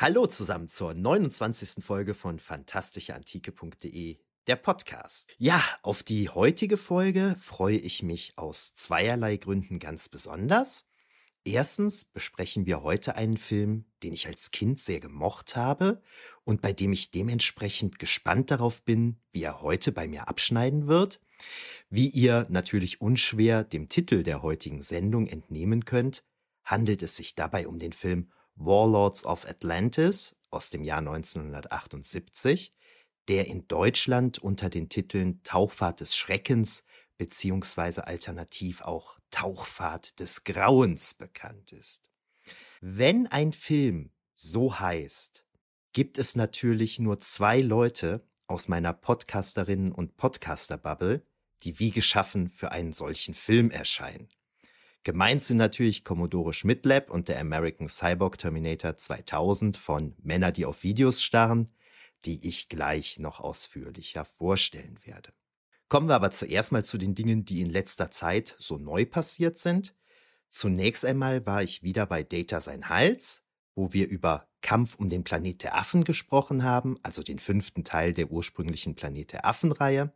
Hallo zusammen zur 29. Folge von fantastischeantike.de, der Podcast. Ja, auf die heutige Folge freue ich mich aus zweierlei Gründen ganz besonders. Erstens besprechen wir heute einen Film, den ich als Kind sehr gemocht habe und bei dem ich dementsprechend gespannt darauf bin, wie er heute bei mir abschneiden wird. Wie ihr natürlich unschwer dem Titel der heutigen Sendung entnehmen könnt, handelt es sich dabei um den Film Warlords of Atlantis aus dem Jahr 1978, der in Deutschland unter den Titeln Tauchfahrt des Schreckens beziehungsweise alternativ auch Tauchfahrt des Grauens bekannt ist. Wenn ein Film so heißt, gibt es natürlich nur zwei Leute aus meiner Podcasterinnen und Podcaster-Bubble, die wie geschaffen für einen solchen Film erscheinen. Gemeint sind natürlich Commodore Schmidt-Lab und der American Cyborg Terminator 2000 von Männer, die auf Videos starren, die ich gleich noch ausführlicher vorstellen werde. Kommen wir aber zuerst mal zu den Dingen, die in letzter Zeit so neu passiert sind. Zunächst einmal war ich wieder bei Data sein Hals, wo wir über Kampf um den Planet der Affen gesprochen haben, also den fünften Teil der ursprünglichen Planet der Affen-Reihe.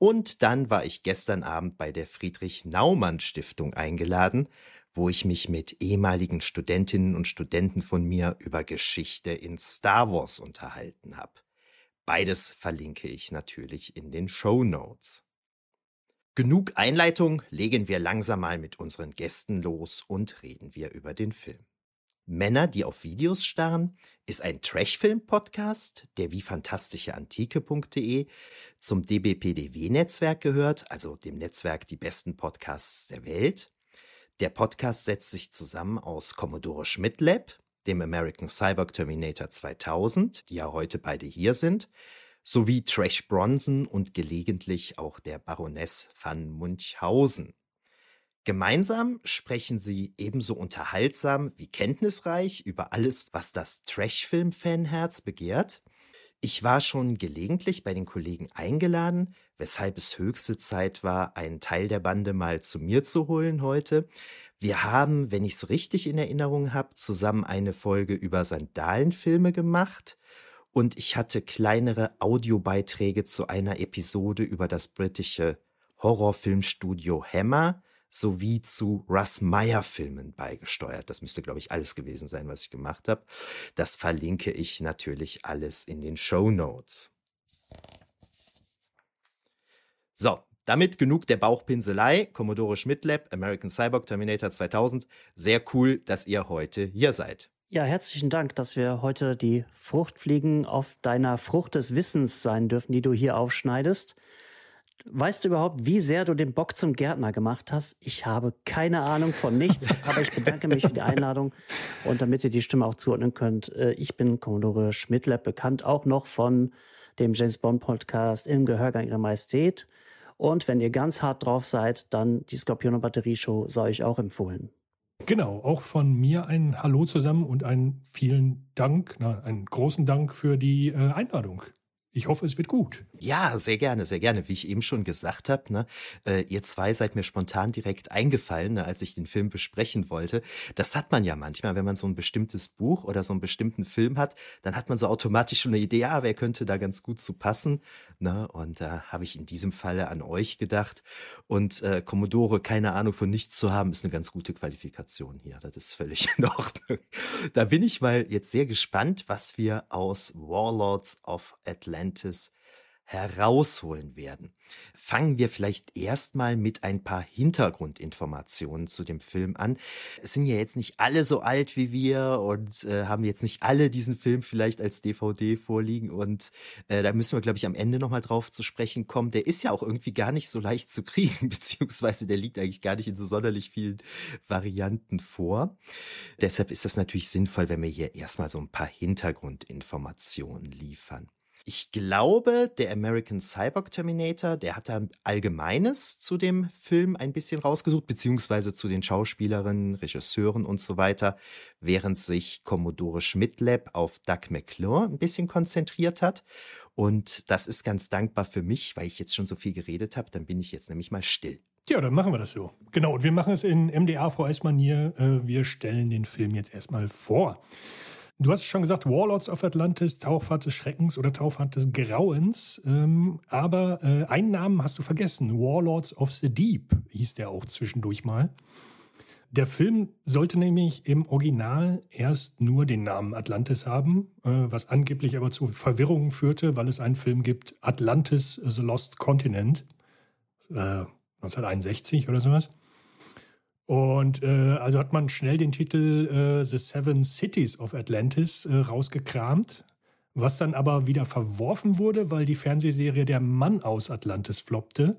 Und dann war ich gestern Abend bei der Friedrich Naumann Stiftung eingeladen, wo ich mich mit ehemaligen Studentinnen und Studenten von mir über Geschichte in Star Wars unterhalten habe. Beides verlinke ich natürlich in den Show Notes. Genug Einleitung, legen wir langsam mal mit unseren Gästen los und reden wir über den Film. Männer, die auf Videos starren, ist ein Trashfilm-Podcast, der wie fantastischeantike.de zum DBPDW-Netzwerk gehört, also dem Netzwerk Die besten Podcasts der Welt. Der Podcast setzt sich zusammen aus Commodore Schmidt Lab, dem American Cyborg Terminator 2000, die ja heute beide hier sind, sowie Trash Bronson und gelegentlich auch der Baroness van Munchhausen. Gemeinsam sprechen sie ebenso unterhaltsam wie kenntnisreich über alles, was das Trashfilm-Fanherz begehrt. Ich war schon gelegentlich bei den Kollegen eingeladen, weshalb es höchste Zeit war, einen Teil der Bande mal zu mir zu holen heute. Wir haben, wenn ich es richtig in Erinnerung habe, zusammen eine Folge über Sandalenfilme gemacht und ich hatte kleinere Audiobeiträge zu einer Episode über das britische Horrorfilmstudio Hammer sowie zu Russ Meyer Filmen beigesteuert. Das müsste, glaube ich, alles gewesen sein, was ich gemacht habe. Das verlinke ich natürlich alles in den Show Notes. So, damit genug der Bauchpinselei. Commodore Schmidt Lab, American Cyborg Terminator 2000. Sehr cool, dass ihr heute hier seid. Ja, herzlichen Dank, dass wir heute die Fruchtfliegen auf deiner Frucht des Wissens sein dürfen, die du hier aufschneidest. Weißt du überhaupt, wie sehr du den Bock zum Gärtner gemacht hast? Ich habe keine Ahnung von nichts, aber ich bedanke mich für die Einladung und damit ihr die Stimme auch zuordnen könnt. Äh, ich bin Commodore Schmidtlab, bekannt auch noch von dem James Bond Podcast im Gehörgang ihrer Majestät. Und wenn ihr ganz hart drauf seid, dann die Skorpion und Batterie Show sei euch auch empfohlen. Genau, auch von mir ein Hallo zusammen und einen vielen Dank, na, einen großen Dank für die äh, Einladung. Ich hoffe, es wird gut. Ja, sehr gerne, sehr gerne. Wie ich eben schon gesagt habe, ne, äh, ihr zwei seid mir spontan direkt eingefallen, ne, als ich den Film besprechen wollte. Das hat man ja manchmal, wenn man so ein bestimmtes Buch oder so einen bestimmten Film hat, dann hat man so automatisch schon eine Idee, ja, wer könnte da ganz gut zu passen. Ne? Und da habe ich in diesem Falle an euch gedacht. Und äh, Commodore, keine Ahnung von nichts zu haben, ist eine ganz gute Qualifikation hier. Das ist völlig in Ordnung. Da bin ich mal jetzt sehr gespannt, was wir aus Warlords of Atlantis herausholen werden. Fangen wir vielleicht erstmal mit ein paar Hintergrundinformationen zu dem Film an. Es sind ja jetzt nicht alle so alt wie wir und äh, haben jetzt nicht alle diesen Film vielleicht als DVD vorliegen und äh, da müssen wir, glaube ich, am Ende nochmal drauf zu sprechen kommen. Der ist ja auch irgendwie gar nicht so leicht zu kriegen, beziehungsweise der liegt eigentlich gar nicht in so sonderlich vielen Varianten vor. Deshalb ist das natürlich sinnvoll, wenn wir hier erstmal so ein paar Hintergrundinformationen liefern. Ich glaube, der American Cyborg Terminator, der hat da Allgemeines zu dem Film ein bisschen rausgesucht, beziehungsweise zu den Schauspielerinnen, Regisseuren und so weiter, während sich Commodore Schmidt-Lab auf Doug McClure ein bisschen konzentriert hat. Und das ist ganz dankbar für mich, weil ich jetzt schon so viel geredet habe, dann bin ich jetzt nämlich mal still. Ja, dann machen wir das so. Genau, und wir machen es in MDA-VS-Manier. Äh, wir stellen den Film jetzt erstmal vor. Du hast schon gesagt, Warlords of Atlantis, Tauchfahrt des Schreckens oder Tauchfahrt des Grauens. Ähm, aber äh, einen Namen hast du vergessen. Warlords of the Deep hieß der auch zwischendurch mal. Der Film sollte nämlich im Original erst nur den Namen Atlantis haben, äh, was angeblich aber zu Verwirrungen führte, weil es einen Film gibt, Atlantis, The Lost Continent, äh, 1961 oder sowas. Und äh, also hat man schnell den Titel äh, The Seven Cities of Atlantis äh, rausgekramt, was dann aber wieder verworfen wurde, weil die Fernsehserie Der Mann aus Atlantis floppte.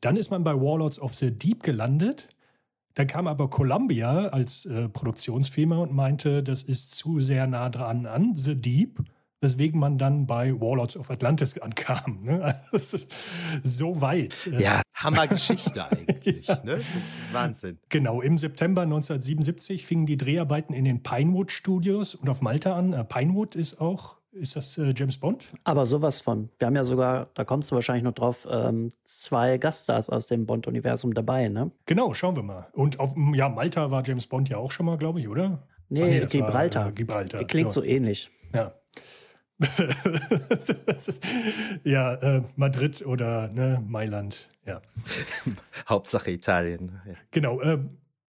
Dann ist man bei Warlords of the Deep gelandet. Dann kam aber Columbia als äh, Produktionsfirma und meinte, das ist zu sehr nah dran an The Deep weswegen man dann bei Warlords of Atlantis ankam. Ne? Also das ist so weit. Äh, ja, Hammergeschichte eigentlich. ne? Wahnsinn. Genau, im September 1977 fingen die Dreharbeiten in den Pinewood Studios und auf Malta an. Äh, Pinewood ist auch ist das äh, James Bond? Aber sowas von. Wir haben ja sogar, da kommst du wahrscheinlich noch drauf, ähm, zwei Gaststars aus dem Bond-Universum dabei, ne? Genau, schauen wir mal. Und auf ja, Malta war James Bond ja auch schon mal, glaube ich, oder? Nee, nee Gibraltar. War, äh, Gibraltar. Klingt ja. so ähnlich. Ja. Ist, ja, äh, Madrid oder ne, Mailand, ja. Hauptsache Italien. Ja. Genau. Äh,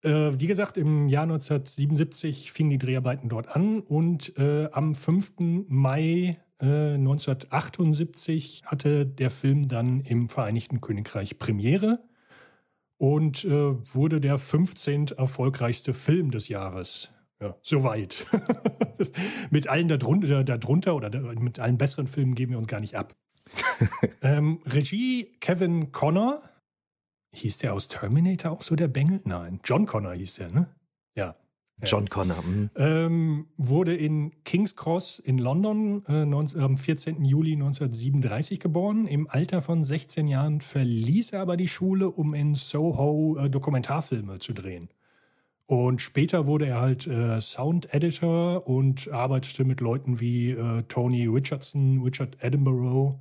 äh, wie gesagt, im Jahr 1977 fingen die Dreharbeiten dort an und äh, am 5. Mai 1978 äh, hatte der Film dann im Vereinigten Königreich Premiere und äh, wurde der 15. erfolgreichste Film des Jahres. Ja, soweit. mit allen darunter, darunter oder mit allen besseren Filmen geben wir uns gar nicht ab. ähm, Regie Kevin Connor. Hieß der aus Terminator auch so der Bengel? Nein, John Connor hieß der, ne? Ja. John Connor. Mhm. Ähm, wurde in King's Cross in London äh, 19, am 14. Juli 1937 geboren. Im Alter von 16 Jahren verließ er aber die Schule, um in Soho äh, Dokumentarfilme zu drehen. Und später wurde er halt äh, Sound Editor und arbeitete mit Leuten wie äh, Tony Richardson, Richard Edinburgh,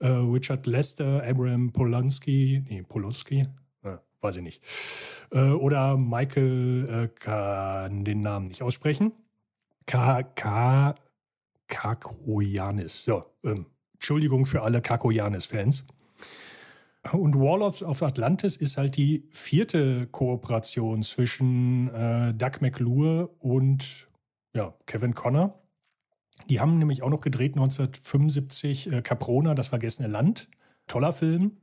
äh, Richard Lester, Abraham Polanski, nee, Polonsky, weiß ich nicht. Äh, oder Michael, äh, kann den Namen nicht aussprechen. K. K. Kakoyanis. So, ähm, Entschuldigung für alle Kakoyanis-Fans. Und Warlords of Atlantis ist halt die vierte Kooperation zwischen äh, Doug McClure und ja, Kevin Connor. Die haben nämlich auch noch gedreht 1975 äh, Caprona, das vergessene Land. Toller Film.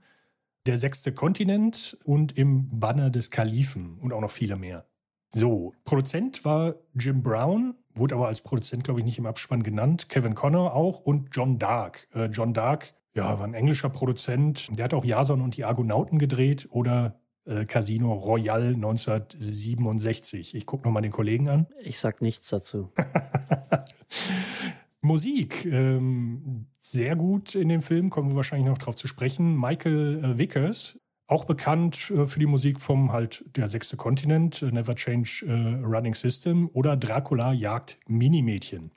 Der sechste Kontinent und im Banner des Kalifen und auch noch viele mehr. So, Produzent war Jim Brown, wurde aber als Produzent, glaube ich, nicht im Abspann genannt. Kevin Connor auch und John Dark. Äh, John Dark ja, war ein englischer Produzent. Der hat auch Jason und die Argonauten gedreht oder äh, Casino Royale 1967. Ich gucke nochmal den Kollegen an. Ich sag nichts dazu. Musik, ähm, sehr gut in dem Film, kommen wir wahrscheinlich noch drauf zu sprechen. Michael äh, Vickers, auch bekannt äh, für die Musik vom halt der sechste Kontinent, Never Change äh, Running System oder Dracula jagt Minimädchen.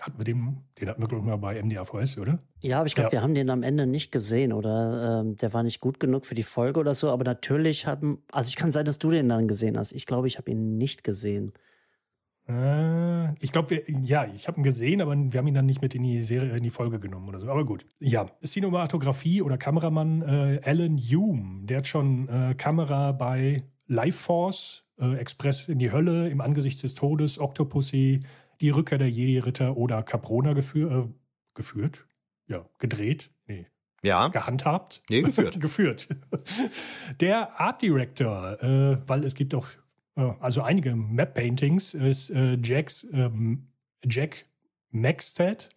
Hatten wir den, den hatten wir, glaube ich, mal bei MDAVS, oder? Ja, aber ich glaube, ja. wir haben den am Ende nicht gesehen oder ähm, der war nicht gut genug für die Folge oder so. Aber natürlich haben, also ich kann sein, dass du den dann gesehen hast. Ich glaube, ich habe ihn nicht gesehen. Äh, ich glaube, ja, ich habe ihn gesehen, aber wir haben ihn dann nicht mit in die Serie, in die Folge genommen oder so. Aber gut. Ja, Cinematografie oder Kameramann äh, Alan Hume, der hat schon äh, Kamera bei Life Force, äh, Express in die Hölle, im Angesicht des Todes, Octopussy, die Rückkehr der Jedi-Ritter oder Caprona geführ, äh, geführt. Ja, gedreht. Nee, Ja. Gehandhabt? Nee, geführt. geführt. Der Art Director, äh, weil es gibt auch äh, also einige Map-Paintings, ist äh, Jacks, ähm, Jack Maxted.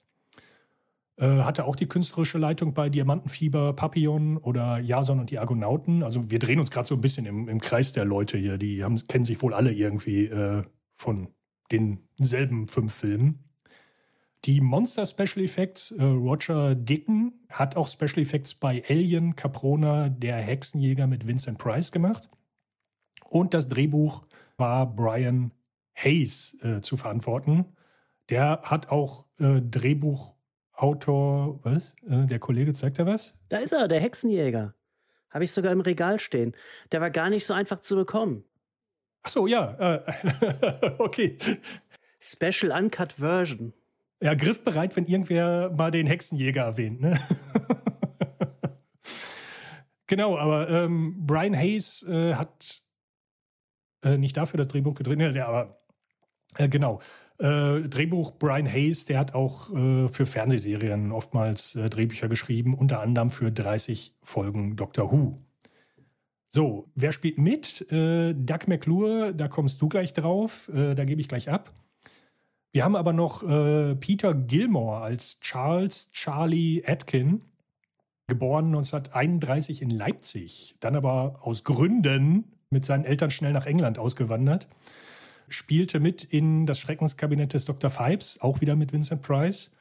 Äh, hatte auch die künstlerische Leitung bei Diamantenfieber, Papillon oder Jason und die Argonauten. Also wir drehen uns gerade so ein bisschen im, im, Kreis der Leute hier. Die haben, kennen sich wohl alle irgendwie äh, von denselben fünf Filmen. Die Monster Special Effects, äh, Roger Dicken hat auch Special Effects bei Alien, Caprona, der Hexenjäger mit Vincent Price gemacht. Und das Drehbuch war Brian Hayes äh, zu verantworten. Der hat auch äh, Drehbuchautor, was? Äh, der Kollege zeigt da was? Da ist er, der Hexenjäger. Habe ich sogar im Regal stehen. Der war gar nicht so einfach zu bekommen. Ach so, ja. Äh, okay. Special Uncut Version. Ja, griffbereit, wenn irgendwer mal den Hexenjäger erwähnt, ne? genau, aber ähm, Brian Hayes äh, hat äh, nicht dafür das Drehbuch gedreht, ne, aber äh, genau. Äh, Drehbuch Brian Hayes, der hat auch äh, für Fernsehserien oftmals äh, Drehbücher geschrieben, unter anderem für 30 Folgen Doctor Who. So, wer spielt mit? Doug McClure, da kommst du gleich drauf, da gebe ich gleich ab. Wir haben aber noch äh, Peter Gilmore als Charles Charlie Atkin, geboren 1931 in Leipzig, dann aber aus Gründen mit seinen Eltern schnell nach England ausgewandert, spielte mit in das Schreckenskabinett des Dr. Phibes, auch wieder mit Vincent Price.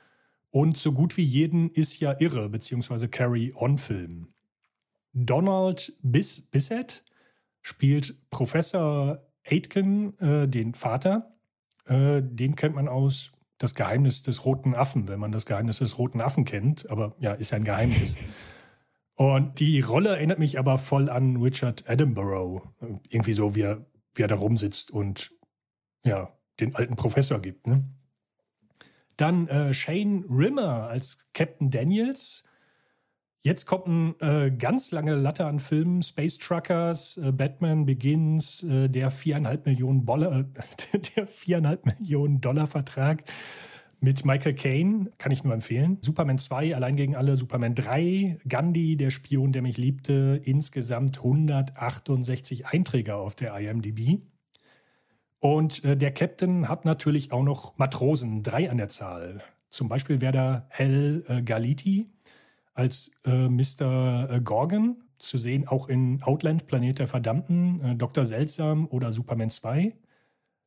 Und so gut wie jeden ist ja irre, beziehungsweise Carry-On-Film. Donald Bis Bissett spielt Professor Aitken, äh, den Vater, äh, den kennt man aus Das Geheimnis des roten Affen, wenn man das Geheimnis des roten Affen kennt. Aber ja, ist ja ein Geheimnis. Und die Rolle erinnert mich aber voll an Richard Attenborough. Irgendwie so, wie er, wie er da rumsitzt und ja, den alten Professor gibt. Ne? Dann äh, Shane Rimmer als Captain Daniels. Jetzt kommt eine äh, ganz lange Latte an Filmen. Space Truckers, äh, Batman Begins, äh, der viereinhalb Millionen Dollar, viereinhalb Millionen Dollar Vertrag mit Michael Caine, kann ich nur empfehlen. Superman 2, allein gegen alle, Superman 3, Gandhi, der Spion, der mich liebte, insgesamt 168 Einträge auf der IMDb. Und äh, der Captain hat natürlich auch noch Matrosen, drei an der Zahl. Zum Beispiel wäre da Hal äh, Galiti, als äh, Mr. Äh, Gorgon zu sehen, auch in Outland, Planet der Verdammten, äh, Dr. Seltsam oder Superman 2.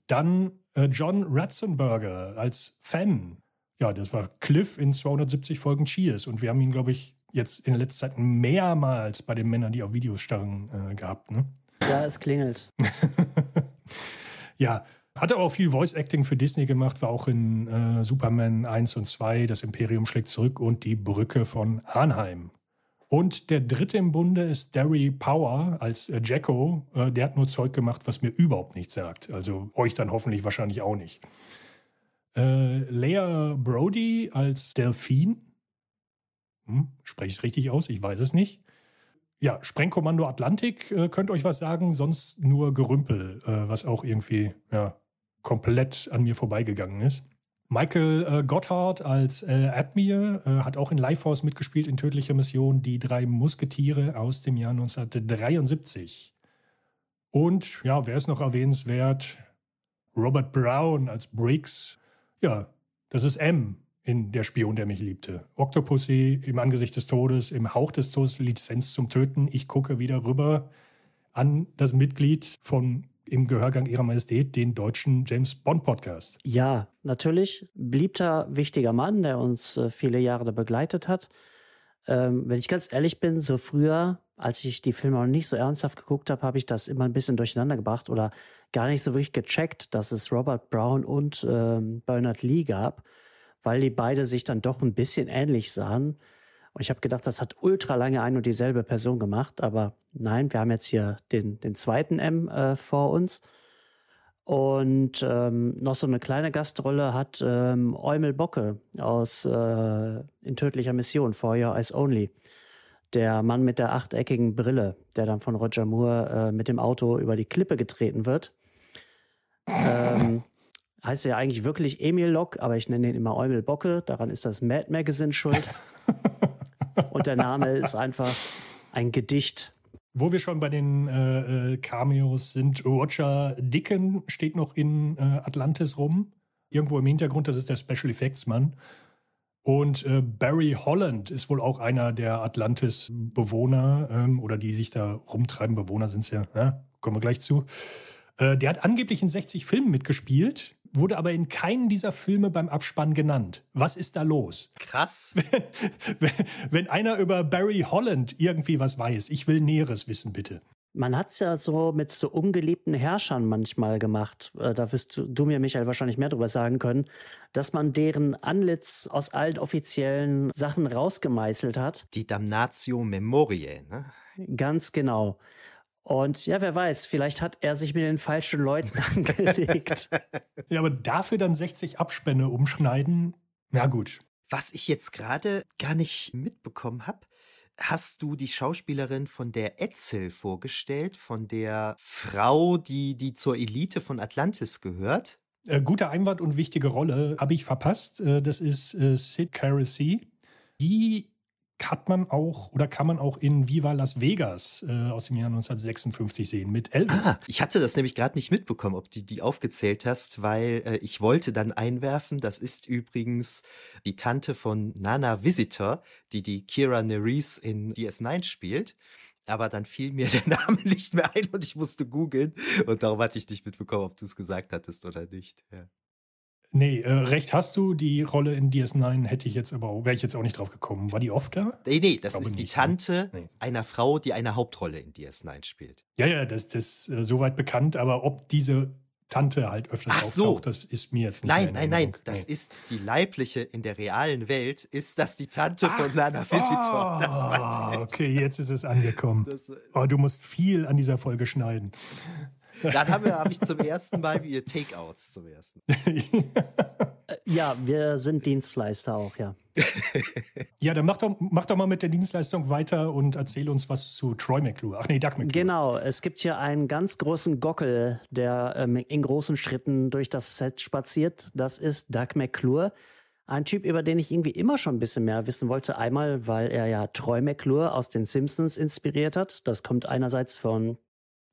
Dann äh, John Ratzenberger als Fan. Ja, das war Cliff in 270 Folgen Cheers. Und wir haben ihn, glaube ich, jetzt in letzter Zeit mehrmals bei den Männern, die auf Videos starren, äh, gehabt. Ne? Ja, es klingelt. ja, hat aber auch viel Voice-Acting für Disney gemacht, war auch in äh, Superman 1 und 2, Das Imperium schlägt zurück und Die Brücke von Arnheim. Und der dritte im Bunde ist Derry Power als äh, Jacko. Äh, der hat nur Zeug gemacht, was mir überhaupt nichts sagt. Also euch dann hoffentlich wahrscheinlich auch nicht. Äh, Leah Brody als Delphine. Hm, spreche ich es richtig aus? Ich weiß es nicht. Ja, Sprengkommando Atlantik äh, könnte euch was sagen, sonst nur Gerümpel, äh, was auch irgendwie ja, komplett an mir vorbeigegangen ist. Michael äh, Gotthard als äh, Admir äh, hat auch in Lifehouse mitgespielt in Tödlicher Mission Die drei Musketiere aus dem Jahr 1973. Und ja, wer ist noch erwähnenswert? Robert Brown als Briggs. Ja, das ist M in Der Spion, der mich liebte. Octopussy im Angesicht des Todes, im Hauch des Todes, Lizenz zum Töten. Ich gucke wieder rüber an das Mitglied von im Gehörgang Ihrer Majestät den deutschen James Bond Podcast. Ja, natürlich. Beliebter, wichtiger Mann, der uns äh, viele Jahre begleitet hat. Ähm, wenn ich ganz ehrlich bin, so früher, als ich die Filme noch nicht so ernsthaft geguckt habe, habe ich das immer ein bisschen durcheinander gebracht oder gar nicht so wirklich gecheckt, dass es Robert Brown und ähm, Bernard Lee gab, weil die beide sich dann doch ein bisschen ähnlich sahen. Und ich habe gedacht, das hat ultra lange ein und dieselbe Person gemacht. Aber nein, wir haben jetzt hier den, den zweiten M äh, vor uns. Und ähm, noch so eine kleine Gastrolle hat ähm, Eumel Bocke aus äh, In tödlicher Mission, For Your Eyes Only. Der Mann mit der achteckigen Brille, der dann von Roger Moore äh, mit dem Auto über die Klippe getreten wird. Ähm, heißt ja eigentlich wirklich Emil Locke, aber ich nenne ihn immer Eumel Bocke. Daran ist das Mad Magazine schuld. Und der Name ist einfach ein Gedicht. Wo wir schon bei den äh, äh, Cameos sind, Roger Dicken steht noch in äh, Atlantis rum. Irgendwo im Hintergrund, das ist der Special Effects Mann. Und äh, Barry Holland ist wohl auch einer der Atlantis-Bewohner ähm, oder die sich da rumtreiben. Bewohner sind es ja, ja, kommen wir gleich zu. Äh, der hat angeblich in 60 Filmen mitgespielt, wurde aber in keinen dieser Filme beim Abspann genannt. Was ist da los? Krass. wenn, wenn einer über Barry Holland irgendwie was weiß, ich will Näheres wissen, bitte. Man hat es ja so mit so ungeliebten Herrschern manchmal gemacht. Äh, da wirst du mir, Michael, wahrscheinlich mehr darüber sagen können, dass man deren Anlitz aus allen offiziellen Sachen rausgemeißelt hat. Die Damnatio Memoriae, ne? Ganz genau. Und ja, wer weiß, vielleicht hat er sich mit den falschen Leuten angelegt. ja, aber dafür dann 60 Abspänne umschneiden, ja gut. Was ich jetzt gerade gar nicht mitbekommen habe, hast du die Schauspielerin von der Etzel vorgestellt, von der Frau, die, die zur Elite von Atlantis gehört? Äh, guter Einwand und wichtige Rolle habe ich verpasst. Äh, das ist äh, Sid Carasy. Die hat man auch oder kann man auch in Viva Las Vegas äh, aus dem Jahr 1956 sehen mit Elvis. Ah, ich hatte das nämlich gerade nicht mitbekommen, ob du die aufgezählt hast, weil äh, ich wollte dann einwerfen, das ist übrigens die Tante von Nana Visitor, die die Kira Nerys in DS9 spielt. Aber dann fiel mir der Name nicht mehr ein und ich musste googeln. Und darum hatte ich nicht mitbekommen, ob du es gesagt hattest oder nicht. Ja. Nee, äh, recht hast du. Die Rolle in DS9 hätte ich jetzt aber wäre ich jetzt auch nicht drauf gekommen. War die oft da? Nee, nee, das ist die nicht, ne? Tante nee. einer Frau, die eine Hauptrolle in DS9 spielt. Ja, ja, das, das ist äh, soweit bekannt, aber ob diese Tante halt öfters Ach so. auftaucht, das ist mir jetzt nicht Nein, nein, nein, das nee. ist die leibliche in der realen Welt, ist das die Tante Ach, von Lana Visitor. Oh, das meinte ich. Okay, jetzt ist es angekommen. Das, oh, du musst viel an dieser Folge schneiden. Dann habe hab ich zum ersten Mal wie ihr Takeouts zum ersten. ja, wir sind Dienstleister auch, ja. ja, dann mach doch, mach doch mal mit der Dienstleistung weiter und erzähl uns was zu Troy McClure. Ach nee, Doug McClure. Genau, es gibt hier einen ganz großen Gockel, der ähm, in großen Schritten durch das Set spaziert. Das ist Doug McClure. Ein Typ, über den ich irgendwie immer schon ein bisschen mehr wissen wollte. Einmal, weil er ja Troy McClure aus den Simpsons inspiriert hat. Das kommt einerseits von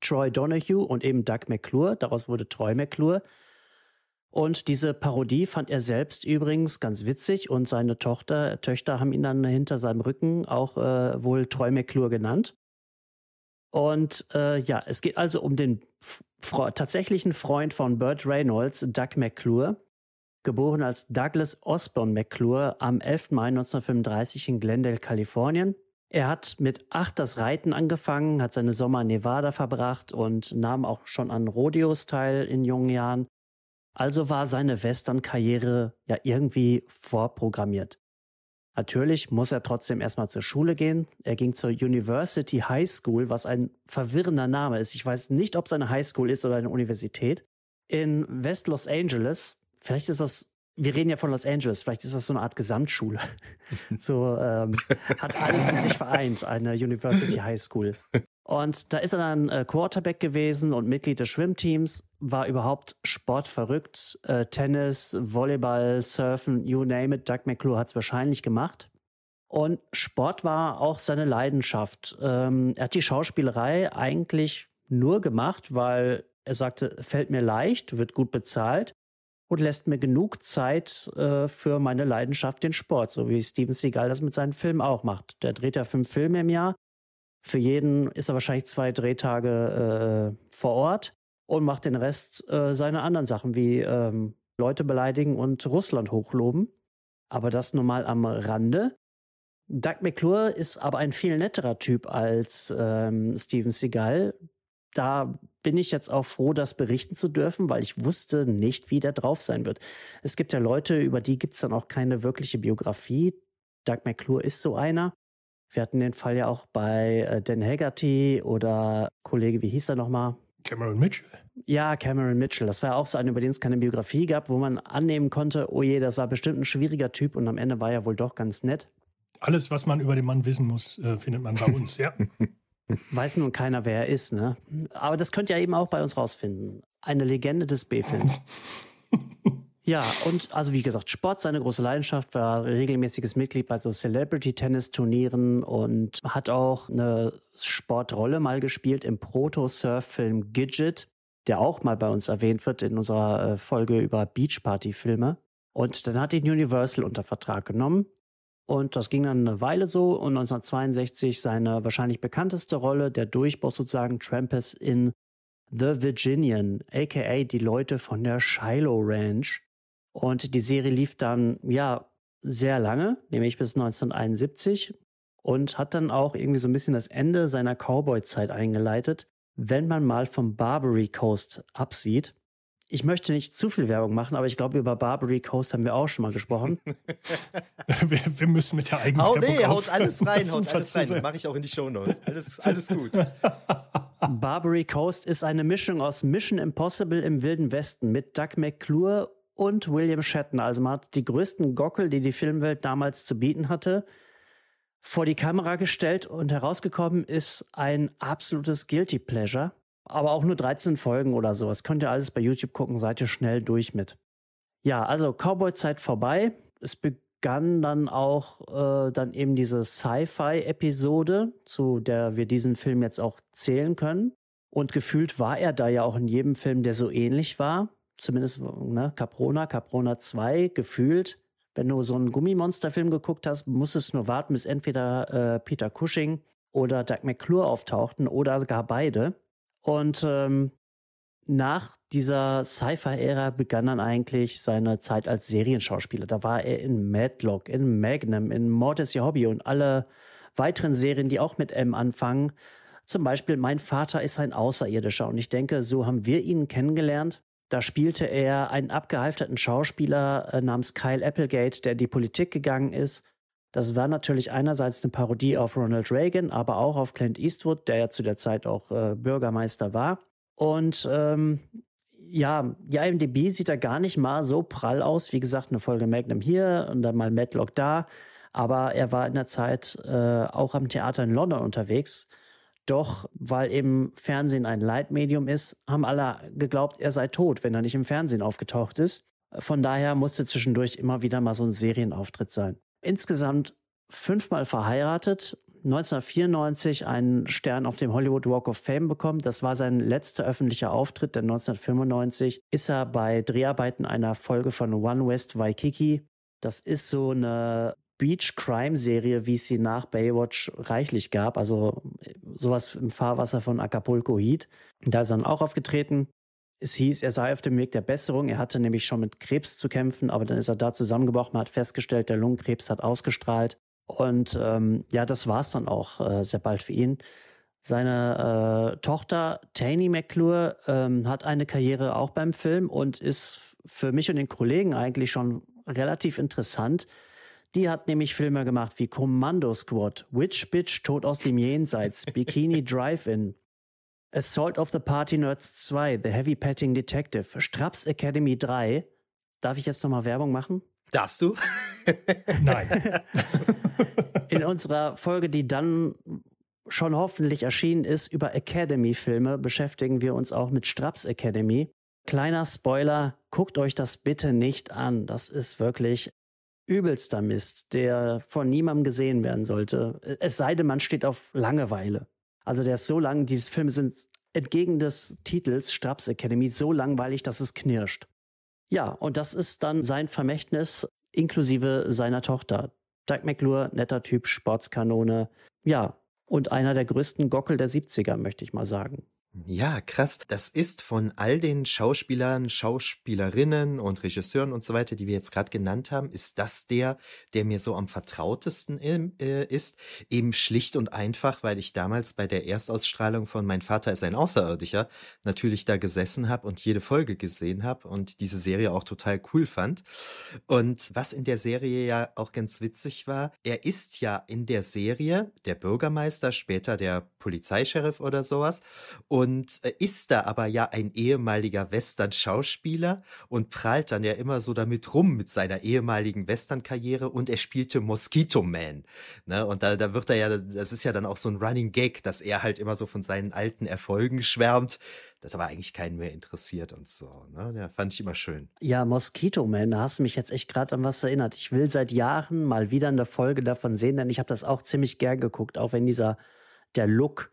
Troy Donahue und eben Doug McClure. Daraus wurde Troy McClure. Und diese Parodie fand er selbst übrigens ganz witzig und seine Tochter, Töchter haben ihn dann hinter seinem Rücken auch äh, wohl Troy McClure genannt. Und äh, ja, es geht also um den tatsächlichen Freund von Burt Reynolds, Doug McClure, geboren als Douglas Osborne McClure am 11. Mai 1935 in Glendale, Kalifornien. Er hat mit acht das Reiten angefangen, hat seine Sommer in Nevada verbracht und nahm auch schon an Rodeos teil in jungen Jahren. Also war seine Western-Karriere ja irgendwie vorprogrammiert. Natürlich muss er trotzdem erstmal zur Schule gehen. Er ging zur University High School, was ein verwirrender Name ist. Ich weiß nicht, ob es eine High School ist oder eine Universität. In West Los Angeles. Vielleicht ist das wir reden ja von Los Angeles, vielleicht ist das so eine Art Gesamtschule. so ähm, hat alles in sich vereint, eine University High School. Und da ist er dann äh, Quarterback gewesen und Mitglied des Schwimmteams, war überhaupt sportverrückt. Äh, Tennis, Volleyball, Surfen, you name it. Doug McClure hat es wahrscheinlich gemacht. Und Sport war auch seine Leidenschaft. Ähm, er hat die Schauspielerei eigentlich nur gemacht, weil er sagte, fällt mir leicht, wird gut bezahlt und lässt mir genug Zeit äh, für meine Leidenschaft, den Sport, so wie Steven Seagal das mit seinen Filmen auch macht. Der dreht ja fünf Filme im Jahr. Für jeden ist er wahrscheinlich zwei Drehtage äh, vor Ort und macht den Rest äh, seine anderen Sachen wie ähm, Leute beleidigen und Russland hochloben. Aber das nur mal am Rande. Doug McClure ist aber ein viel netterer Typ als ähm, Steven Seagal da bin ich jetzt auch froh, das berichten zu dürfen, weil ich wusste nicht, wie der drauf sein wird. Es gibt ja Leute, über die gibt es dann auch keine wirkliche Biografie. Doug McClure ist so einer. Wir hatten den Fall ja auch bei äh, Dan Haggerty oder Kollege, wie hieß er nochmal? Cameron Mitchell. Ja, Cameron Mitchell. Das war ja auch so einer, über den es keine Biografie gab, wo man annehmen konnte, oh je, das war bestimmt ein schwieriger Typ und am Ende war er wohl doch ganz nett. Alles, was man über den Mann wissen muss, äh, findet man bei uns, ja. Weiß nun keiner, wer er ist, ne? Aber das könnt ihr eben auch bei uns rausfinden. Eine Legende des B-Films. Ja, und also wie gesagt, Sport seine große Leidenschaft, war regelmäßiges Mitglied bei so Celebrity-Tennis-Turnieren und hat auch eine Sportrolle mal gespielt im Proto-Surf-Film Gidget, der auch mal bei uns erwähnt wird in unserer äh, Folge über Beachparty-Filme. Und dann hat ihn Universal unter Vertrag genommen. Und das ging dann eine Weile so. Und 1962 seine wahrscheinlich bekannteste Rolle, der Durchbruch sozusagen, Trampus in The Virginian, aka die Leute von der Shiloh Ranch. Und die Serie lief dann, ja, sehr lange, nämlich bis 1971 und hat dann auch irgendwie so ein bisschen das Ende seiner Cowboy-Zeit eingeleitet, wenn man mal vom Barbary Coast absieht. Ich möchte nicht zu viel Werbung machen, aber ich glaube, über Barbary Coast haben wir auch schon mal gesprochen. wir, wir, müssen mit der eigenen Oh nee, haut alles rein, haut alles rein. Mache ich auch in die Shownotes. Alles, alles gut. Barbary Coast ist eine Mischung aus Mission Impossible im Wilden Westen mit Doug McClure und William Shatner. Also man hat die größten Gockel, die die Filmwelt damals zu bieten hatte, vor die Kamera gestellt und herausgekommen ist ein absolutes Guilty Pleasure. Aber auch nur 13 Folgen oder sowas. Könnt ihr alles bei YouTube gucken, seid ihr schnell durch mit. Ja, also Cowboy-Zeit vorbei. Es begann dann auch äh, dann eben diese Sci-Fi-Episode, zu der wir diesen Film jetzt auch zählen können. Und gefühlt war er da ja auch in jedem Film, der so ähnlich war zumindest ne, Caprona, Caprona 2, gefühlt, wenn du so einen Gummimonsterfilm geguckt hast, musstest du nur warten, bis entweder äh, Peter Cushing oder Doug McClure auftauchten oder gar beide. Und ähm, nach dieser Sci-Fi-Ära begann dann eigentlich seine Zeit als Serienschauspieler. Da war er in Madlock, in Magnum, in Mord ist ihr Hobby und alle weiteren Serien, die auch mit M anfangen. Zum Beispiel Mein Vater ist ein Außerirdischer. Und ich denke, so haben wir ihn kennengelernt. Da spielte er einen abgehalfterten Schauspieler äh, namens Kyle Applegate, der in die Politik gegangen ist. Das war natürlich einerseits eine Parodie auf Ronald Reagan, aber auch auf Clint Eastwood, der ja zu der Zeit auch äh, Bürgermeister war. Und ähm, ja, die IMDb sieht da gar nicht mal so prall aus. Wie gesagt, eine Folge Magnum hier und dann mal Madlock da. Aber er war in der Zeit äh, auch am Theater in London unterwegs doch, weil eben Fernsehen ein Leitmedium ist, haben alle geglaubt, er sei tot, wenn er nicht im Fernsehen aufgetaucht ist. Von daher musste zwischendurch immer wieder mal so ein Serienauftritt sein. Insgesamt fünfmal verheiratet, 1994 einen Stern auf dem Hollywood Walk of Fame bekommen. Das war sein letzter öffentlicher Auftritt, denn 1995 ist er bei Dreharbeiten einer Folge von One West Waikiki. Das ist so eine Beach-Crime-Serie, wie es sie nach Baywatch reichlich gab. Also sowas im Fahrwasser von Acapulco Heat. Da ist er dann auch aufgetreten. Es hieß, er sei auf dem Weg der Besserung. Er hatte nämlich schon mit Krebs zu kämpfen, aber dann ist er da zusammengebrochen. Man hat festgestellt, der Lungenkrebs hat ausgestrahlt. Und ähm, ja, das war es dann auch äh, sehr bald für ihn. Seine äh, Tochter Taney McClure ähm, hat eine Karriere auch beim Film und ist für mich und den Kollegen eigentlich schon relativ interessant, die hat nämlich Filme gemacht wie Commando Squad, Witch Bitch, Tod aus dem Jenseits, Bikini Drive-In, Assault of the Party Nerds 2, The Heavy Petting Detective, Straps Academy 3. Darf ich jetzt nochmal Werbung machen? Darfst du? Nein. In unserer Folge, die dann schon hoffentlich erschienen ist, über Academy-Filme, beschäftigen wir uns auch mit Straps Academy. Kleiner Spoiler, guckt euch das bitte nicht an. Das ist wirklich übelster Mist, der von niemandem gesehen werden sollte. Es sei denn, man steht auf Langeweile. Also der ist so lang, diese Filme sind entgegen des Titels Straps Academy so langweilig, dass es knirscht. Ja, und das ist dann sein Vermächtnis inklusive seiner Tochter. Doug McClure, netter Typ, Sportskanone. Ja, und einer der größten Gockel der 70er, möchte ich mal sagen. Ja, krass. Das ist von all den Schauspielern, Schauspielerinnen und Regisseuren und so weiter, die wir jetzt gerade genannt haben, ist das der, der mir so am vertrautesten äh, ist. Eben schlicht und einfach, weil ich damals bei der Erstausstrahlung von Mein Vater ist ein Außerirdischer natürlich da gesessen habe und jede Folge gesehen habe und diese Serie auch total cool fand. Und was in der Serie ja auch ganz witzig war, er ist ja in der Serie der Bürgermeister, später der Polizeischeriff oder sowas. Und und äh, ist da aber ja ein ehemaliger Western-Schauspieler und prahlt dann ja immer so damit rum mit seiner ehemaligen Western-Karriere und er spielte Mosquito Man. Ne? Und da, da wird er ja, das ist ja dann auch so ein Running Gag, dass er halt immer so von seinen alten Erfolgen schwärmt das aber eigentlich keinen mehr interessiert und so. Ne? Ja, fand ich immer schön. Ja, Mosquito Man, da hast du mich jetzt echt gerade an was erinnert. Ich will seit Jahren mal wieder eine Folge davon sehen, denn ich habe das auch ziemlich gern geguckt, auch wenn dieser der Look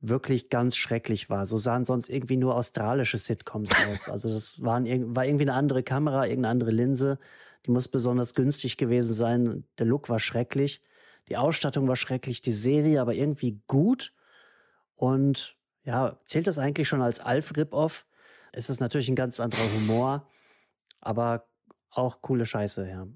wirklich ganz schrecklich war. So sahen sonst irgendwie nur australische Sitcoms aus. Also das waren, war irgendwie eine andere Kamera, irgendeine andere Linse. Die muss besonders günstig gewesen sein. Der Look war schrecklich. Die Ausstattung war schrecklich. Die Serie aber irgendwie gut. Und ja, zählt das eigentlich schon als Alf-Rip-Off? Es ist natürlich ein ganz anderer Humor, aber auch coole Scheiße, ja.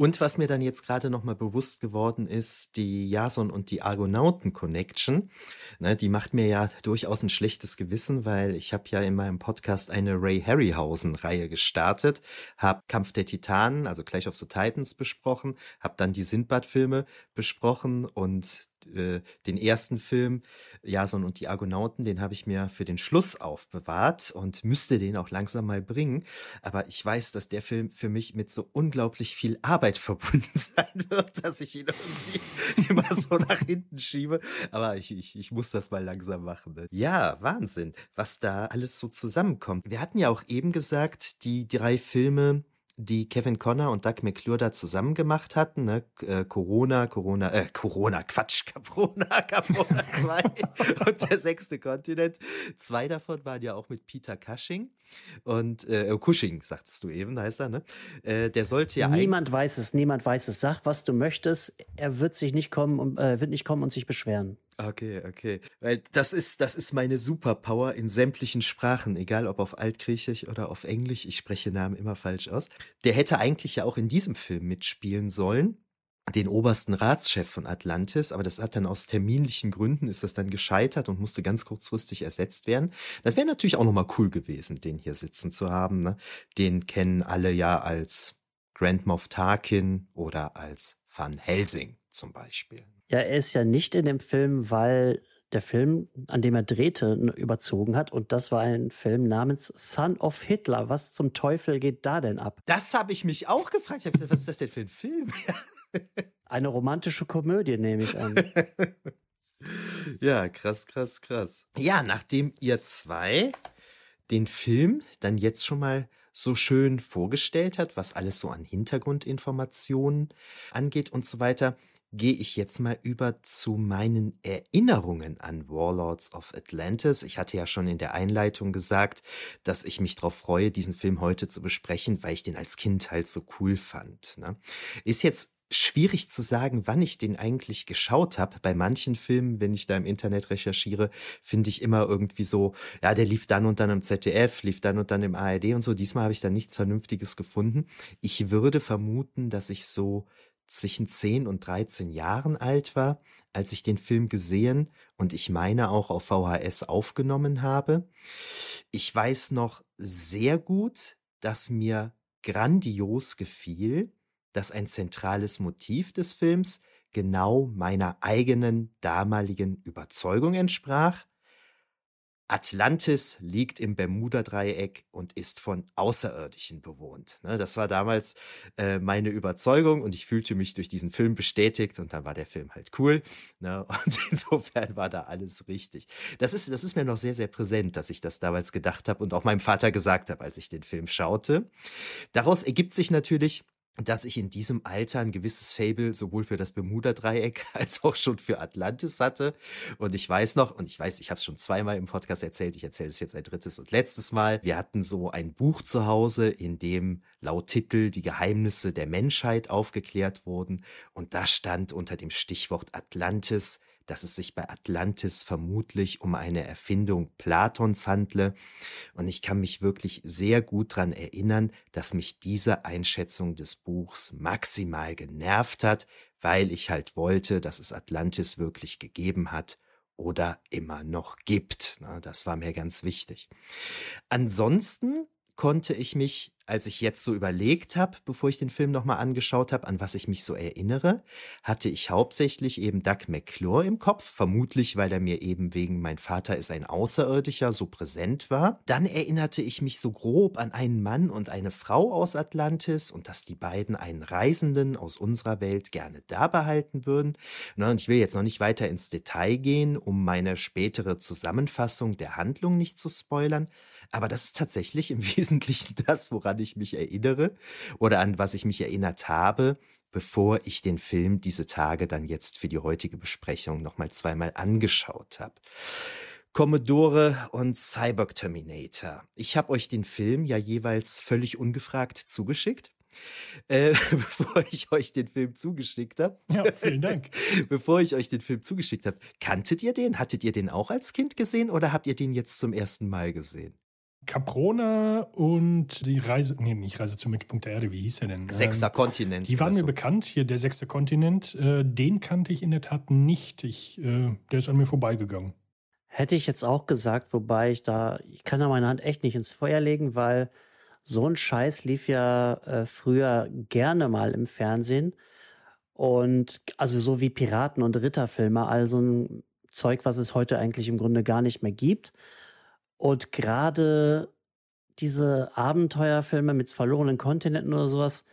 Und was mir dann jetzt gerade nochmal bewusst geworden ist, die Jason und die Argonauten-Connection, ne, die macht mir ja durchaus ein schlechtes Gewissen, weil ich habe ja in meinem Podcast eine Ray Harryhausen-Reihe gestartet, habe Kampf der Titanen, also Clash of the Titans besprochen, habe dann die Sindbad-Filme besprochen und äh, den ersten Film, Jason und die Argonauten, den habe ich mir für den Schluss aufbewahrt und müsste den auch langsam mal bringen. Aber ich weiß, dass der Film für mich mit so unglaublich viel Arbeit verbunden sein wird, dass ich ihn irgendwie immer so nach hinten schiebe. Aber ich, ich, ich muss das mal langsam machen. Ne? Ja, Wahnsinn, was da alles so zusammenkommt. Wir hatten ja auch eben gesagt, die drei Filme, die Kevin Conner und Doug McClure da zusammen gemacht hatten. Ne? Äh, Corona, Corona, äh, Corona, Quatsch, Caprona, Caprona 2 und der sechste Kontinent. Zwei davon waren ja auch mit Peter Cushing und äh, Cushing, sagtest du eben, heißt er, ne? Äh, der sollte ja Niemand weiß es, niemand weiß es. Sag, was du möchtest. Er wird sich nicht kommen, äh, wird nicht kommen und sich beschweren. Okay, okay. Weil das ist, das ist meine Superpower in sämtlichen Sprachen, egal ob auf Altgriechisch oder auf Englisch. Ich spreche Namen immer falsch aus. Der hätte eigentlich ja auch in diesem Film mitspielen sollen. Den obersten Ratschef von Atlantis, aber das hat dann aus terminlichen Gründen ist das dann gescheitert und musste ganz kurzfristig ersetzt werden. Das wäre natürlich auch nochmal cool gewesen, den hier sitzen zu haben. Ne? Den kennen alle ja als Grand Moff Tarkin oder als Van Helsing zum Beispiel. Ja, er ist ja nicht in dem Film, weil der Film, an dem er drehte, überzogen hat. Und das war ein Film namens Son of Hitler. Was zum Teufel geht da denn ab? Das habe ich mich auch gefragt. Ich habe gesagt, was ist das denn für ein Film? Eine romantische Komödie, nehme ich an. ja, krass, krass, krass. Ja, nachdem ihr zwei den Film dann jetzt schon mal so schön vorgestellt hat, was alles so an Hintergrundinformationen angeht und so weiter, gehe ich jetzt mal über zu meinen Erinnerungen an Warlords of Atlantis. Ich hatte ja schon in der Einleitung gesagt, dass ich mich darauf freue, diesen Film heute zu besprechen, weil ich den als Kind halt so cool fand. Ne? Ist jetzt schwierig zu sagen, wann ich den eigentlich geschaut habe. Bei manchen Filmen, wenn ich da im Internet recherchiere, finde ich immer irgendwie so, ja, der lief dann und dann im ZDF, lief dann und dann im ARD und so. Diesmal habe ich da nichts Vernünftiges gefunden. Ich würde vermuten, dass ich so zwischen 10 und 13 Jahren alt war, als ich den Film gesehen und ich meine auch auf VHS aufgenommen habe. Ich weiß noch sehr gut, dass mir grandios gefiel, dass ein zentrales Motiv des Films genau meiner eigenen damaligen Überzeugung entsprach, Atlantis liegt im Bermuda-Dreieck und ist von Außerirdischen bewohnt. Ne, das war damals äh, meine Überzeugung und ich fühlte mich durch diesen Film bestätigt und dann war der Film halt cool. Ne, und insofern war da alles richtig. Das ist, das ist mir noch sehr, sehr präsent, dass ich das damals gedacht habe und auch meinem Vater gesagt habe, als ich den Film schaute. Daraus ergibt sich natürlich, dass ich in diesem Alter ein gewisses Fable sowohl für das Bermuda-Dreieck als auch schon für Atlantis hatte. Und ich weiß noch, und ich weiß, ich habe es schon zweimal im Podcast erzählt, ich erzähle es jetzt ein drittes und letztes Mal. Wir hatten so ein Buch zu Hause, in dem laut Titel die Geheimnisse der Menschheit aufgeklärt wurden. Und da stand unter dem Stichwort Atlantis dass es sich bei Atlantis vermutlich um eine Erfindung Platons handle. Und ich kann mich wirklich sehr gut daran erinnern, dass mich diese Einschätzung des Buchs maximal genervt hat, weil ich halt wollte, dass es Atlantis wirklich gegeben hat oder immer noch gibt. Das war mir ganz wichtig. Ansonsten konnte ich mich als ich jetzt so überlegt habe, bevor ich den Film nochmal angeschaut habe, an was ich mich so erinnere, hatte ich hauptsächlich eben Doug McClure im Kopf, vermutlich weil er mir eben wegen Mein Vater ist ein Außerirdischer so präsent war. Dann erinnerte ich mich so grob an einen Mann und eine Frau aus Atlantis und dass die beiden einen Reisenden aus unserer Welt gerne da behalten würden. Und ich will jetzt noch nicht weiter ins Detail gehen, um meine spätere Zusammenfassung der Handlung nicht zu spoilern. Aber das ist tatsächlich im Wesentlichen das, woran ich mich erinnere oder an was ich mich erinnert habe, bevor ich den Film diese Tage dann jetzt für die heutige Besprechung nochmal zweimal angeschaut habe. Commodore und Cyborg Terminator. Ich habe euch den Film ja jeweils völlig ungefragt zugeschickt. Äh, bevor ich euch den Film zugeschickt habe. Ja, vielen Dank. bevor ich euch den Film zugeschickt habe, kanntet ihr den? Hattet ihr den auch als Kind gesehen oder habt ihr den jetzt zum ersten Mal gesehen? Caprona und die Reise, nee, nicht Reise zum Mittelpunkt der Erde, wie hieß er denn? Sechster ähm, Kontinent. Die waren mir so. bekannt, hier der sechste Kontinent. Äh, den kannte ich in der Tat nicht. Ich, äh, der ist an mir vorbeigegangen. Hätte ich jetzt auch gesagt, wobei ich da, ich kann da meine Hand echt nicht ins Feuer legen, weil so ein Scheiß lief ja äh, früher gerne mal im Fernsehen. Und also so wie Piraten und Ritterfilme, also ein Zeug, was es heute eigentlich im Grunde gar nicht mehr gibt. Und gerade diese Abenteuerfilme mit verlorenen Kontinenten oder sowas,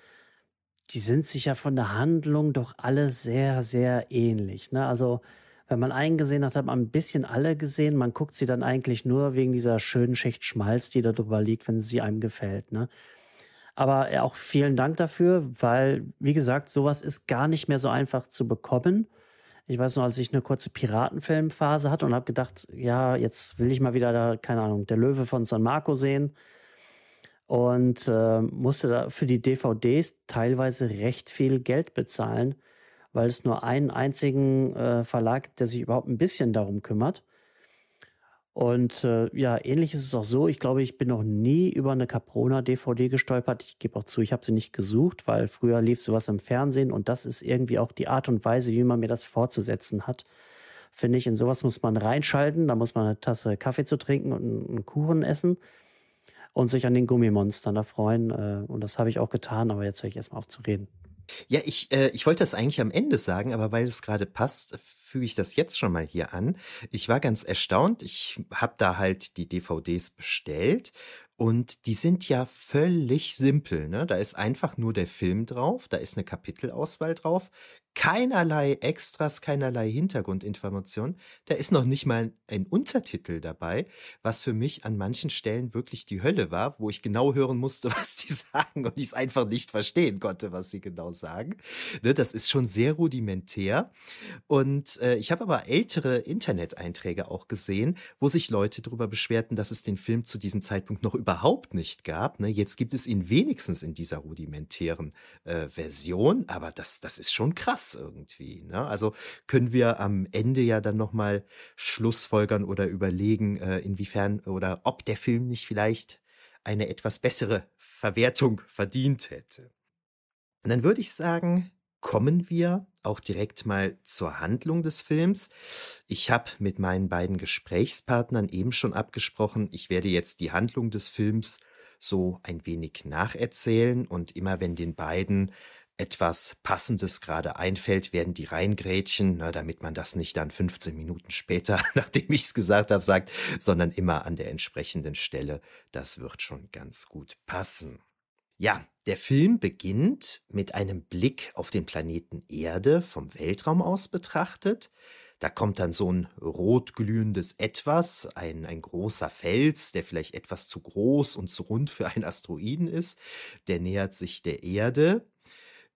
die sind sich ja von der Handlung doch alle sehr, sehr ähnlich. Ne? Also, wenn man einen gesehen hat, hat man ein bisschen alle gesehen. Man guckt sie dann eigentlich nur wegen dieser schönen Schicht Schmalz, die da drüber liegt, wenn sie einem gefällt. Ne? Aber auch vielen Dank dafür, weil, wie gesagt, sowas ist gar nicht mehr so einfach zu bekommen. Ich weiß noch, als ich eine kurze Piratenfilmphase hatte und habe gedacht, ja, jetzt will ich mal wieder da, keine Ahnung, der Löwe von San Marco sehen. Und äh, musste da für die DVDs teilweise recht viel Geld bezahlen, weil es nur einen einzigen äh, Verlag gibt, der sich überhaupt ein bisschen darum kümmert. Und äh, ja, ähnlich ist es auch so. Ich glaube, ich bin noch nie über eine Caprona DVD gestolpert. Ich gebe auch zu, ich habe sie nicht gesucht, weil früher lief sowas im Fernsehen und das ist irgendwie auch die Art und Weise, wie man mir das fortzusetzen hat. Finde ich, in sowas muss man reinschalten. Da muss man eine Tasse Kaffee zu trinken und einen Kuchen essen und sich an den Gummimonstern erfreuen. Äh, und das habe ich auch getan, aber jetzt höre ich erstmal auf zu reden. Ja, ich, äh, ich wollte das eigentlich am Ende sagen, aber weil es gerade passt, füge ich das jetzt schon mal hier an. Ich war ganz erstaunt. Ich habe da halt die DVDs bestellt und die sind ja völlig simpel. Ne? Da ist einfach nur der Film drauf, da ist eine Kapitelauswahl drauf, keinerlei Extras, keinerlei Hintergrundinformation. Da ist noch nicht mal ein Untertitel dabei, was für mich an manchen Stellen wirklich die Hölle war, wo ich genau hören musste, was die sagen und ich es einfach nicht verstehen konnte, was sie genau sagen. Ne, das ist schon sehr rudimentär. Und äh, ich habe aber ältere Internet-Einträge auch gesehen, wo sich Leute darüber beschwerten, dass es den Film zu diesem Zeitpunkt noch überhaupt nicht gab. Ne? Jetzt gibt es ihn wenigstens in dieser rudimentären äh, Version, aber das, das ist schon krass irgendwie. Ne? Also können wir am Ende ja dann nochmal Schlussfolgern oder überlegen, äh, inwiefern oder ob der Film nicht vielleicht eine etwas bessere Verwertung verdient hätte. Und dann würde ich sagen, kommen wir auch direkt mal zur Handlung des Films. Ich habe mit meinen beiden Gesprächspartnern eben schon abgesprochen, ich werde jetzt die Handlung des Films so ein wenig nacherzählen und immer wenn den beiden etwas Passendes gerade einfällt, werden die reingrätschen, na, damit man das nicht dann 15 Minuten später, nachdem ich es gesagt habe, sagt, sondern immer an der entsprechenden Stelle. Das wird schon ganz gut passen. Ja, der Film beginnt mit einem Blick auf den Planeten Erde vom Weltraum aus betrachtet. Da kommt dann so ein rotglühendes Etwas, ein, ein großer Fels, der vielleicht etwas zu groß und zu rund für einen Asteroiden ist. Der nähert sich der Erde.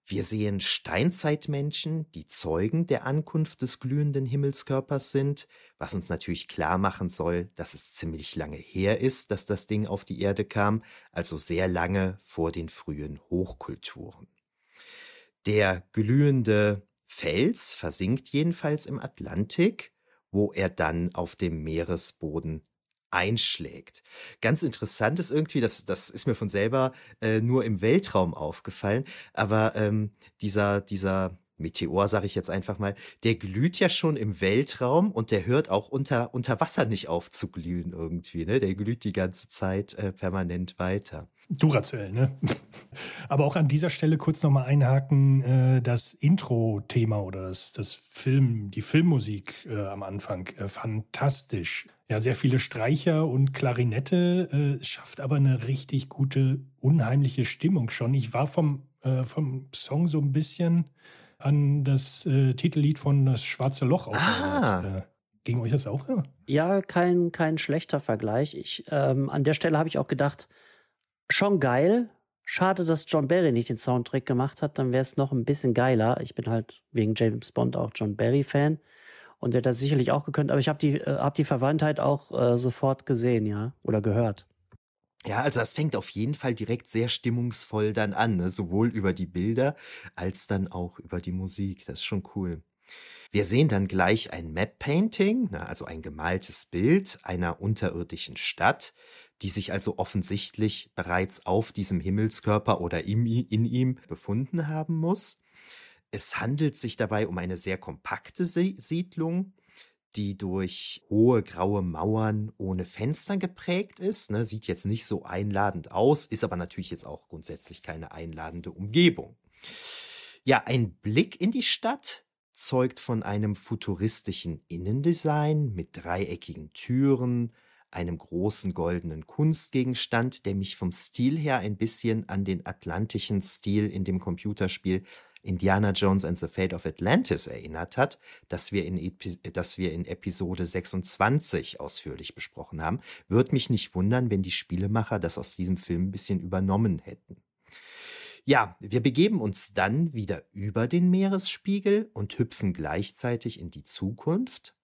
Wir sehen Steinzeitmenschen, die Zeugen der Ankunft des glühenden Himmelskörpers sind, was uns natürlich klar machen soll, dass es ziemlich lange her ist, dass das Ding auf die Erde kam, also sehr lange vor den frühen Hochkulturen. Der glühende Fels versinkt jedenfalls im Atlantik, wo er dann auf dem Meeresboden einschlägt. Ganz interessant ist irgendwie, das, das ist mir von selber äh, nur im Weltraum aufgefallen, aber ähm, dieser, dieser Meteor sage ich jetzt einfach mal, der glüht ja schon im Weltraum und der hört auch unter, unter Wasser nicht auf zu glühen irgendwie. Ne? Der glüht die ganze Zeit äh, permanent weiter. Duracell, ne? Aber auch an dieser Stelle kurz nochmal einhaken, äh, das Intro-Thema oder das, das Film, die Filmmusik äh, am Anfang, äh, fantastisch. Ja, sehr viele Streicher und Klarinette, äh, schafft aber eine richtig gute, unheimliche Stimmung schon. Ich war vom, äh, vom Song so ein bisschen an das äh, Titellied von Das Schwarze Loch ah. Ging euch das auch? Ja, ja kein, kein schlechter Vergleich. Ich, ähm, an der Stelle habe ich auch gedacht, schon geil. Schade, dass John Barry nicht den Soundtrack gemacht hat, dann wäre es noch ein bisschen geiler. Ich bin halt wegen James Bond auch John Barry-Fan und der hat das sicherlich auch gekönnt, aber ich habe die, äh, hab die Verwandtheit auch äh, sofort gesehen, ja, oder gehört. Ja, also das fängt auf jeden Fall direkt sehr stimmungsvoll dann an, ne? sowohl über die Bilder als dann auch über die Musik. Das ist schon cool. Wir sehen dann gleich ein Map-Painting, ne? also ein gemaltes Bild einer unterirdischen Stadt, die sich also offensichtlich bereits auf diesem Himmelskörper oder in, in ihm befunden haben muss. Es handelt sich dabei um eine sehr kompakte Siedlung, die durch hohe graue Mauern ohne Fenster geprägt ist. Ne, sieht jetzt nicht so einladend aus, ist aber natürlich jetzt auch grundsätzlich keine einladende Umgebung. Ja, ein Blick in die Stadt zeugt von einem futuristischen Innendesign mit dreieckigen Türen, einem großen goldenen Kunstgegenstand, der mich vom Stil her ein bisschen an den atlantischen Stil in dem Computerspiel Indiana Jones and the Fate of Atlantis erinnert hat, das wir in, das wir in Episode 26 ausführlich besprochen haben. Würde mich nicht wundern, wenn die Spielemacher das aus diesem Film ein bisschen übernommen hätten. Ja, wir begeben uns dann wieder über den Meeresspiegel und hüpfen gleichzeitig in die Zukunft,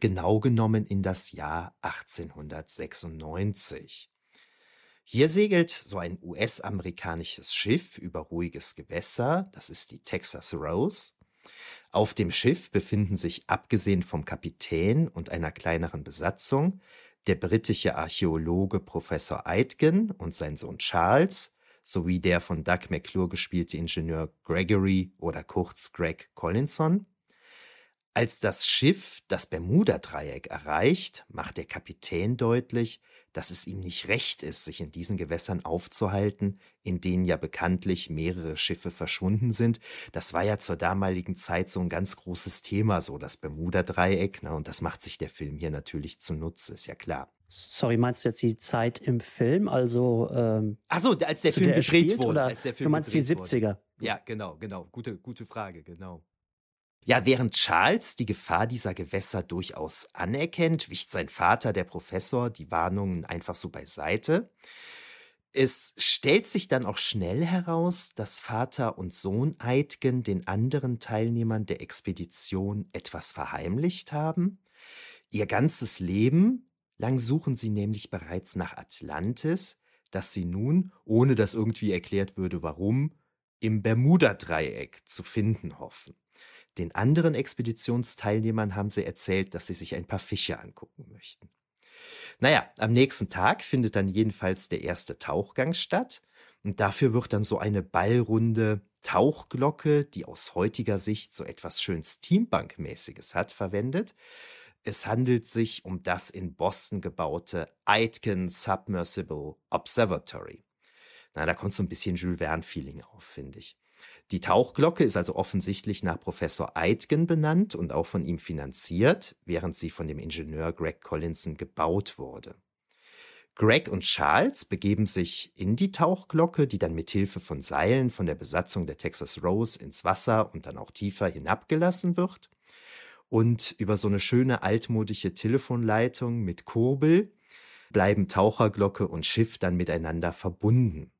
genau genommen in das Jahr 1896. Hier segelt so ein US-amerikanisches Schiff über ruhiges Gewässer, das ist die Texas Rose. Auf dem Schiff befinden sich abgesehen vom Kapitän und einer kleineren Besatzung der britische Archäologe Professor Aitken und sein Sohn Charles sowie der von Doug McClure gespielte Ingenieur Gregory oder kurz Greg Collinson. Als das Schiff das Bermuda-Dreieck erreicht, macht der Kapitän deutlich, dass es ihm nicht recht ist, sich in diesen Gewässern aufzuhalten, in denen ja bekanntlich mehrere Schiffe verschwunden sind. Das war ja zur damaligen Zeit so ein ganz großes Thema, so das Bermuda-Dreieck, ne? und das macht sich der Film hier natürlich zunutze, ist ja klar. Sorry, meinst du jetzt die Zeit im Film? Also ähm, Ach so, als der Film der gedreht wurde. Oder als der Film du meinst die 70er? Wurde. Ja, genau, genau. Gute, gute Frage, genau. Ja, während Charles die Gefahr dieser Gewässer durchaus anerkennt, wicht sein Vater, der Professor, die Warnungen einfach so beiseite. Es stellt sich dann auch schnell heraus, dass Vater und Sohn Aitken den anderen Teilnehmern der Expedition etwas verheimlicht haben. Ihr ganzes Leben lang suchen sie nämlich bereits nach Atlantis, das sie nun, ohne dass irgendwie erklärt würde, warum, im Bermuda-Dreieck zu finden hoffen. Den anderen Expeditionsteilnehmern haben sie erzählt, dass sie sich ein paar Fische angucken möchten. Naja, am nächsten Tag findet dann jedenfalls der erste Tauchgang statt. Und dafür wird dann so eine ballrunde Tauchglocke, die aus heutiger Sicht so etwas schön Steampunk-mäßiges hat, verwendet. Es handelt sich um das in Boston gebaute Aitken Submersible Observatory. Na, da kommt so ein bisschen Jules Verne-Feeling auf, finde ich. Die Tauchglocke ist also offensichtlich nach Professor Aitken benannt und auch von ihm finanziert, während sie von dem Ingenieur Greg Collinson gebaut wurde. Greg und Charles begeben sich in die Tauchglocke, die dann mit Hilfe von Seilen von der Besatzung der Texas Rose ins Wasser und dann auch tiefer hinabgelassen wird. Und über so eine schöne altmodische Telefonleitung mit Kurbel bleiben Taucherglocke und Schiff dann miteinander verbunden.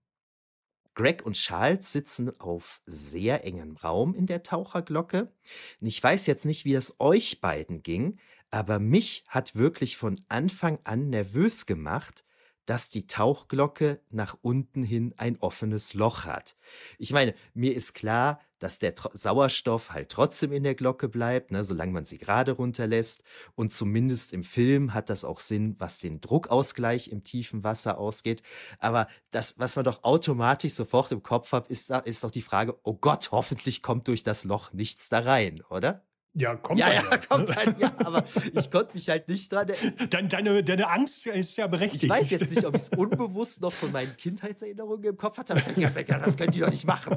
Greg und Charles sitzen auf sehr engem Raum in der Taucherglocke. Und ich weiß jetzt nicht, wie es euch beiden ging, aber mich hat wirklich von Anfang an nervös gemacht, dass die Tauchglocke nach unten hin ein offenes Loch hat. Ich meine, mir ist klar, dass der Tro Sauerstoff halt trotzdem in der Glocke bleibt, ne, solange man sie gerade runterlässt. Und zumindest im Film hat das auch Sinn, was den Druckausgleich im tiefen Wasser ausgeht. Aber das, was man doch automatisch sofort im Kopf hat, ist, ist doch die Frage, oh Gott, hoffentlich kommt durch das Loch nichts da rein, oder? Ja, kommt ja, halt, ja, kommt halt, ja, aber ich konnte mich halt nicht dran erinnern. Deine, deine, deine Angst ist ja berechtigt. Ich weiß jetzt nicht, ob ich es unbewusst noch von meinen Kindheitserinnerungen im Kopf hatte, aber ich habe Zeit gedacht, das können die doch nicht machen.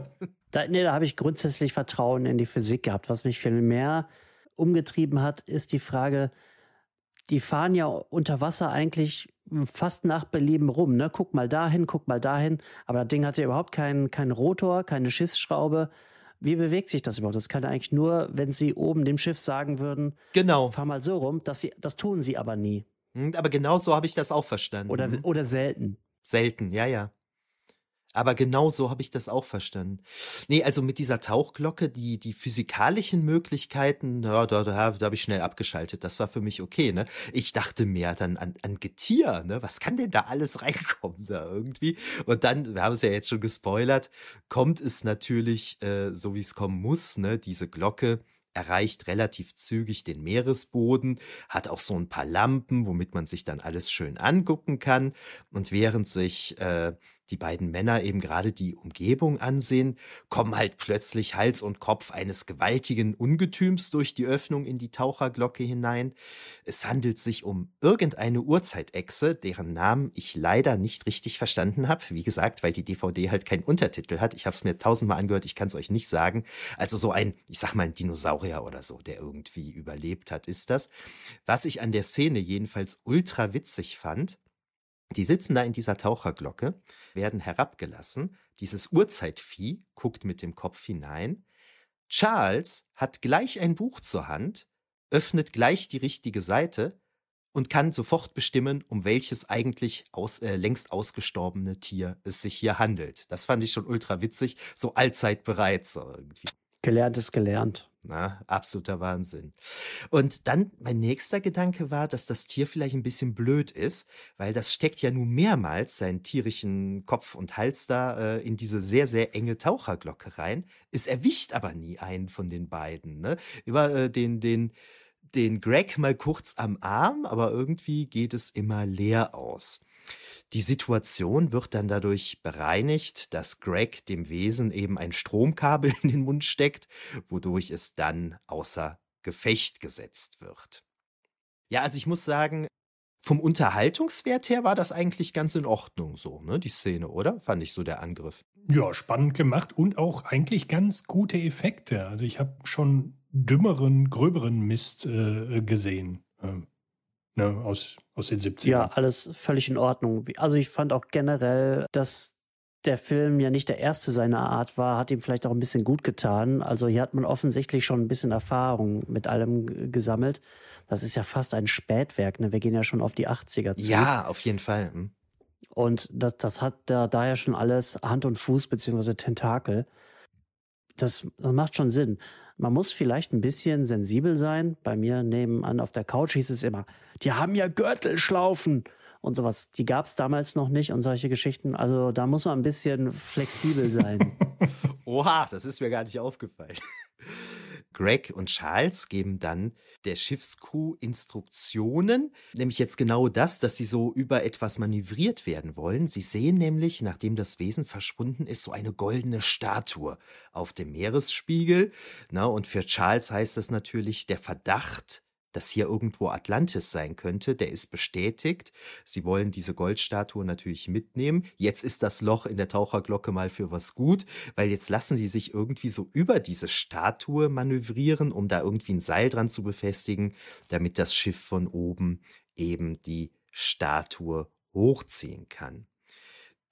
Da, nee, da habe ich grundsätzlich Vertrauen in die Physik gehabt. Was mich viel mehr umgetrieben hat, ist die Frage, die fahren ja unter Wasser eigentlich fast nach Belieben rum. Ne? Guck mal dahin, guck mal dahin. Aber das Ding hatte überhaupt keinen kein Rotor, keine Schiffsschraube. Wie bewegt sich das überhaupt? Das kann eigentlich nur, wenn sie oben dem Schiff sagen würden, genau. fahr mal so rum. Dass sie, das tun sie aber nie. Hm, aber genau so habe ich das auch verstanden. Oder, oder selten. Selten, ja, ja. Aber genau so habe ich das auch verstanden. Nee, also mit dieser Tauchglocke, die, die physikalischen Möglichkeiten, ja, da, da, da habe ich schnell abgeschaltet. Das war für mich okay, ne? Ich dachte mehr dann an, an Getier, ne? Was kann denn da alles reinkommen da irgendwie? Und dann, wir haben es ja jetzt schon gespoilert, kommt es natürlich, äh, so wie es kommen muss, ne? Diese Glocke erreicht relativ zügig den Meeresboden, hat auch so ein paar Lampen, womit man sich dann alles schön angucken kann. Und während sich äh, die beiden Männer eben gerade die Umgebung ansehen, kommen halt plötzlich Hals und Kopf eines gewaltigen Ungetüms durch die Öffnung in die Taucherglocke hinein. Es handelt sich um irgendeine Urzeitechse, deren Namen ich leider nicht richtig verstanden habe. Wie gesagt, weil die DVD halt keinen Untertitel hat. Ich habe es mir tausendmal angehört, ich kann es euch nicht sagen. Also so ein, ich sag mal, ein Dinosaurier oder so, der irgendwie überlebt hat, ist das. Was ich an der Szene jedenfalls ultra witzig fand, die sitzen da in dieser Taucherglocke, werden herabgelassen. Dieses Urzeitvieh guckt mit dem Kopf hinein. Charles hat gleich ein Buch zur Hand, öffnet gleich die richtige Seite und kann sofort bestimmen, um welches eigentlich aus, äh, längst ausgestorbene Tier es sich hier handelt. Das fand ich schon ultra witzig, so allzeit bereit so irgendwie. Gelernt ist gelernt. Na, absoluter Wahnsinn. Und dann mein nächster Gedanke war, dass das Tier vielleicht ein bisschen blöd ist, weil das steckt ja nun mehrmals seinen tierischen Kopf und Hals da äh, in diese sehr, sehr enge Taucherglocke rein. Es erwischt aber nie einen von den beiden. Ne? Über äh, den, den, den Greg mal kurz am Arm, aber irgendwie geht es immer leer aus. Die Situation wird dann dadurch bereinigt, dass Greg dem Wesen eben ein Stromkabel in den Mund steckt, wodurch es dann außer Gefecht gesetzt wird. Ja, also ich muss sagen, vom Unterhaltungswert her war das eigentlich ganz in Ordnung so, ne, die Szene, oder? Fand ich so der Angriff. Ja, spannend gemacht und auch eigentlich ganz gute Effekte. Also ich habe schon dümmeren, gröberen Mist äh, gesehen. Ähm, ne, aus, aus den 70ern. Ja, alles völlig in Ordnung. Also ich fand auch generell, dass der Film ja nicht der erste seiner Art war, hat ihm vielleicht auch ein bisschen gut getan. Also hier hat man offensichtlich schon ein bisschen Erfahrung mit allem gesammelt. Das ist ja fast ein Spätwerk, ne? Wir gehen ja schon auf die 80er zu. Ja, auf jeden Fall. Hm. Und das, das hat da daher schon alles Hand und Fuß beziehungsweise Tentakel. Das, das macht schon Sinn. Man muss vielleicht ein bisschen sensibel sein. Bei mir nebenan auf der Couch hieß es immer, die haben ja Gürtelschlaufen und sowas. Die gab es damals noch nicht und solche Geschichten. Also da muss man ein bisschen flexibel sein. Oha, das ist mir gar nicht aufgefallen. Greg und Charles geben dann der Schiffscrew Instruktionen, nämlich jetzt genau das, dass sie so über etwas manövriert werden wollen. Sie sehen nämlich, nachdem das Wesen verschwunden ist, so eine goldene Statue auf dem Meeresspiegel. Na, und für Charles heißt das natürlich der Verdacht, dass hier irgendwo Atlantis sein könnte, der ist bestätigt. Sie wollen diese Goldstatue natürlich mitnehmen. Jetzt ist das Loch in der Taucherglocke mal für was gut, weil jetzt lassen sie sich irgendwie so über diese Statue manövrieren, um da irgendwie ein Seil dran zu befestigen, damit das Schiff von oben eben die Statue hochziehen kann.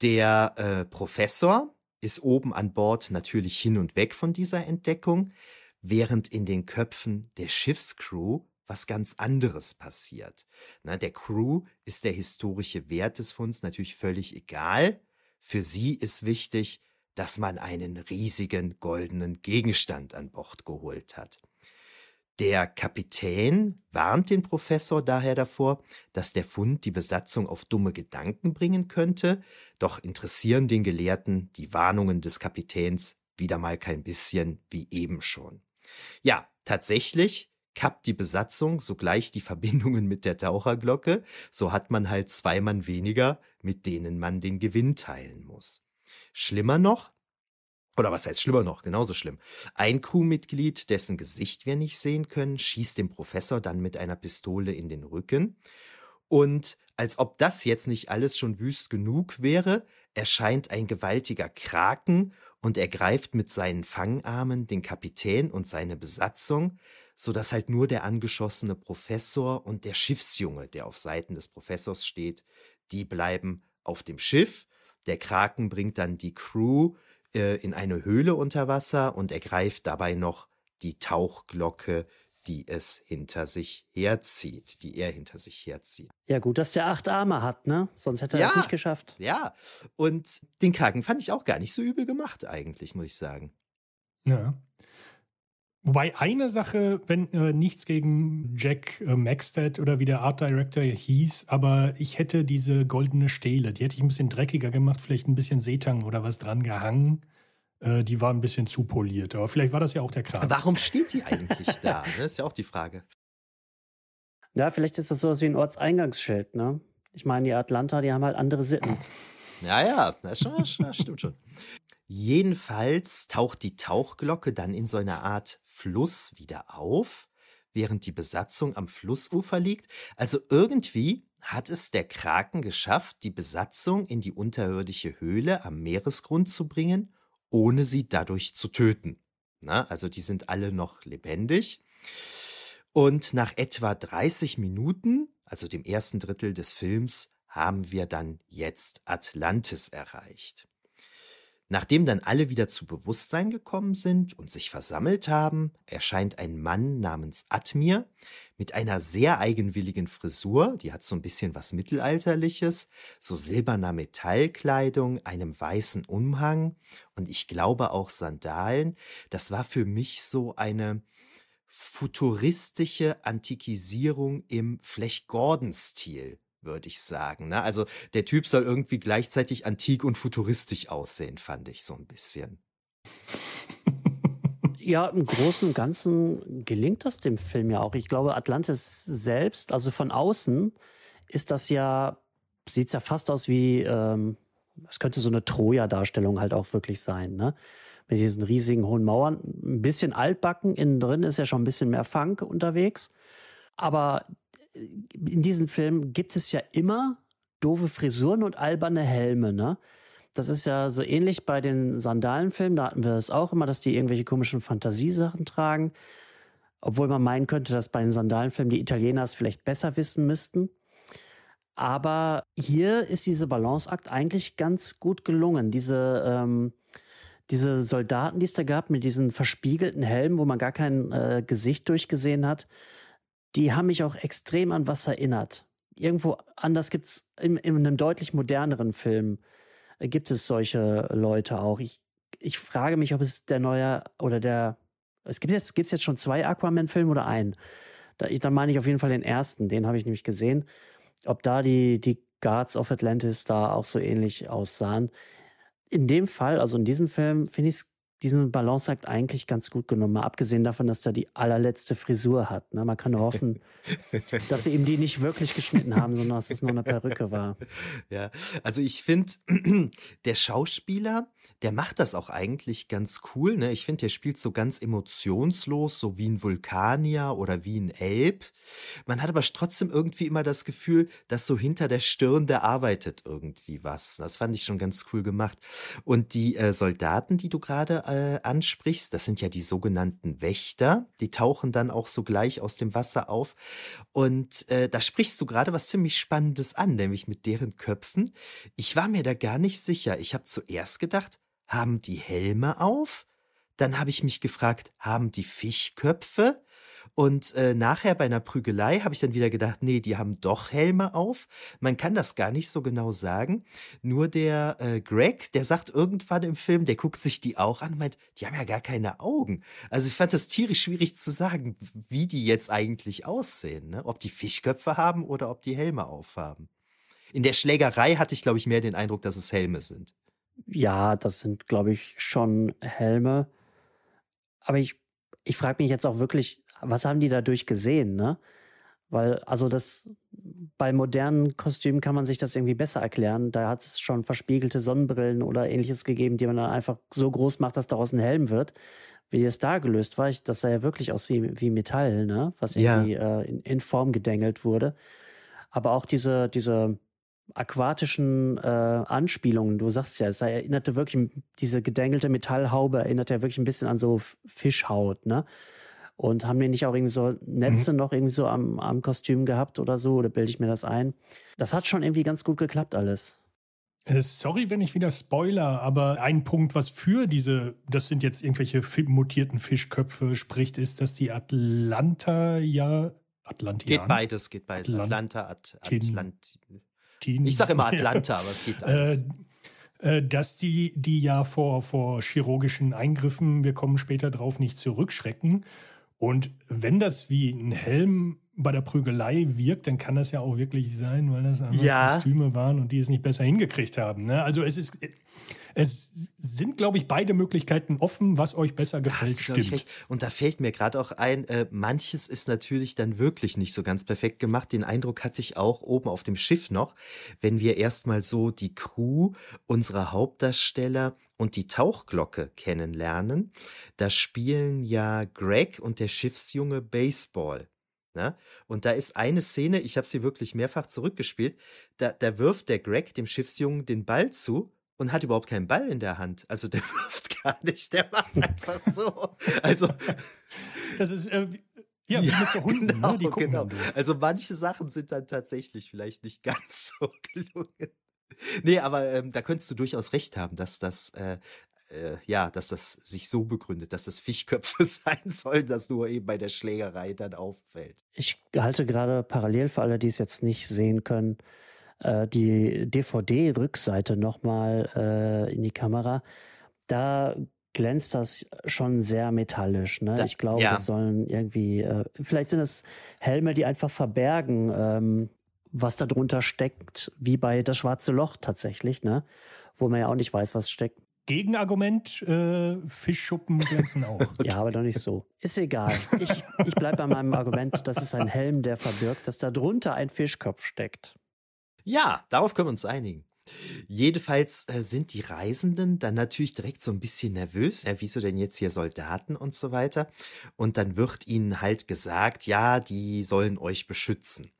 Der äh, Professor ist oben an Bord natürlich hin und weg von dieser Entdeckung, während in den Köpfen der Schiffscrew was ganz anderes passiert. Na, der Crew ist der historische Wert des Funds natürlich völlig egal. Für sie ist wichtig, dass man einen riesigen goldenen Gegenstand an Bord geholt hat. Der Kapitän warnt den Professor daher davor, dass der Fund die Besatzung auf dumme Gedanken bringen könnte, doch interessieren den Gelehrten die Warnungen des Kapitäns wieder mal kein bisschen wie eben schon. Ja, tatsächlich kappt die Besatzung sogleich die Verbindungen mit der Taucherglocke, so hat man halt zwei Mann weniger, mit denen man den Gewinn teilen muss. Schlimmer noch, oder was heißt schlimmer noch, genauso schlimm. Ein Crewmitglied, dessen Gesicht wir nicht sehen können, schießt dem Professor dann mit einer Pistole in den Rücken. Und als ob das jetzt nicht alles schon wüst genug wäre, erscheint ein gewaltiger Kraken und ergreift mit seinen Fangarmen den Kapitän und seine Besatzung, so dass halt nur der angeschossene Professor und der Schiffsjunge, der auf Seiten des Professors steht, die bleiben auf dem Schiff. Der Kraken bringt dann die Crew äh, in eine Höhle unter Wasser und ergreift dabei noch die Tauchglocke, die es hinter sich herzieht, die er hinter sich herzieht. Ja, gut, dass der acht Arme hat, ne? Sonst hätte er ja, nicht geschafft. Ja, und den Kraken fand ich auch gar nicht so übel gemacht, eigentlich, muss ich sagen. Ja. Wobei eine Sache, wenn äh, nichts gegen Jack äh, Maxted oder wie der Art Director hieß, aber ich hätte diese goldene Stele, die hätte ich ein bisschen dreckiger gemacht, vielleicht ein bisschen Seetang oder was dran gehangen. Äh, die war ein bisschen zu poliert, aber vielleicht war das ja auch der Kram. Warum steht die eigentlich da? Das ist ja auch die Frage. Ja, vielleicht ist das sowas wie ein Ortseingangsschild, ne? Ich meine, die Atlanta, die haben halt andere Sitten. Ja, ja, das, schon, das stimmt schon. Jedenfalls taucht die Tauchglocke dann in so einer Art Fluss wieder auf, während die Besatzung am Flussufer liegt. Also irgendwie hat es der Kraken geschafft, die Besatzung in die unterirdische Höhle am Meeresgrund zu bringen, ohne sie dadurch zu töten. Na, also die sind alle noch lebendig. Und nach etwa 30 Minuten, also dem ersten Drittel des Films, haben wir dann jetzt Atlantis erreicht. Nachdem dann alle wieder zu Bewusstsein gekommen sind und sich versammelt haben, erscheint ein Mann namens Admir mit einer sehr eigenwilligen Frisur, die hat so ein bisschen was Mittelalterliches, so silberner Metallkleidung, einem weißen Umhang und ich glaube auch Sandalen. Das war für mich so eine futuristische Antikisierung im Flecht-Gordon-Stil würde ich sagen. Ne? Also der Typ soll irgendwie gleichzeitig antik und futuristisch aussehen, fand ich so ein bisschen. Ja, im Großen und Ganzen gelingt das dem Film ja auch. Ich glaube, Atlantis selbst, also von außen, ist das ja, sieht es ja fast aus wie, ähm, es könnte so eine Troja-Darstellung halt auch wirklich sein, ne? Mit diesen riesigen hohen Mauern. Ein bisschen altbacken, innen drin ist ja schon ein bisschen mehr Funk unterwegs. Aber in diesem Film gibt es ja immer doofe Frisuren und alberne Helme, ne? Das ist ja so ähnlich bei den Sandalenfilmen, da hatten wir das auch immer, dass die irgendwelche komischen Fantasiesachen tragen. Obwohl man meinen könnte, dass bei den Sandalenfilmen die Italiener es vielleicht besser wissen müssten. Aber hier ist diese Balanceakt eigentlich ganz gut gelungen. Diese, ähm, diese Soldaten, die es da gab, mit diesen verspiegelten Helmen, wo man gar kein äh, Gesicht durchgesehen hat, die haben mich auch extrem an was erinnert. Irgendwo anders gibt es in, in, einem deutlich moderneren Film äh, gibt es solche Leute auch. Ich, ich frage mich, ob es der neue oder der es gibt jetzt gibt's jetzt schon zwei Aquaman-Filme oder einen. Da, ich, dann meine ich auf jeden Fall den ersten, den habe ich nämlich gesehen. Ob da die die Guards of Atlantis da auch so ähnlich aussahen. In dem Fall, also in diesem Film, finde ich es diesen Balanceakt eigentlich ganz gut genommen. Mal abgesehen davon, dass er die allerletzte Frisur hat. Ne? Man kann hoffen, dass sie ihm die nicht wirklich geschnitten haben, sondern dass es nur eine Perücke war. Ja, also ich finde, der Schauspieler, der macht das auch eigentlich ganz cool. Ne? Ich finde, der spielt so ganz emotionslos, so wie ein Vulkanier oder wie ein Elb. Man hat aber trotzdem irgendwie immer das Gefühl, dass so hinter der Stirn, der arbeitet irgendwie was. Das fand ich schon ganz cool gemacht. Und die äh, Soldaten, die du gerade äh, ansprichst, das sind ja die sogenannten Wächter. Die tauchen dann auch sogleich aus dem Wasser auf. Und äh, da sprichst du gerade was ziemlich Spannendes an, nämlich mit deren Köpfen. Ich war mir da gar nicht sicher. Ich habe zuerst gedacht, haben die Helme auf? Dann habe ich mich gefragt, haben die Fischköpfe? Und äh, nachher bei einer Prügelei habe ich dann wieder gedacht, nee, die haben doch Helme auf. Man kann das gar nicht so genau sagen. Nur der äh, Greg, der sagt irgendwann im Film, der guckt sich die auch an und meint, die haben ja gar keine Augen. Also ich fand das tierisch schwierig zu sagen, wie die jetzt eigentlich aussehen. Ne? Ob die Fischköpfe haben oder ob die Helme aufhaben. In der Schlägerei hatte ich, glaube ich, mehr den Eindruck, dass es Helme sind. Ja, das sind, glaube ich, schon Helme. Aber ich, ich frage mich jetzt auch wirklich, was haben die dadurch gesehen, ne? Weil, also das, bei modernen Kostümen kann man sich das irgendwie besser erklären. Da hat es schon verspiegelte Sonnenbrillen oder ähnliches gegeben, die man dann einfach so groß macht, dass daraus ein Helm wird. Wie das da gelöst war, ich, das sah ja wirklich aus wie, wie Metall, ne? Was irgendwie ja. äh, in, in Form gedengelt wurde. Aber auch diese, diese aquatischen äh, Anspielungen. Du sagst ja, es erinnerte wirklich, diese gedengelte Metallhaube erinnert ja wirklich ein bisschen an so Fischhaut, ne? Und haben die nicht auch irgendwie so Netze mhm. noch irgendwie so am, am Kostüm gehabt oder so? Oder bilde ich mir das ein? Das hat schon irgendwie ganz gut geklappt alles. Äh, sorry, wenn ich wieder spoiler, aber ein Punkt, was für diese, das sind jetzt irgendwelche mutierten Fischköpfe spricht, ist, dass die Atlanta ja Atlantianer. Geht beides, geht beides. Atlanta, At, Atlant. Ich sage immer Atlanta, aber es geht alles. Äh, äh, dass die, die ja vor, vor chirurgischen Eingriffen, wir kommen später drauf, nicht zurückschrecken. Und wenn das wie ein Helm bei der Prügelei wirkt, dann kann das ja auch wirklich sein, weil das einfach ja. Kostüme waren und die es nicht besser hingekriegt haben. Ne? Also es ist, es sind, glaube ich, beide Möglichkeiten offen, was euch besser gefällt. Das stimmt. Recht. Und da fällt mir gerade auch ein, äh, manches ist natürlich dann wirklich nicht so ganz perfekt gemacht. Den Eindruck hatte ich auch oben auf dem Schiff noch, wenn wir erstmal so die Crew unserer Hauptdarsteller und die Tauchglocke kennenlernen. Da spielen ja Greg und der Schiffsjunge Baseball. Ne? Und da ist eine Szene, ich habe sie wirklich mehrfach zurückgespielt, da, da wirft der Greg dem Schiffsjungen den Ball zu und hat überhaupt keinen Ball in der Hand. Also der wirft gar nicht, der macht einfach so. Also das ist äh, ja, ja, mit so Hunden, ne? genau, ne? genau. Also manche Sachen sind dann tatsächlich vielleicht nicht ganz so gelungen. Nee, aber ähm, da könntest du durchaus recht haben, dass das äh, äh, ja, dass das sich so begründet, dass das Fischköpfe sein sollen, dass nur eben bei der Schlägerei dann auffällt. Ich halte gerade parallel für alle, die es jetzt nicht sehen können, äh, die DVD-Rückseite nochmal äh, in die Kamera. Da glänzt das schon sehr metallisch. Ne? Ich glaube, ja. das sollen irgendwie, vielleicht sind es Helme, die einfach verbergen, ähm, was da drunter steckt, wie bei das schwarze Loch tatsächlich, ne? Wo man ja auch nicht weiß, was steckt. Gegenargument, äh, Fischschuppen glänzen auch. ja, aber doch nicht so. Ist egal. Ich, ich bleibe bei meinem Argument, das ist ein Helm, der verbirgt, dass da drunter ein Fischkopf steckt. Ja, darauf können wir uns einigen. Jedenfalls äh, sind die Reisenden dann natürlich direkt so ein bisschen nervös. Ja, wieso denn jetzt hier Soldaten und so weiter? Und dann wird ihnen halt gesagt, ja, die sollen euch beschützen.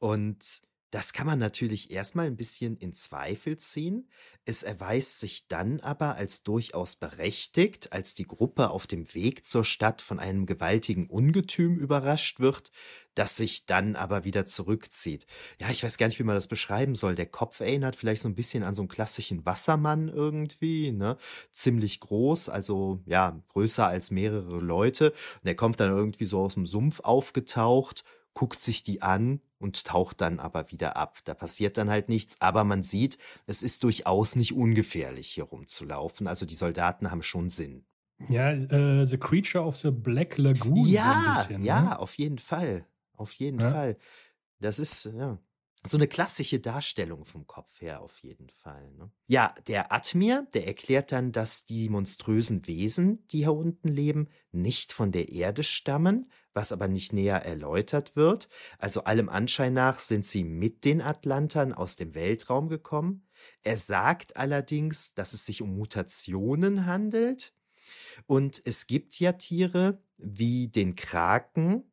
Und das kann man natürlich erstmal ein bisschen in Zweifel ziehen. Es erweist sich dann aber als durchaus berechtigt, als die Gruppe auf dem Weg zur Stadt von einem gewaltigen Ungetüm überrascht wird, das sich dann aber wieder zurückzieht. Ja, ich weiß gar nicht, wie man das beschreiben soll. Der Kopf erinnert vielleicht so ein bisschen an so einen klassischen Wassermann irgendwie, ne? Ziemlich groß, also ja, größer als mehrere Leute. Und der kommt dann irgendwie so aus dem Sumpf aufgetaucht guckt sich die an und taucht dann aber wieder ab. Da passiert dann halt nichts, aber man sieht, es ist durchaus nicht ungefährlich, hier rumzulaufen. Also die Soldaten haben schon Sinn. Ja, äh, The Creature of the Black Lagoon. Ja, so bisschen, ja, ne? auf jeden Fall. Auf jeden ja. Fall. Das ist, ja. So eine klassische Darstellung vom Kopf her auf jeden Fall. Ne? Ja, der Atmir, der erklärt dann, dass die monströsen Wesen, die hier unten leben, nicht von der Erde stammen, was aber nicht näher erläutert wird. Also allem Anschein nach sind sie mit den Atlantern aus dem Weltraum gekommen. Er sagt allerdings, dass es sich um Mutationen handelt. Und es gibt ja Tiere wie den Kraken,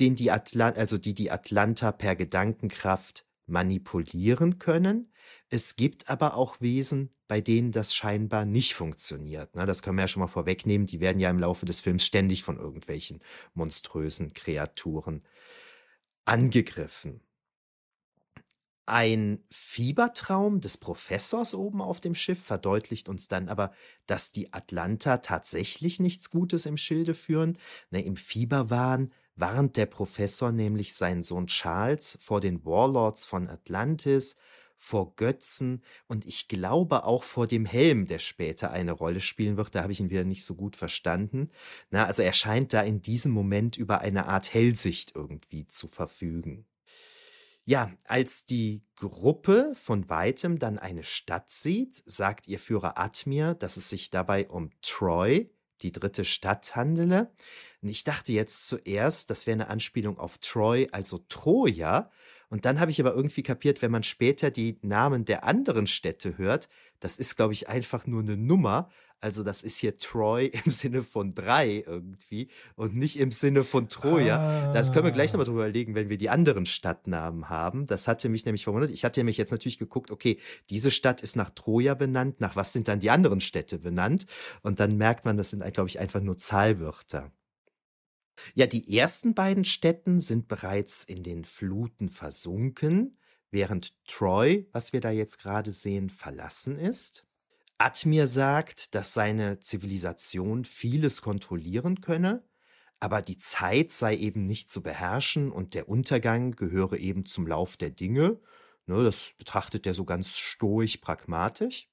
den die Atlant also die die Atlanta per Gedankenkraft manipulieren können. Es gibt aber auch Wesen, bei denen das scheinbar nicht funktioniert. Ne? Das können wir ja schon mal vorwegnehmen. Die werden ja im Laufe des Films ständig von irgendwelchen monströsen Kreaturen angegriffen. Ein Fiebertraum des Professors oben auf dem Schiff verdeutlicht uns dann aber, dass die Atlanta tatsächlich nichts Gutes im Schilde führen. Ne, Im Fieberwahn warnt der Professor nämlich seinen Sohn Charles vor den Warlords von Atlantis, vor Götzen und ich glaube auch vor dem Helm, der später eine Rolle spielen wird. Da habe ich ihn wieder nicht so gut verstanden. Na, also er scheint da in diesem Moment über eine Art Hellsicht irgendwie zu verfügen. Ja, als die Gruppe von weitem dann eine Stadt sieht, sagt ihr Führer Atmir, dass es sich dabei um Troy, die dritte Stadt, handele. Ich dachte jetzt zuerst, das wäre eine Anspielung auf Troy, also Troja. Und dann habe ich aber irgendwie kapiert, wenn man später die Namen der anderen Städte hört, das ist, glaube ich, einfach nur eine Nummer. Also das ist hier Troy im Sinne von drei irgendwie und nicht im Sinne von Troja. Ah. Das können wir gleich nochmal drüber überlegen, wenn wir die anderen Stadtnamen haben. Das hatte mich nämlich verwundert. Ich hatte mich jetzt natürlich geguckt, okay, diese Stadt ist nach Troja benannt. Nach was sind dann die anderen Städte benannt? Und dann merkt man, das sind, glaube ich, einfach nur Zahlwörter. Ja, die ersten beiden Städten sind bereits in den Fluten versunken, während Troy, was wir da jetzt gerade sehen, verlassen ist. Atmir sagt, dass seine Zivilisation vieles kontrollieren könne, aber die Zeit sei eben nicht zu beherrschen und der Untergang gehöre eben zum Lauf der Dinge. Ne, das betrachtet er so ganz stoisch pragmatisch.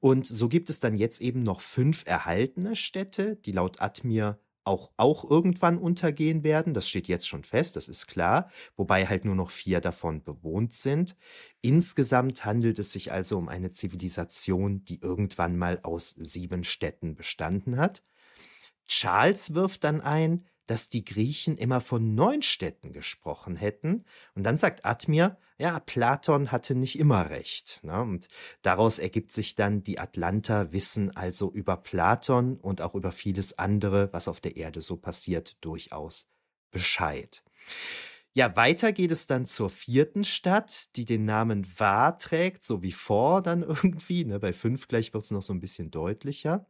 Und so gibt es dann jetzt eben noch fünf erhaltene Städte, die laut Atmir auch, auch irgendwann untergehen werden. Das steht jetzt schon fest, das ist klar, wobei halt nur noch vier davon bewohnt sind. Insgesamt handelt es sich also um eine Zivilisation, die irgendwann mal aus sieben Städten bestanden hat. Charles wirft dann ein, dass die Griechen immer von neun Städten gesprochen hätten. Und dann sagt Admir, ja, Platon hatte nicht immer recht. Ne? Und daraus ergibt sich dann, die Atlanter wissen also über Platon und auch über vieles andere, was auf der Erde so passiert, durchaus Bescheid. Ja, weiter geht es dann zur vierten Stadt, die den Namen War trägt, so wie vor dann irgendwie. Ne? Bei fünf gleich wird es noch so ein bisschen deutlicher.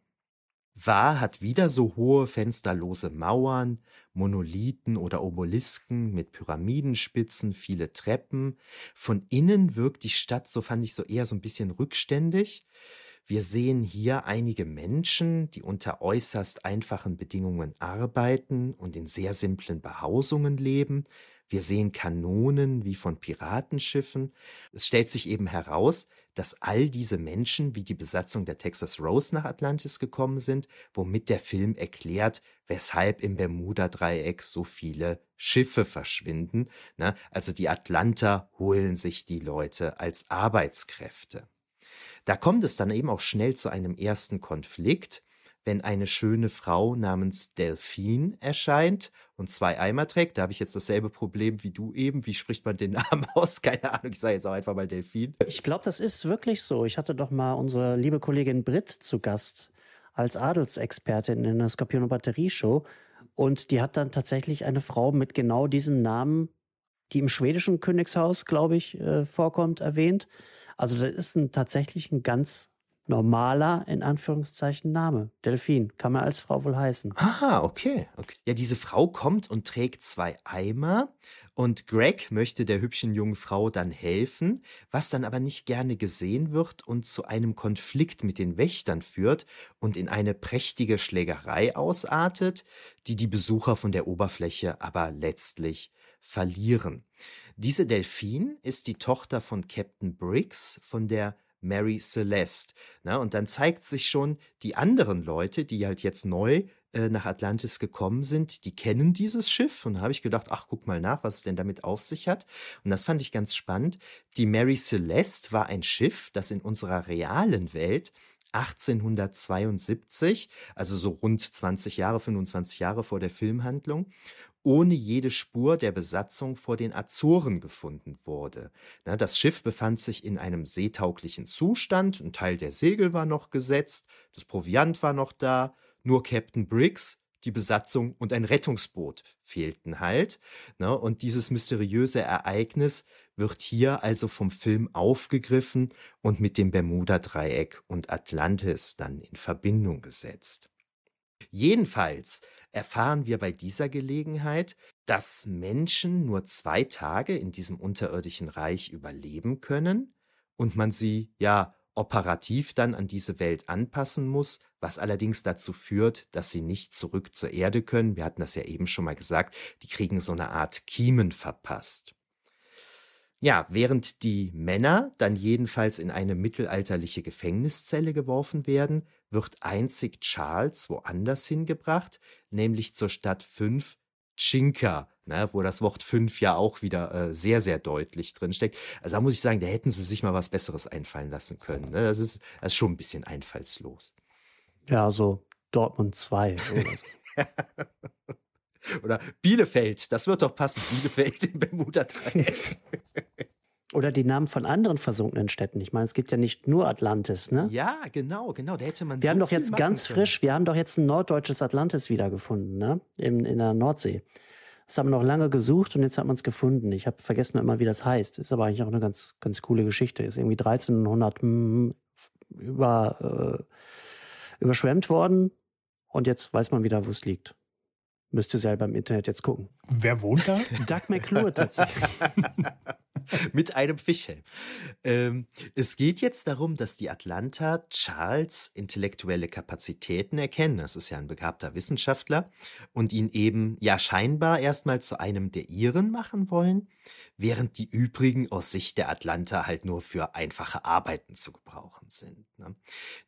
War hat wieder so hohe fensterlose Mauern, Monolithen oder Obelisken mit Pyramidenspitzen, viele Treppen. Von innen wirkt die Stadt, so fand ich so eher so ein bisschen rückständig. Wir sehen hier einige Menschen, die unter äußerst einfachen Bedingungen arbeiten und in sehr simplen Behausungen leben. Wir sehen Kanonen wie von Piratenschiffen. Es stellt sich eben heraus, dass all diese Menschen wie die Besatzung der Texas Rose nach Atlantis gekommen sind, womit der Film erklärt, weshalb im Bermuda-Dreieck so viele Schiffe verschwinden. Na, also die Atlanter holen sich die Leute als Arbeitskräfte. Da kommt es dann eben auch schnell zu einem ersten Konflikt, wenn eine schöne Frau namens Delphine erscheint und zwei Eimer trägt. Da habe ich jetzt dasselbe Problem wie du eben. Wie spricht man den Namen aus? Keine Ahnung, ich sage jetzt auch einfach mal Delphine. Ich glaube, das ist wirklich so. Ich hatte doch mal unsere liebe Kollegin Brit zu Gast als Adelsexpertin in der Skorpion- und Batterieshow. Und die hat dann tatsächlich eine Frau mit genau diesem Namen, die im schwedischen Königshaus, glaube ich, äh, vorkommt, erwähnt. Also das ist ein, tatsächlich ein ganz normaler, in Anführungszeichen, Name. Delfin, kann man als Frau wohl heißen. Ah, okay. okay. Ja, diese Frau kommt und trägt zwei Eimer und Greg möchte der hübschen jungen Frau dann helfen, was dann aber nicht gerne gesehen wird und zu einem Konflikt mit den Wächtern führt und in eine prächtige Schlägerei ausartet, die die Besucher von der Oberfläche aber letztlich verlieren. Diese Delfin ist die Tochter von Captain Briggs von der Mary Celeste. Na, und dann zeigt sich schon, die anderen Leute, die halt jetzt neu äh, nach Atlantis gekommen sind, die kennen dieses Schiff. Und da habe ich gedacht, ach, guck mal nach, was es denn damit auf sich hat. Und das fand ich ganz spannend. Die Mary Celeste war ein Schiff, das in unserer realen Welt 1872, also so rund 20 Jahre, 25 Jahre vor der Filmhandlung, ohne jede Spur der Besatzung vor den Azoren gefunden wurde. das Schiff befand sich in einem seetauglichen Zustand, ein Teil der Segel war noch gesetzt, das Proviant war noch da, nur Captain Briggs, die Besatzung und ein Rettungsboot fehlten halt. und dieses mysteriöse Ereignis wird hier also vom Film aufgegriffen und mit dem Bermuda-Dreieck und Atlantis dann in Verbindung gesetzt. Jedenfalls erfahren wir bei dieser Gelegenheit, dass Menschen nur zwei Tage in diesem unterirdischen Reich überleben können und man sie ja operativ dann an diese Welt anpassen muss, was allerdings dazu führt, dass sie nicht zurück zur Erde können. Wir hatten das ja eben schon mal gesagt, die kriegen so eine Art Kiemen verpasst. Ja, während die Männer dann jedenfalls in eine mittelalterliche Gefängniszelle geworfen werden, wird einzig Charles woanders hingebracht, nämlich zur Stadt 5 Chinka, ne, wo das Wort 5 ja auch wieder äh, sehr, sehr deutlich drinsteckt. Also da muss ich sagen, da hätten sie sich mal was Besseres einfallen lassen können. Ne? Das, ist, das ist schon ein bisschen einfallslos. Ja, so Dortmund 2 oder so. oder Bielefeld, das wird doch passen. Bielefeld im Bermuda-Dreieck. Oder die Namen von anderen versunkenen Städten. Ich meine, es gibt ja nicht nur Atlantis, ne? Ja, genau, genau. Da hätte man Wir so haben doch jetzt ganz können. frisch, wir haben doch jetzt ein norddeutsches Atlantis wiedergefunden, ne? In, in der Nordsee. Das haben wir noch lange gesucht und jetzt hat man es gefunden. Ich habe vergessen immer, wie das heißt. Ist aber eigentlich auch eine ganz, ganz coole Geschichte. Ist irgendwie 1300 mm, über, äh, überschwemmt worden und jetzt weiß man wieder, wo es liegt. Müsst ihr selber im Internet jetzt gucken. Wer wohnt da? Doug McClure tatsächlich. Mit einem Fischhelm. Ähm, es geht jetzt darum, dass die Atlanta Charles intellektuelle Kapazitäten erkennen. Das ist ja ein begabter Wissenschaftler und ihn eben ja scheinbar erstmal zu einem der ihren machen wollen, während die übrigen aus Sicht der Atlanta halt nur für einfache Arbeiten zu gebrauchen sind. Ne?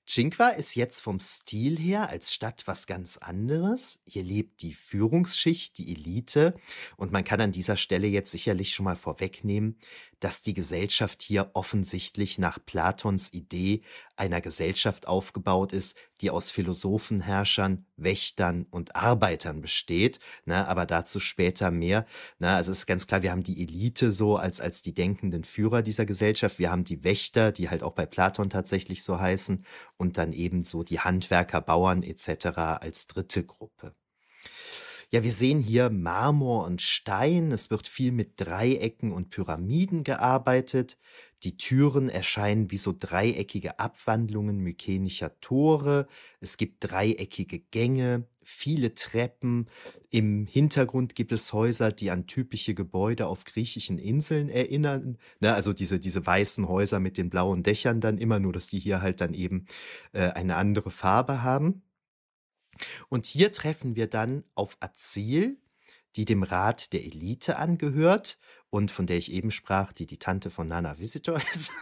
Cinque ist jetzt vom Stil her als Stadt was ganz anderes. Hier lebt die Führungsschicht, die Elite und man kann an dieser Stelle jetzt sicherlich schon mal vorwegnehmen, dass die Gesellschaft hier offensichtlich nach Platons Idee einer Gesellschaft aufgebaut ist, die aus Philosophen, Herrschern, Wächtern und Arbeitern besteht. Ne, aber dazu später mehr. Ne, also es ist ganz klar, wir haben die Elite so als, als die denkenden Führer dieser Gesellschaft. Wir haben die Wächter, die halt auch bei Platon tatsächlich so heißen. Und dann eben so die Handwerker, Bauern etc. als dritte Gruppe. Ja, wir sehen hier Marmor und Stein. Es wird viel mit Dreiecken und Pyramiden gearbeitet. Die Türen erscheinen wie so dreieckige Abwandlungen mykenischer Tore. Es gibt dreieckige Gänge, viele Treppen. Im Hintergrund gibt es Häuser, die an typische Gebäude auf griechischen Inseln erinnern. Ne, also diese, diese weißen Häuser mit den blauen Dächern dann immer, nur dass die hier halt dann eben äh, eine andere Farbe haben. Und hier treffen wir dann auf Azil, die dem Rat der Elite angehört und von der ich eben sprach, die die Tante von Nana Visitor ist,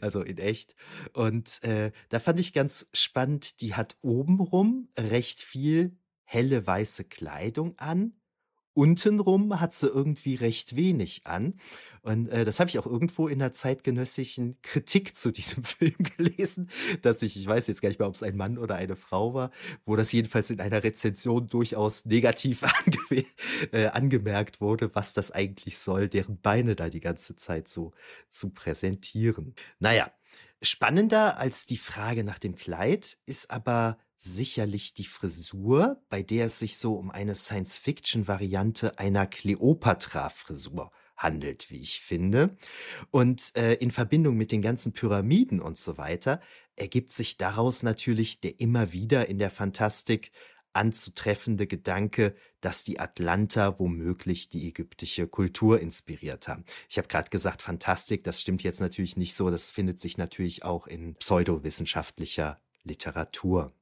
also in echt. Und äh, da fand ich ganz spannend, die hat obenrum recht viel helle weiße Kleidung an. Untenrum hat sie irgendwie recht wenig an. Und äh, das habe ich auch irgendwo in der zeitgenössischen Kritik zu diesem Film gelesen, dass ich, ich weiß jetzt gar nicht mehr, ob es ein Mann oder eine Frau war, wo das jedenfalls in einer Rezension durchaus negativ ange äh, angemerkt wurde, was das eigentlich soll, deren Beine da die ganze Zeit so zu präsentieren. Naja, spannender als die Frage nach dem Kleid ist aber sicherlich die Frisur, bei der es sich so um eine Science-Fiction-Variante einer Kleopatra-Frisur handelt, wie ich finde. Und äh, in Verbindung mit den ganzen Pyramiden und so weiter ergibt sich daraus natürlich der immer wieder in der Fantastik anzutreffende Gedanke, dass die Atlanter womöglich die ägyptische Kultur inspiriert haben. Ich habe gerade gesagt, Fantastik, das stimmt jetzt natürlich nicht so, das findet sich natürlich auch in pseudowissenschaftlicher Literatur.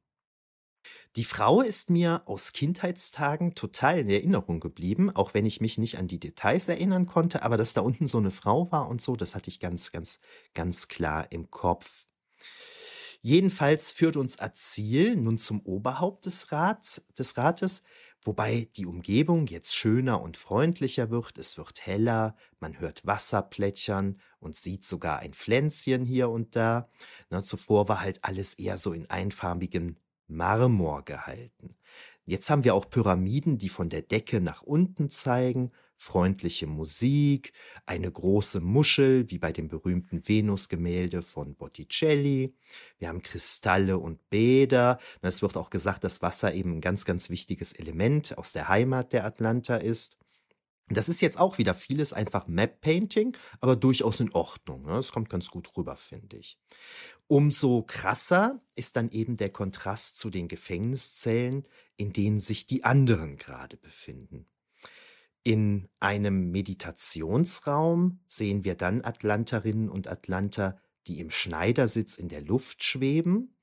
Die Frau ist mir aus Kindheitstagen total in Erinnerung geblieben, auch wenn ich mich nicht an die Details erinnern konnte, aber dass da unten so eine Frau war und so, das hatte ich ganz, ganz, ganz klar im Kopf. Jedenfalls führt uns Azil nun zum Oberhaupt des, Rats, des Rates, wobei die Umgebung jetzt schöner und freundlicher wird, es wird heller, man hört Wasser plätschern und sieht sogar ein Pflänzchen hier und da. Na, zuvor war halt alles eher so in einfarbigen Marmor gehalten. Jetzt haben wir auch Pyramiden, die von der Decke nach unten zeigen, freundliche Musik, eine große Muschel, wie bei dem berühmten Venus-Gemälde von Botticelli. Wir haben Kristalle und Bäder. Es wird auch gesagt, dass Wasser eben ein ganz, ganz wichtiges Element aus der Heimat der Atlanta ist. Das ist jetzt auch wieder vieles einfach Map-Painting, aber durchaus in Ordnung. Das kommt ganz gut rüber, finde ich. Umso krasser ist dann eben der Kontrast zu den Gefängniszellen, in denen sich die anderen gerade befinden. In einem Meditationsraum sehen wir dann Atlanterinnen und Atlanter, die im Schneidersitz in der Luft schweben.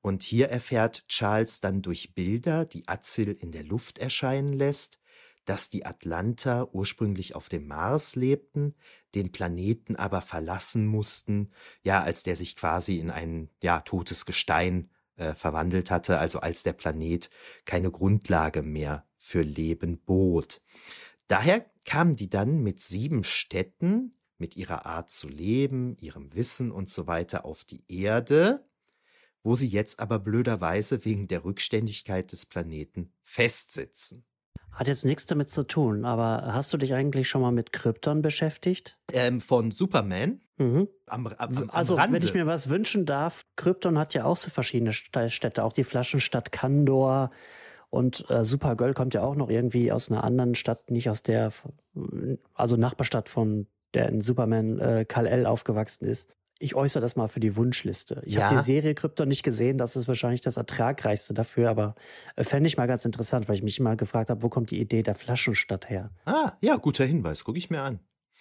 Und hier erfährt Charles dann durch Bilder, die Azil in der Luft erscheinen lässt, dass die Atlanter ursprünglich auf dem Mars lebten, den Planeten aber verlassen mussten, ja, als der sich quasi in ein ja totes Gestein äh, verwandelt hatte, also als der Planet keine Grundlage mehr für Leben bot. Daher kamen die dann mit sieben Städten, mit ihrer Art zu leben, ihrem Wissen und so weiter auf die Erde, wo sie jetzt aber blöderweise wegen der Rückständigkeit des Planeten festsitzen. Hat jetzt nichts damit zu tun, aber hast du dich eigentlich schon mal mit Krypton beschäftigt? Ähm, von Superman? Mhm. Am, am, am, also, Rande. wenn ich mir was wünschen darf, Krypton hat ja auch so verschiedene Städte, auch die Flaschenstadt Kandor und äh, Supergirl kommt ja auch noch irgendwie aus einer anderen Stadt, nicht aus der, also Nachbarstadt von der in Superman äh, Kal-El aufgewachsen ist ich äußere das mal für die Wunschliste. Ich ja. habe die Serie Krypton nicht gesehen, das ist wahrscheinlich das ertragreichste dafür, aber äh, fände ich mal ganz interessant, weil ich mich immer gefragt habe, wo kommt die Idee der Flaschenstadt her? Ah, ja, guter Hinweis, gucke ich mir an.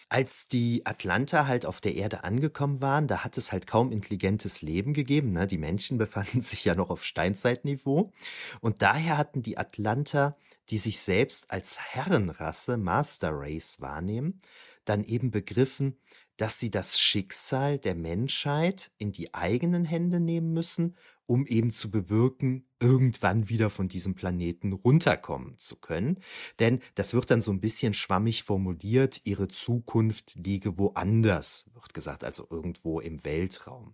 Als die Atlanter halt auf der Erde angekommen waren, da hat es halt kaum intelligentes Leben gegeben. Ne? Die Menschen befanden sich ja noch auf Steinzeitniveau. Und daher hatten die Atlanter, die sich selbst als Herrenrasse, Master Race wahrnehmen, dann eben begriffen, dass sie das Schicksal der Menschheit in die eigenen Hände nehmen müssen, um eben zu bewirken, irgendwann wieder von diesem Planeten runterkommen zu können. Denn das wird dann so ein bisschen schwammig formuliert, ihre Zukunft liege woanders, wird gesagt, also irgendwo im Weltraum.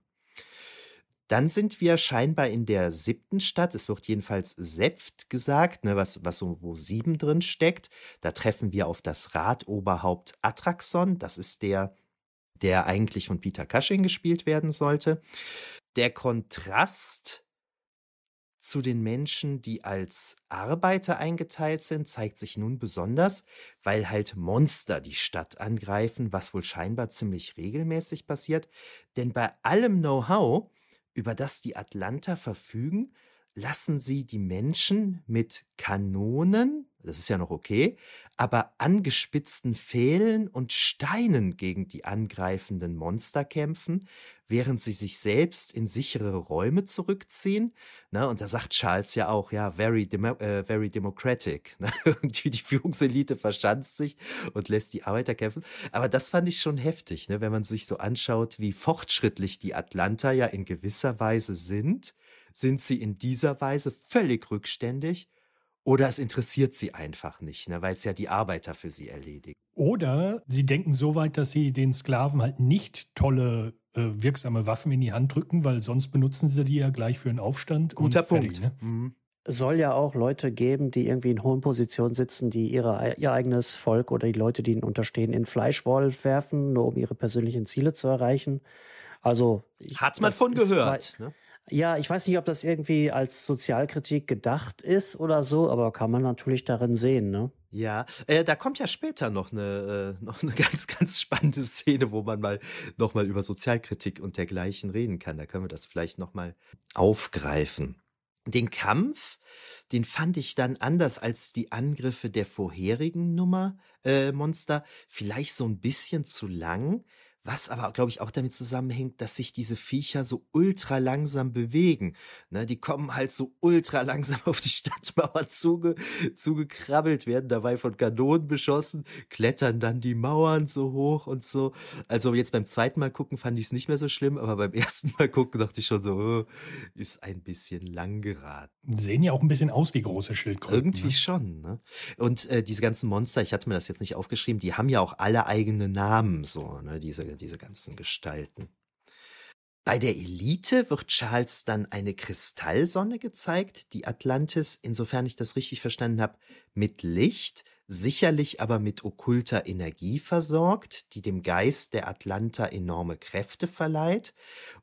Dann sind wir scheinbar in der siebten Stadt. Es wird jedenfalls Seft gesagt, ne, was, was so wo sieben drin steckt. Da treffen wir auf das Radoberhaupt Atraxon. Das ist der der eigentlich von Peter Cushing gespielt werden sollte. Der Kontrast zu den Menschen, die als Arbeiter eingeteilt sind, zeigt sich nun besonders, weil halt Monster die Stadt angreifen, was wohl scheinbar ziemlich regelmäßig passiert. Denn bei allem Know-how, über das die Atlanter verfügen, lassen sie die Menschen mit Kanonen, das ist ja noch okay, aber angespitzten Pfählen und Steinen gegen die angreifenden Monster kämpfen, während sie sich selbst in sichere Räume zurückziehen. Ne, und da sagt Charles ja auch, ja, very, demo äh, very democratic. Ne? Irgendwie die Führungselite verschanzt sich und lässt die Arbeiter kämpfen. Aber das fand ich schon heftig, ne? wenn man sich so anschaut, wie fortschrittlich die Atlanter ja in gewisser Weise sind, sind sie in dieser Weise völlig rückständig oder es interessiert sie einfach nicht, ne, weil es ja die Arbeiter für sie erledigt. Oder sie denken so weit, dass sie den Sklaven halt nicht tolle, äh, wirksame Waffen in die Hand drücken, weil sonst benutzen sie die ja gleich für einen Aufstand. Guter Punkt. ne? mhm. Es soll ja auch Leute geben, die irgendwie in hohen Positionen sitzen, die ihre, ihr eigenes Volk oder die Leute, die ihnen unterstehen, in Fleischwolf werfen, nur um ihre persönlichen Ziele zu erreichen. Also ich, hat man von gehört. Ist, ne? Ja, ich weiß nicht, ob das irgendwie als Sozialkritik gedacht ist oder so, aber kann man natürlich darin sehen, ne? Ja, äh, da kommt ja später noch eine, äh, noch eine ganz, ganz spannende Szene, wo man mal nochmal über Sozialkritik und dergleichen reden kann. Da können wir das vielleicht nochmal aufgreifen. Den Kampf, den fand ich dann anders als die Angriffe der vorherigen Nummer äh, Monster, vielleicht so ein bisschen zu lang. Was aber, glaube ich, auch damit zusammenhängt, dass sich diese Viecher so ultra langsam bewegen. Ne, die kommen halt so ultra langsam auf die Stadtmauer zuge, zugekrabbelt, werden dabei von Kanonen beschossen, klettern dann die Mauern so hoch und so. Also jetzt beim zweiten Mal gucken fand ich es nicht mehr so schlimm, aber beim ersten Mal gucken dachte ich schon so, oh, ist ein bisschen lang geraten. Sehen ja auch ein bisschen aus wie große Schildkröten. Irgendwie ne? schon. Ne? Und äh, diese ganzen Monster, ich hatte mir das jetzt nicht aufgeschrieben, die haben ja auch alle eigene Namen, so, ne? diese diese ganzen Gestalten. Bei der Elite wird Charles dann eine Kristallsonne gezeigt, die Atlantis, insofern ich das richtig verstanden habe, mit Licht, sicherlich aber mit okkulter Energie versorgt, die dem Geist der Atlanter enorme Kräfte verleiht.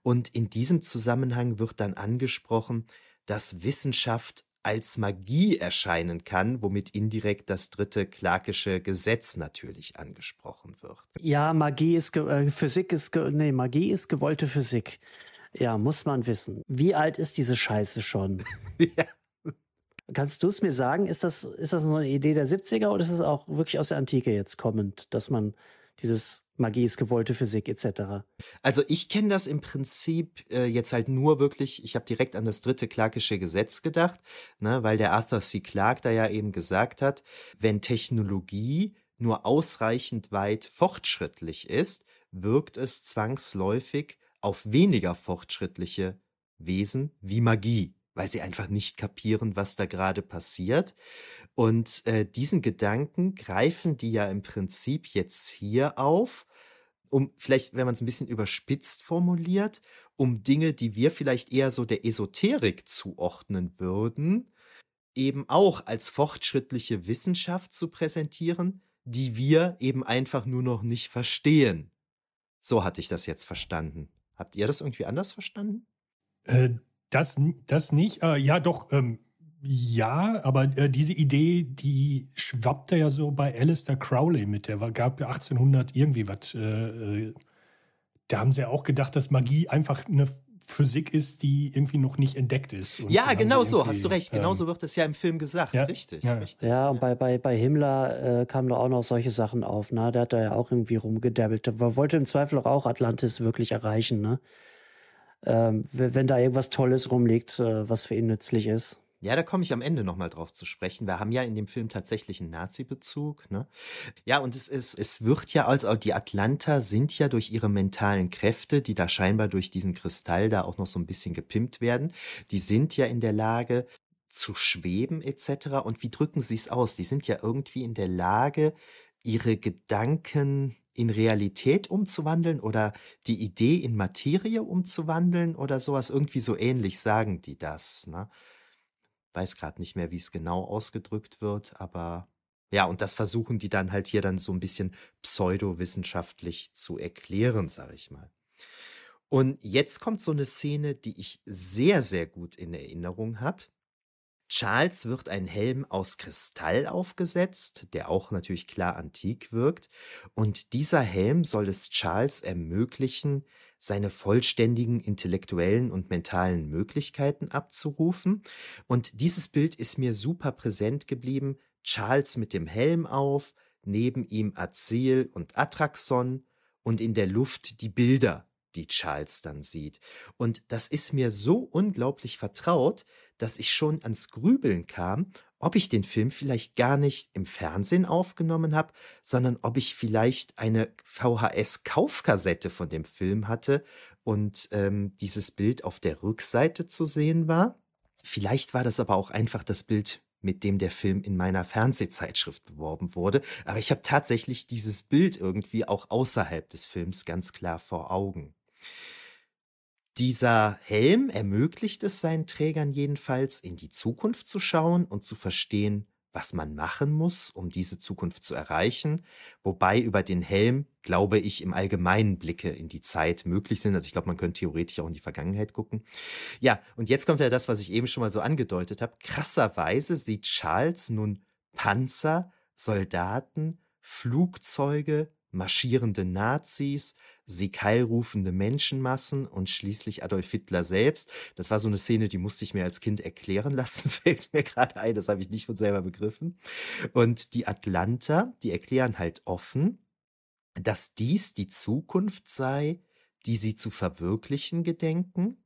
Und in diesem Zusammenhang wird dann angesprochen, dass Wissenschaft als Magie erscheinen kann, womit indirekt das dritte Clarkische Gesetz natürlich angesprochen wird. Ja, Magie ist äh, Physik ist nee, Magie ist gewollte Physik. Ja, muss man wissen. Wie alt ist diese Scheiße schon? ja. Kannst du es mir sagen, ist das, ist das so eine Idee der 70er oder ist es auch wirklich aus der Antike jetzt kommend, dass man dieses Magie ist gewollte Physik etc. Also ich kenne das im Prinzip äh, jetzt halt nur wirklich, ich habe direkt an das dritte Clarkische Gesetz gedacht, ne, weil der Arthur C. Clarke da ja eben gesagt hat, wenn Technologie nur ausreichend weit fortschrittlich ist, wirkt es zwangsläufig auf weniger fortschrittliche Wesen wie Magie, weil sie einfach nicht kapieren, was da gerade passiert. Und äh, diesen Gedanken greifen die ja im Prinzip jetzt hier auf, um vielleicht, wenn man es ein bisschen überspitzt formuliert, um Dinge, die wir vielleicht eher so der Esoterik zuordnen würden, eben auch als fortschrittliche Wissenschaft zu präsentieren, die wir eben einfach nur noch nicht verstehen. So hatte ich das jetzt verstanden. Habt ihr das irgendwie anders verstanden? Äh, das, das nicht. Äh, ja, doch. Ähm, ja, aber äh, diese Idee, die schwappte ja so bei Alistair Crowley mit. Der war, gab ja 1800 irgendwie was. Äh, äh, da haben sie ja auch gedacht, dass Magie einfach eine Physik ist, die irgendwie noch nicht entdeckt ist. Und ja, genau so, hast du recht. Genau ähm, so wird es ja im Film gesagt. Ja? Richtig, ja. richtig. Ja, und bei, bei, bei Himmler äh, kamen da auch noch solche Sachen auf. Ne? Der hat da ja auch irgendwie rumgedabbelt. Der wollte im Zweifel auch Atlantis wirklich erreichen. Ne? Ähm, wenn da irgendwas Tolles rumliegt, äh, was für ihn nützlich ist. Ja, da komme ich am Ende nochmal drauf zu sprechen. Wir haben ja in dem Film tatsächlich einen Nazi-Bezug. Ne? Ja, und es, ist, es wird ja, also die Atlanter sind ja durch ihre mentalen Kräfte, die da scheinbar durch diesen Kristall da auch noch so ein bisschen gepimpt werden, die sind ja in der Lage zu schweben etc. Und wie drücken sie es aus? Die sind ja irgendwie in der Lage, ihre Gedanken in Realität umzuwandeln oder die Idee in Materie umzuwandeln oder sowas. Irgendwie so ähnlich sagen die das. Ne? Weiß gerade nicht mehr, wie es genau ausgedrückt wird, aber ja, und das versuchen die dann halt hier dann so ein bisschen pseudowissenschaftlich zu erklären, sag ich mal. Und jetzt kommt so eine Szene, die ich sehr, sehr gut in Erinnerung habe. Charles wird ein Helm aus Kristall aufgesetzt, der auch natürlich klar antik wirkt. Und dieser Helm soll es Charles ermöglichen, seine vollständigen intellektuellen und mentalen Möglichkeiten abzurufen. Und dieses Bild ist mir super präsent geblieben. Charles mit dem Helm auf, neben ihm Azil und Atraxon und in der Luft die Bilder, die Charles dann sieht. Und das ist mir so unglaublich vertraut, dass ich schon ans Grübeln kam, ob ich den Film vielleicht gar nicht im Fernsehen aufgenommen habe, sondern ob ich vielleicht eine VHS-Kaufkassette von dem Film hatte und ähm, dieses Bild auf der Rückseite zu sehen war. Vielleicht war das aber auch einfach das Bild, mit dem der Film in meiner Fernsehzeitschrift beworben wurde. Aber ich habe tatsächlich dieses Bild irgendwie auch außerhalb des Films ganz klar vor Augen. Dieser Helm ermöglicht es seinen Trägern jedenfalls, in die Zukunft zu schauen und zu verstehen, was man machen muss, um diese Zukunft zu erreichen, wobei über den Helm, glaube ich, im Allgemeinen Blicke in die Zeit möglich sind. Also ich glaube, man könnte theoretisch auch in die Vergangenheit gucken. Ja, und jetzt kommt ja das, was ich eben schon mal so angedeutet habe. Krasserweise sieht Charles nun Panzer, Soldaten, Flugzeuge, marschierende Nazis, siegheilrufende Menschenmassen und schließlich Adolf Hitler selbst. Das war so eine Szene, die musste ich mir als Kind erklären lassen, fällt mir gerade ein, das habe ich nicht von selber begriffen. Und die Atlanter, die erklären halt offen, dass dies die Zukunft sei, die sie zu verwirklichen gedenken.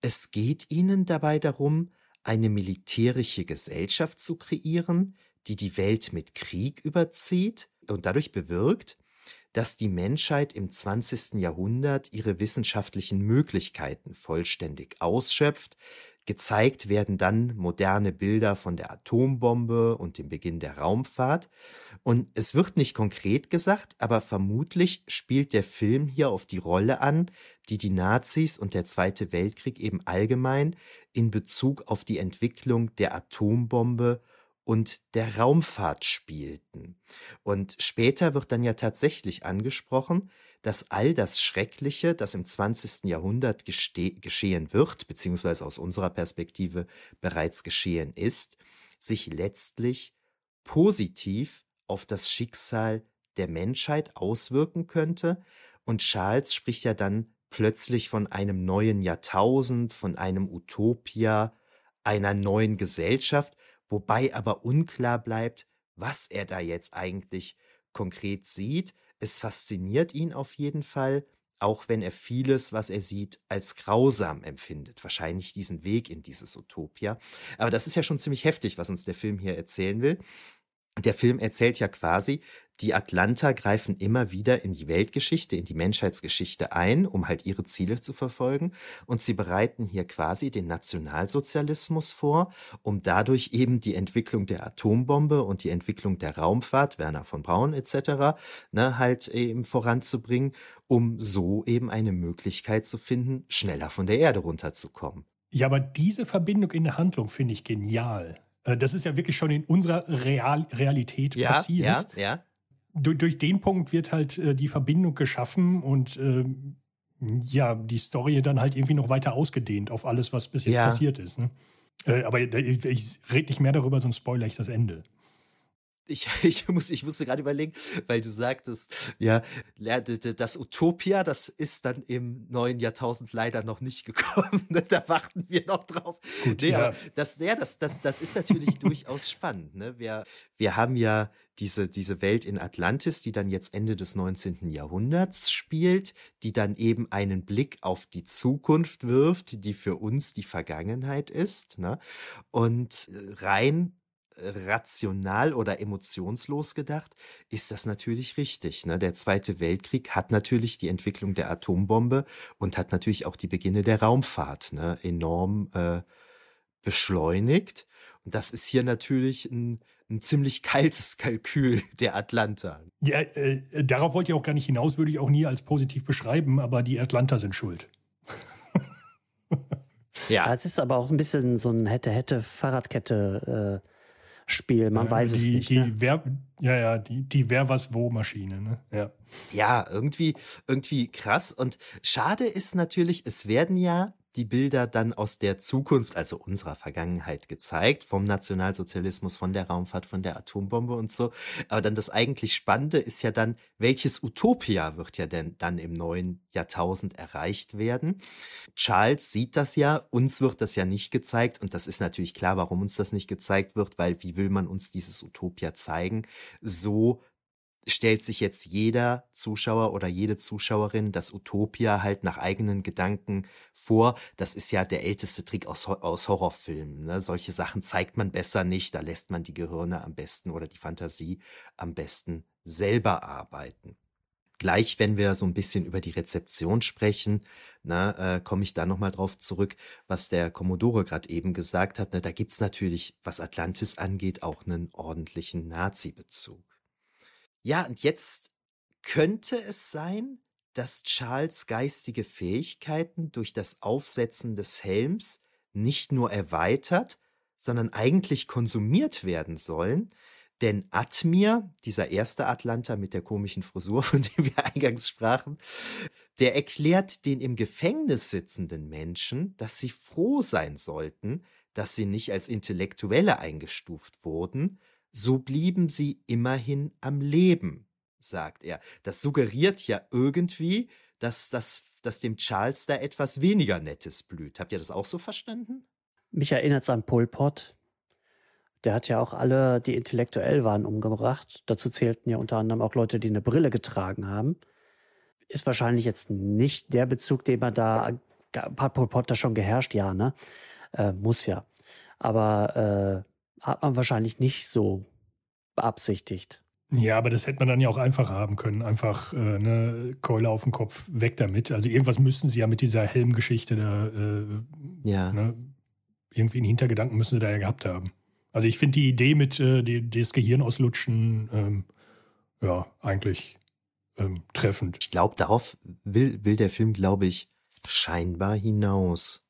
Es geht ihnen dabei darum, eine militärische Gesellschaft zu kreieren, die die Welt mit Krieg überzieht und dadurch bewirkt, dass die Menschheit im 20. Jahrhundert ihre wissenschaftlichen Möglichkeiten vollständig ausschöpft. Gezeigt werden dann moderne Bilder von der Atombombe und dem Beginn der Raumfahrt. Und es wird nicht konkret gesagt, aber vermutlich spielt der Film hier auf die Rolle an, die die Nazis und der Zweite Weltkrieg eben allgemein in Bezug auf die Entwicklung der Atombombe und der Raumfahrt spielten. Und später wird dann ja tatsächlich angesprochen, dass all das Schreckliche, das im 20. Jahrhundert geschehen wird, beziehungsweise aus unserer Perspektive bereits geschehen ist, sich letztlich positiv auf das Schicksal der Menschheit auswirken könnte. Und Charles spricht ja dann plötzlich von einem neuen Jahrtausend, von einem Utopia, einer neuen Gesellschaft, wobei aber unklar bleibt, was er da jetzt eigentlich konkret sieht. Es fasziniert ihn auf jeden Fall, auch wenn er vieles, was er sieht, als grausam empfindet. Wahrscheinlich diesen Weg in dieses Utopia. Aber das ist ja schon ziemlich heftig, was uns der Film hier erzählen will. Der Film erzählt ja quasi, die Atlanter greifen immer wieder in die Weltgeschichte, in die Menschheitsgeschichte ein, um halt ihre Ziele zu verfolgen. Und sie bereiten hier quasi den Nationalsozialismus vor, um dadurch eben die Entwicklung der Atombombe und die Entwicklung der Raumfahrt, Werner von Braun etc., ne, halt eben voranzubringen, um so eben eine Möglichkeit zu finden, schneller von der Erde runterzukommen. Ja, aber diese Verbindung in der Handlung finde ich genial. Äh, das ist ja wirklich schon in unserer Real Realität ja, passiert. Ja, ja durch, durch den Punkt wird halt äh, die Verbindung geschaffen und äh, ja, die Story dann halt irgendwie noch weiter ausgedehnt auf alles, was bis jetzt ja. passiert ist. Ne? Äh, aber ich, ich rede nicht mehr darüber, sonst spoilere ich das Ende ich, ich, muss, ich musste gerade überlegen, weil du sagtest, ja, das Utopia, das ist dann im neuen Jahrtausend leider noch nicht gekommen. Ne? da warten wir noch drauf. Gut, nee, ja. das, ja, das, das, das ist natürlich durchaus spannend. Ne? Wir, wir haben ja diese, diese Welt in Atlantis, die dann jetzt Ende des 19. Jahrhunderts spielt, die dann eben einen Blick auf die Zukunft wirft, die für uns die Vergangenheit ist. Ne? Und rein rational oder emotionslos gedacht, ist das natürlich richtig. Ne? Der Zweite Weltkrieg hat natürlich die Entwicklung der Atombombe und hat natürlich auch die Beginne der Raumfahrt ne? enorm äh, beschleunigt. Und das ist hier natürlich ein, ein ziemlich kaltes Kalkül der Atlanta. Ja, äh, darauf wollte ich auch gar nicht hinaus, würde ich auch nie als positiv beschreiben, aber die Atlanter sind schuld. ja. Es ist aber auch ein bisschen so ein hätte-hätte-Fahrradkette. Äh Spiel. Man ja, weiß die, es nicht. Die, ne? wer, ja, ja, die, die Wer was wo Maschine. Ne? Ja. ja, irgendwie, irgendwie krass. Und schade ist natürlich, es werden ja die Bilder dann aus der Zukunft, also unserer Vergangenheit gezeigt, vom Nationalsozialismus, von der Raumfahrt, von der Atombombe und so. Aber dann das eigentlich Spannende ist ja dann, welches Utopia wird ja denn dann im neuen Jahrtausend erreicht werden? Charles sieht das ja, uns wird das ja nicht gezeigt und das ist natürlich klar, warum uns das nicht gezeigt wird, weil wie will man uns dieses Utopia zeigen? So stellt sich jetzt jeder Zuschauer oder jede Zuschauerin das Utopia halt nach eigenen Gedanken vor. Das ist ja der älteste Trick aus, aus Horrorfilmen. Ne? Solche Sachen zeigt man besser nicht. Da lässt man die Gehirne am besten oder die Fantasie am besten selber arbeiten. Gleich, wenn wir so ein bisschen über die Rezeption sprechen, na, äh, komme ich da nochmal drauf zurück, was der Commodore gerade eben gesagt hat. Ne? Da gibt's natürlich, was Atlantis angeht, auch einen ordentlichen Nazi-Bezug. Ja, und jetzt könnte es sein, dass Charles geistige Fähigkeiten durch das Aufsetzen des Helms nicht nur erweitert, sondern eigentlich konsumiert werden sollen. Denn Atmir, dieser erste Atlanter mit der komischen Frisur, von dem wir eingangs sprachen, der erklärt den im Gefängnis sitzenden Menschen, dass sie froh sein sollten, dass sie nicht als Intellektuelle eingestuft wurden, so blieben sie immerhin am Leben, sagt er. Das suggeriert ja irgendwie, dass, dass, dass dem Charles da etwas weniger Nettes blüht. Habt ihr das auch so verstanden? Mich erinnert es an Pol Pot. Der hat ja auch alle, die intellektuell waren, umgebracht. Dazu zählten ja unter anderem auch Leute, die eine Brille getragen haben. Ist wahrscheinlich jetzt nicht der Bezug, den man da, hat Pol Pot da schon geherrscht? Ja, ne? Äh, muss ja. Aber äh, hat man wahrscheinlich nicht so beabsichtigt. Ja, aber das hätte man dann ja auch einfacher haben können. Einfach äh, eine Keule auf den Kopf, weg damit. Also irgendwas müssten sie ja mit dieser Helmgeschichte da äh, ja. Ne, irgendwie einen Hintergedanken müssen sie da ja gehabt haben. Also ich finde die Idee mit äh, die, das Gehirn auslutschen, ähm, ja, eigentlich ähm, treffend. Ich glaube, darauf will, will der Film, glaube ich, scheinbar hinaus.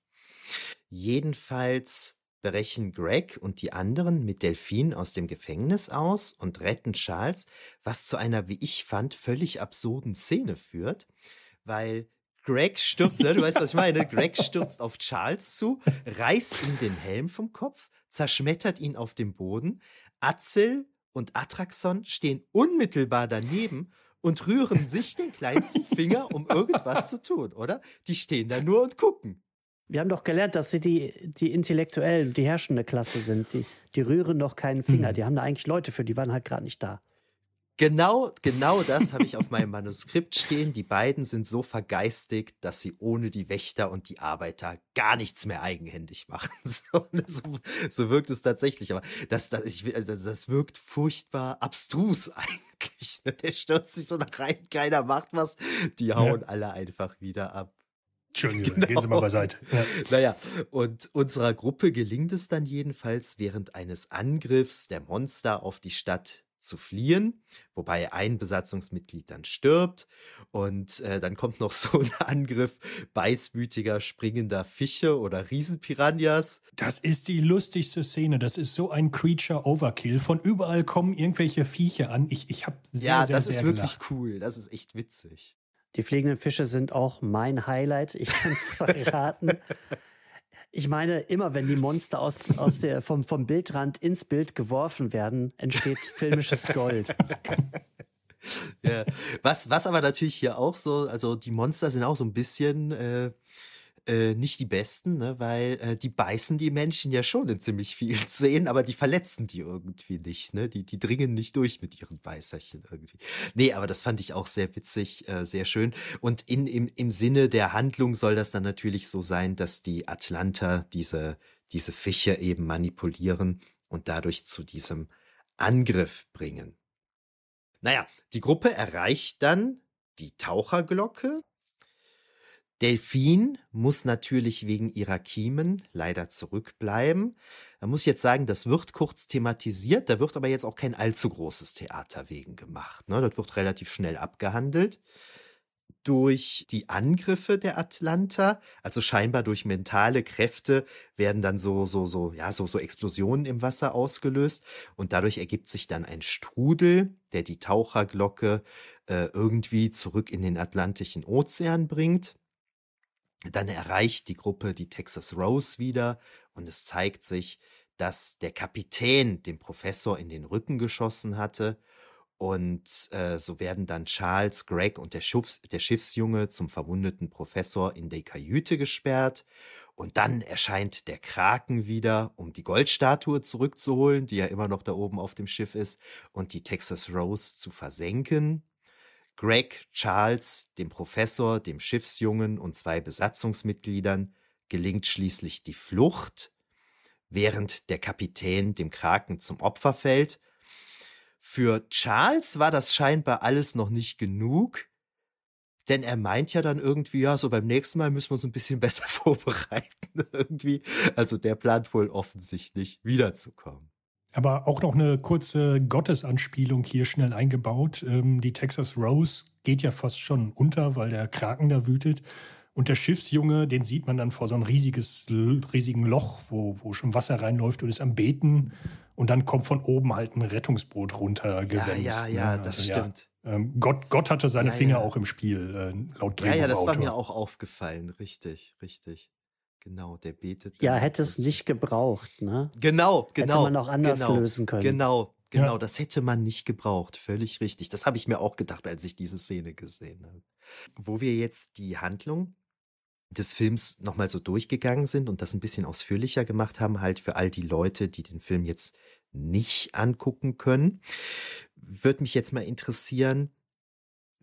Jedenfalls brechen Greg und die anderen mit Delphine aus dem Gefängnis aus und retten Charles, was zu einer, wie ich fand, völlig absurden Szene führt, weil Greg stürzt, ne, du weißt, was ich meine, Greg stürzt auf Charles zu, reißt ihm den Helm vom Kopf, zerschmettert ihn auf dem Boden, Atzel und Atraxon stehen unmittelbar daneben und rühren sich den kleinsten Finger, um irgendwas zu tun, oder? Die stehen da nur und gucken. Wir haben doch gelernt, dass sie die, die Intellektuellen, die herrschende Klasse sind. Die, die rühren doch keinen Finger. Mhm. Die haben da eigentlich Leute für, die waren halt gerade nicht da. Genau, genau das habe ich auf meinem Manuskript stehen. Die beiden sind so vergeistigt, dass sie ohne die Wächter und die Arbeiter gar nichts mehr eigenhändig machen. So, so, so wirkt es tatsächlich. Aber das, das, ich, also das wirkt furchtbar abstrus eigentlich. Der stürzt sich so nach rein, keiner macht was. Die hauen ja. alle einfach wieder ab. Entschuldigung, genau. gehen Sie mal beiseite. Ja. Naja, und unserer Gruppe gelingt es dann jedenfalls während eines Angriffs der Monster auf die Stadt zu fliehen, wobei ein Besatzungsmitglied dann stirbt und äh, dann kommt noch so ein Angriff beißwütiger, springender Fische oder Riesenpiranhas. Das ist die lustigste Szene. Das ist so ein Creature Overkill. Von überall kommen irgendwelche Viecher an. Ich, ich habe sehr, Ja, sehr, das sehr ist wirklich gelacht. cool. Das ist echt witzig. Die fliegenden Fische sind auch mein Highlight. Ich kann es verraten. Ich meine, immer wenn die Monster aus, aus der, vom, vom Bildrand ins Bild geworfen werden, entsteht filmisches Gold. ja. was, was aber natürlich hier auch so, also die Monster sind auch so ein bisschen äh, äh, nicht die besten, ne? weil äh, die beißen die Menschen ja schon in ziemlich vielen Szenen, aber die verletzen die irgendwie nicht. Ne? Die, die dringen nicht durch mit ihren Beißerchen irgendwie. Nee, aber das fand ich auch sehr witzig, äh, sehr schön. Und in, im, im Sinne der Handlung soll das dann natürlich so sein, dass die Atlanter diese, diese Fische eben manipulieren und dadurch zu diesem Angriff bringen. Naja, die Gruppe erreicht dann die Taucherglocke. Delphine muss natürlich wegen ihrer Kiemen leider zurückbleiben. Da muss ich jetzt sagen, das wird kurz thematisiert, da wird aber jetzt auch kein allzu großes Theater wegen gemacht. Ne? Das wird relativ schnell abgehandelt. Durch die Angriffe der Atlanter, also scheinbar durch mentale Kräfte, werden dann so, so, so, ja, so, so Explosionen im Wasser ausgelöst und dadurch ergibt sich dann ein Strudel, der die Taucherglocke äh, irgendwie zurück in den Atlantischen Ozean bringt. Dann erreicht die Gruppe die Texas Rose wieder und es zeigt sich, dass der Kapitän dem Professor in den Rücken geschossen hatte. Und äh, so werden dann Charles, Greg und der, Schiffs der Schiffsjunge zum verwundeten Professor in die Kajüte gesperrt. Und dann erscheint der Kraken wieder, um die Goldstatue zurückzuholen, die ja immer noch da oben auf dem Schiff ist, und die Texas Rose zu versenken. Greg, Charles, dem Professor, dem Schiffsjungen und zwei Besatzungsmitgliedern gelingt schließlich die Flucht, während der Kapitän dem Kraken zum Opfer fällt. Für Charles war das scheinbar alles noch nicht genug, denn er meint ja dann irgendwie, ja, so beim nächsten Mal müssen wir uns ein bisschen besser vorbereiten irgendwie. Also der plant wohl offensichtlich wiederzukommen. Aber auch noch eine kurze Gottesanspielung hier schnell eingebaut. Ähm, die Texas Rose geht ja fast schon unter, weil der Kraken da wütet. Und der Schiffsjunge, den sieht man dann vor so einem riesiges, riesigen Loch, wo, wo schon Wasser reinläuft und ist am Beten. Und dann kommt von oben halt ein Rettungsboot runtergewämst. Ja, ja, ja, ne? das Also, stimmt. Ja, ähm, Gott, Gott hatte seine Ja, Finger auch im Spiel, äh, laut Ja, ja, das war Drehbuchautor. mir auch aufgefallen. Richtig, richtig. Genau, der betet. Ja, hätte es nicht gebraucht, ne? Genau, genau. Hätte man auch anders genau, lösen können. Genau, genau. Ja. Das hätte man nicht gebraucht. Völlig richtig. Das habe ich mir auch gedacht, als ich diese Szene gesehen habe. Wo wir jetzt die Handlung des Films nochmal so durchgegangen sind und das ein bisschen ausführlicher gemacht haben, halt für all die Leute, die den Film jetzt nicht angucken können, würde mich jetzt mal interessieren,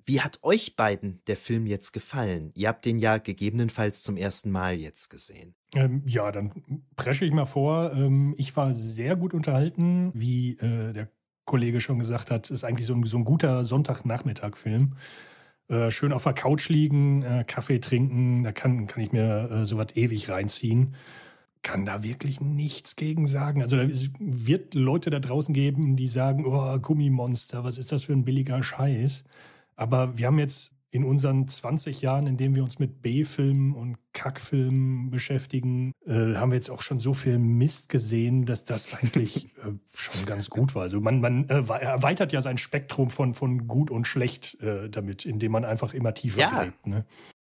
wie hat euch beiden der Film jetzt gefallen? Ihr habt den ja gegebenenfalls zum ersten Mal jetzt gesehen. Ähm, ja, dann presche ich mal vor. Ähm, ich war sehr gut unterhalten, wie äh, der Kollege schon gesagt hat. Ist eigentlich so ein, so ein guter Sonntagnachmittag-Film. Äh, schön auf der Couch liegen, äh, Kaffee trinken, da kann, kann ich mir äh, sowas ewig reinziehen. Kann da wirklich nichts gegen sagen. Also da wird Leute da draußen geben, die sagen, oh, Gummimonster, was ist das für ein billiger Scheiß? Aber wir haben jetzt in unseren 20 Jahren, in denen wir uns mit B-Filmen und Kackfilmen beschäftigen, äh, haben wir jetzt auch schon so viel Mist gesehen, dass das eigentlich äh, schon ganz gut war. Also man, man äh, erweitert ja sein Spektrum von, von gut und schlecht äh, damit, indem man einfach immer tiefer Ja. gräbt. Ne?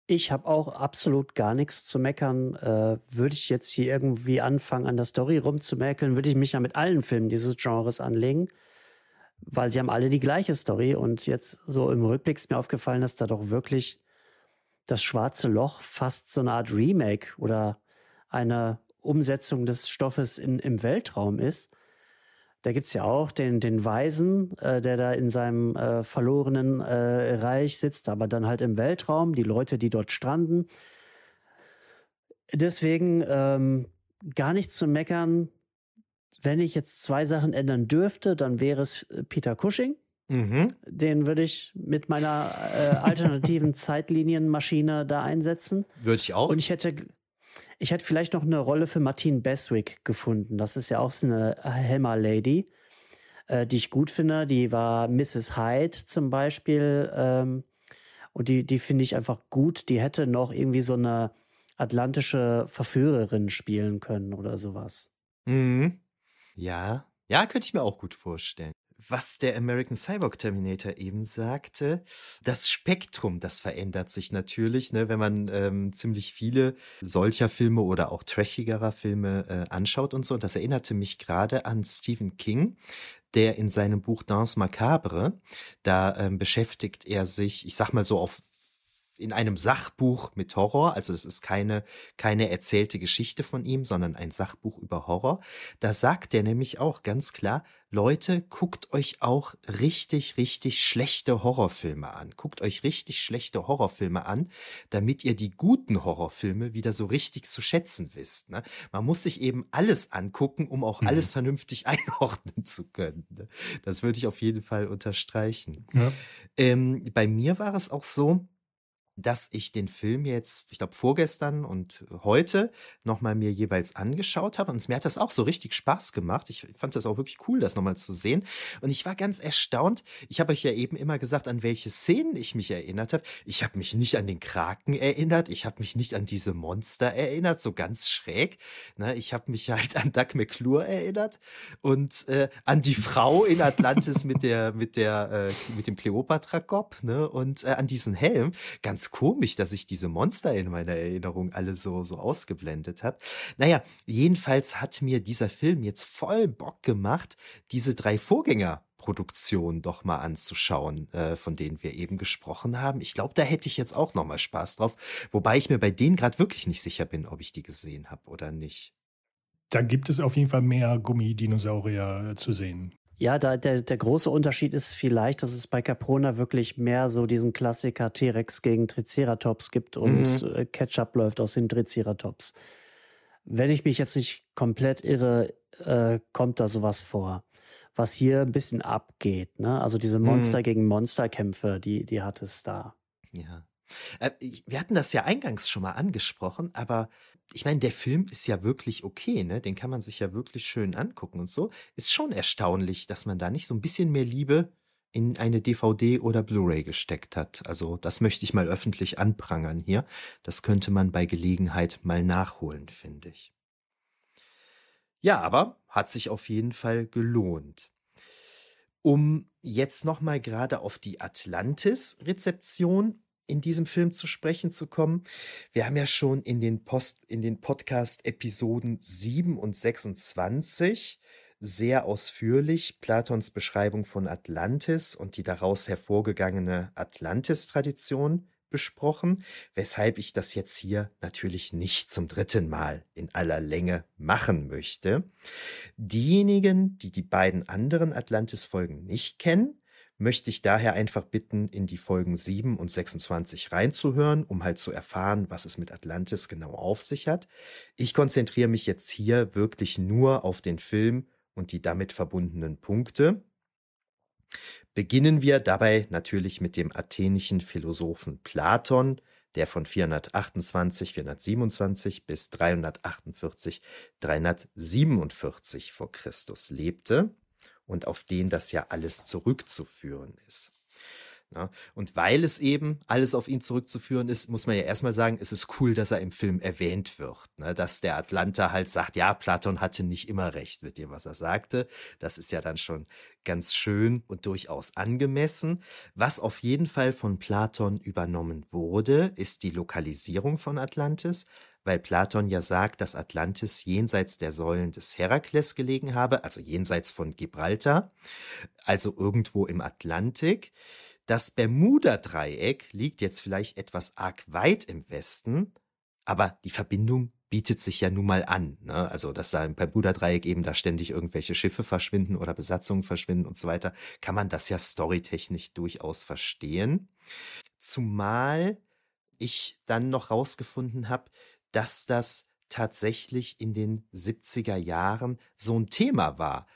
Ich habe auch absolut gar nichts zu meckern. Äh, würde ich jetzt hier irgendwie anfangen, an der Story rumzumäkeln, würde ich mich ja mit allen Filmen dieses Genres anlegen, weil sie haben alle die gleiche Story. Und jetzt so im Rückblick ist mir aufgefallen, dass da doch wirklich das Schwarze Loch fast so eine Art Remake oder eine Umsetzung des Stoffes in, im Weltraum ist. Da gibt es ja auch den, den Weisen, äh, der da in seinem äh, verlorenen äh, Reich sitzt, aber dann halt im Weltraum, die Leute, die dort stranden. Deswegen ähm, gar nichts zu meckern. Wenn ich jetzt zwei Sachen ändern dürfte, dann wäre es äh, Peter Cushing. Mhm. Den würde ich mit meiner äh, alternativen Zeitlinienmaschine da einsetzen. Würde ich auch. Und ich hätte, ich hätte vielleicht noch eine Rolle für Martine Beswick gefunden. Das ist ja auch so eine Hammer Lady, äh, die ich gut finde. Die war Mrs. Hyde zum Beispiel. Ähm, und die, die finde ich einfach gut. Die hätte noch irgendwie so eine atlantische Verführerin spielen können oder sowas. Mhm. Ja, ja, könnte ich mir auch gut vorstellen was der American Cyborg Terminator eben sagte, das Spektrum, das verändert sich natürlich, ne, wenn man ähm, ziemlich viele solcher Filme oder auch trashigerer Filme äh, anschaut und so. Und das erinnerte mich gerade an Stephen King, der in seinem Buch Danse Macabre, da ähm, beschäftigt er sich, ich sag mal so auf in einem Sachbuch mit Horror, also das ist keine, keine erzählte Geschichte von ihm, sondern ein Sachbuch über Horror. Da sagt er nämlich auch ganz klar, Leute, guckt euch auch richtig, richtig schlechte Horrorfilme an. Guckt euch richtig schlechte Horrorfilme an, damit ihr die guten Horrorfilme wieder so richtig zu schätzen wisst. Ne? Man muss sich eben alles angucken, um auch mhm. alles vernünftig einordnen zu können. Ne? Das würde ich auf jeden Fall unterstreichen. Ja. Ähm, bei mir war es auch so, dass ich den Film jetzt, ich glaube vorgestern und heute nochmal mir jeweils angeschaut habe und mir hat das auch so richtig Spaß gemacht. Ich fand das auch wirklich cool, das nochmal zu sehen und ich war ganz erstaunt. Ich habe euch ja eben immer gesagt, an welche Szenen ich mich erinnert habe. Ich habe mich nicht an den Kraken erinnert, ich habe mich nicht an diese Monster erinnert, so ganz schräg. Ne? Ich habe mich halt an Doug McClure erinnert und äh, an die Frau in Atlantis mit der mit der äh, mit dem Kleopatra-Gop ne? und äh, an diesen Helm. Ganz komisch, dass ich diese Monster in meiner Erinnerung alle so, so ausgeblendet habe. Naja, jedenfalls hat mir dieser Film jetzt voll Bock gemacht, diese drei Vorgänger Produktionen doch mal anzuschauen, äh, von denen wir eben gesprochen haben. Ich glaube, da hätte ich jetzt auch noch mal Spaß drauf, wobei ich mir bei denen gerade wirklich nicht sicher bin, ob ich die gesehen habe oder nicht. Da gibt es auf jeden Fall mehr Gummidinosaurier äh, zu sehen. Ja, da, der, der große Unterschied ist vielleicht, dass es bei Caprona wirklich mehr so diesen Klassiker T-Rex gegen Triceratops gibt und mhm. Äh, Ketchup läuft aus den Triceratops. Wenn ich mich jetzt nicht komplett irre, äh, kommt da sowas vor, was hier ein bisschen abgeht. Ne? Also diese Monster mhm. gegen Monster-Kämpfe, die, die hat es da. Ja. Äh, wir hatten das ja eingangs schon mal angesprochen, aber ich meine, der Film ist ja wirklich okay, ne? Den kann man sich ja wirklich schön angucken und so. Ist schon erstaunlich, dass man da nicht so ein bisschen mehr Liebe in eine DVD oder Blu-ray gesteckt hat. Also das möchte ich mal öffentlich anprangern hier. Das könnte man bei Gelegenheit mal nachholen, finde ich. Ja, aber hat sich auf jeden Fall gelohnt. Um jetzt noch mal gerade auf die Atlantis-Rezeption in diesem Film zu sprechen zu kommen. Wir haben ja schon in den Post, in den Podcast-Episoden 7 und 26 sehr ausführlich Platons Beschreibung von Atlantis und die daraus hervorgegangene Atlantis-Tradition besprochen, weshalb ich das jetzt hier natürlich nicht zum dritten Mal in aller Länge machen möchte. Diejenigen, die die beiden anderen Atlantis-Folgen nicht kennen, möchte ich daher einfach bitten, in die Folgen 7 und 26 reinzuhören, um halt zu erfahren, was es mit Atlantis genau auf sich hat. Ich konzentriere mich jetzt hier wirklich nur auf den Film und die damit verbundenen Punkte. Beginnen wir dabei natürlich mit dem athenischen Philosophen Platon, der von 428, 427 bis 348, 347 vor Christus lebte und auf den das ja alles zurückzuführen ist. Ja, und weil es eben alles auf ihn zurückzuführen ist, muss man ja erstmal sagen, es ist cool, dass er im Film erwähnt wird. Ne? Dass der Atlanta halt sagt, ja, Platon hatte nicht immer recht mit dem, was er sagte. Das ist ja dann schon ganz schön und durchaus angemessen. Was auf jeden Fall von Platon übernommen wurde, ist die Lokalisierung von Atlantis, weil Platon ja sagt, dass Atlantis jenseits der Säulen des Herakles gelegen habe, also jenseits von Gibraltar, also irgendwo im Atlantik. Das Bermuda-Dreieck liegt jetzt vielleicht etwas arg weit im Westen, aber die Verbindung bietet sich ja nun mal an. Ne? Also, dass da beim Bermuda-Dreieck eben da ständig irgendwelche Schiffe verschwinden oder Besatzungen verschwinden und so weiter, kann man das ja storytechnisch durchaus verstehen. Zumal ich dann noch rausgefunden habe, dass das tatsächlich in den 70er Jahren so ein Thema war.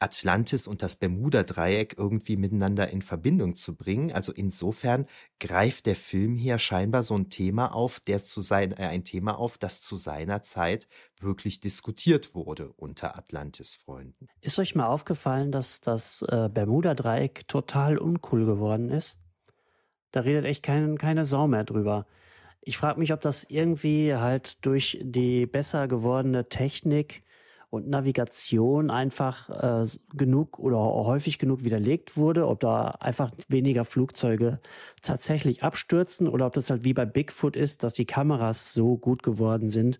Atlantis und das Bermuda-Dreieck irgendwie miteinander in Verbindung zu bringen. Also insofern greift der Film hier scheinbar so ein Thema auf, der zu sein, äh, ein Thema auf, das zu seiner Zeit wirklich diskutiert wurde unter Atlantis-Freunden. Ist euch mal aufgefallen, dass das äh, Bermuda-Dreieck total uncool geworden ist? Da redet echt kein, keine Sau mehr drüber. Ich frage mich, ob das irgendwie halt durch die besser gewordene Technik und Navigation einfach äh, genug oder häufig genug widerlegt wurde, ob da einfach weniger Flugzeuge tatsächlich abstürzen oder ob das halt wie bei Bigfoot ist, dass die Kameras so gut geworden sind,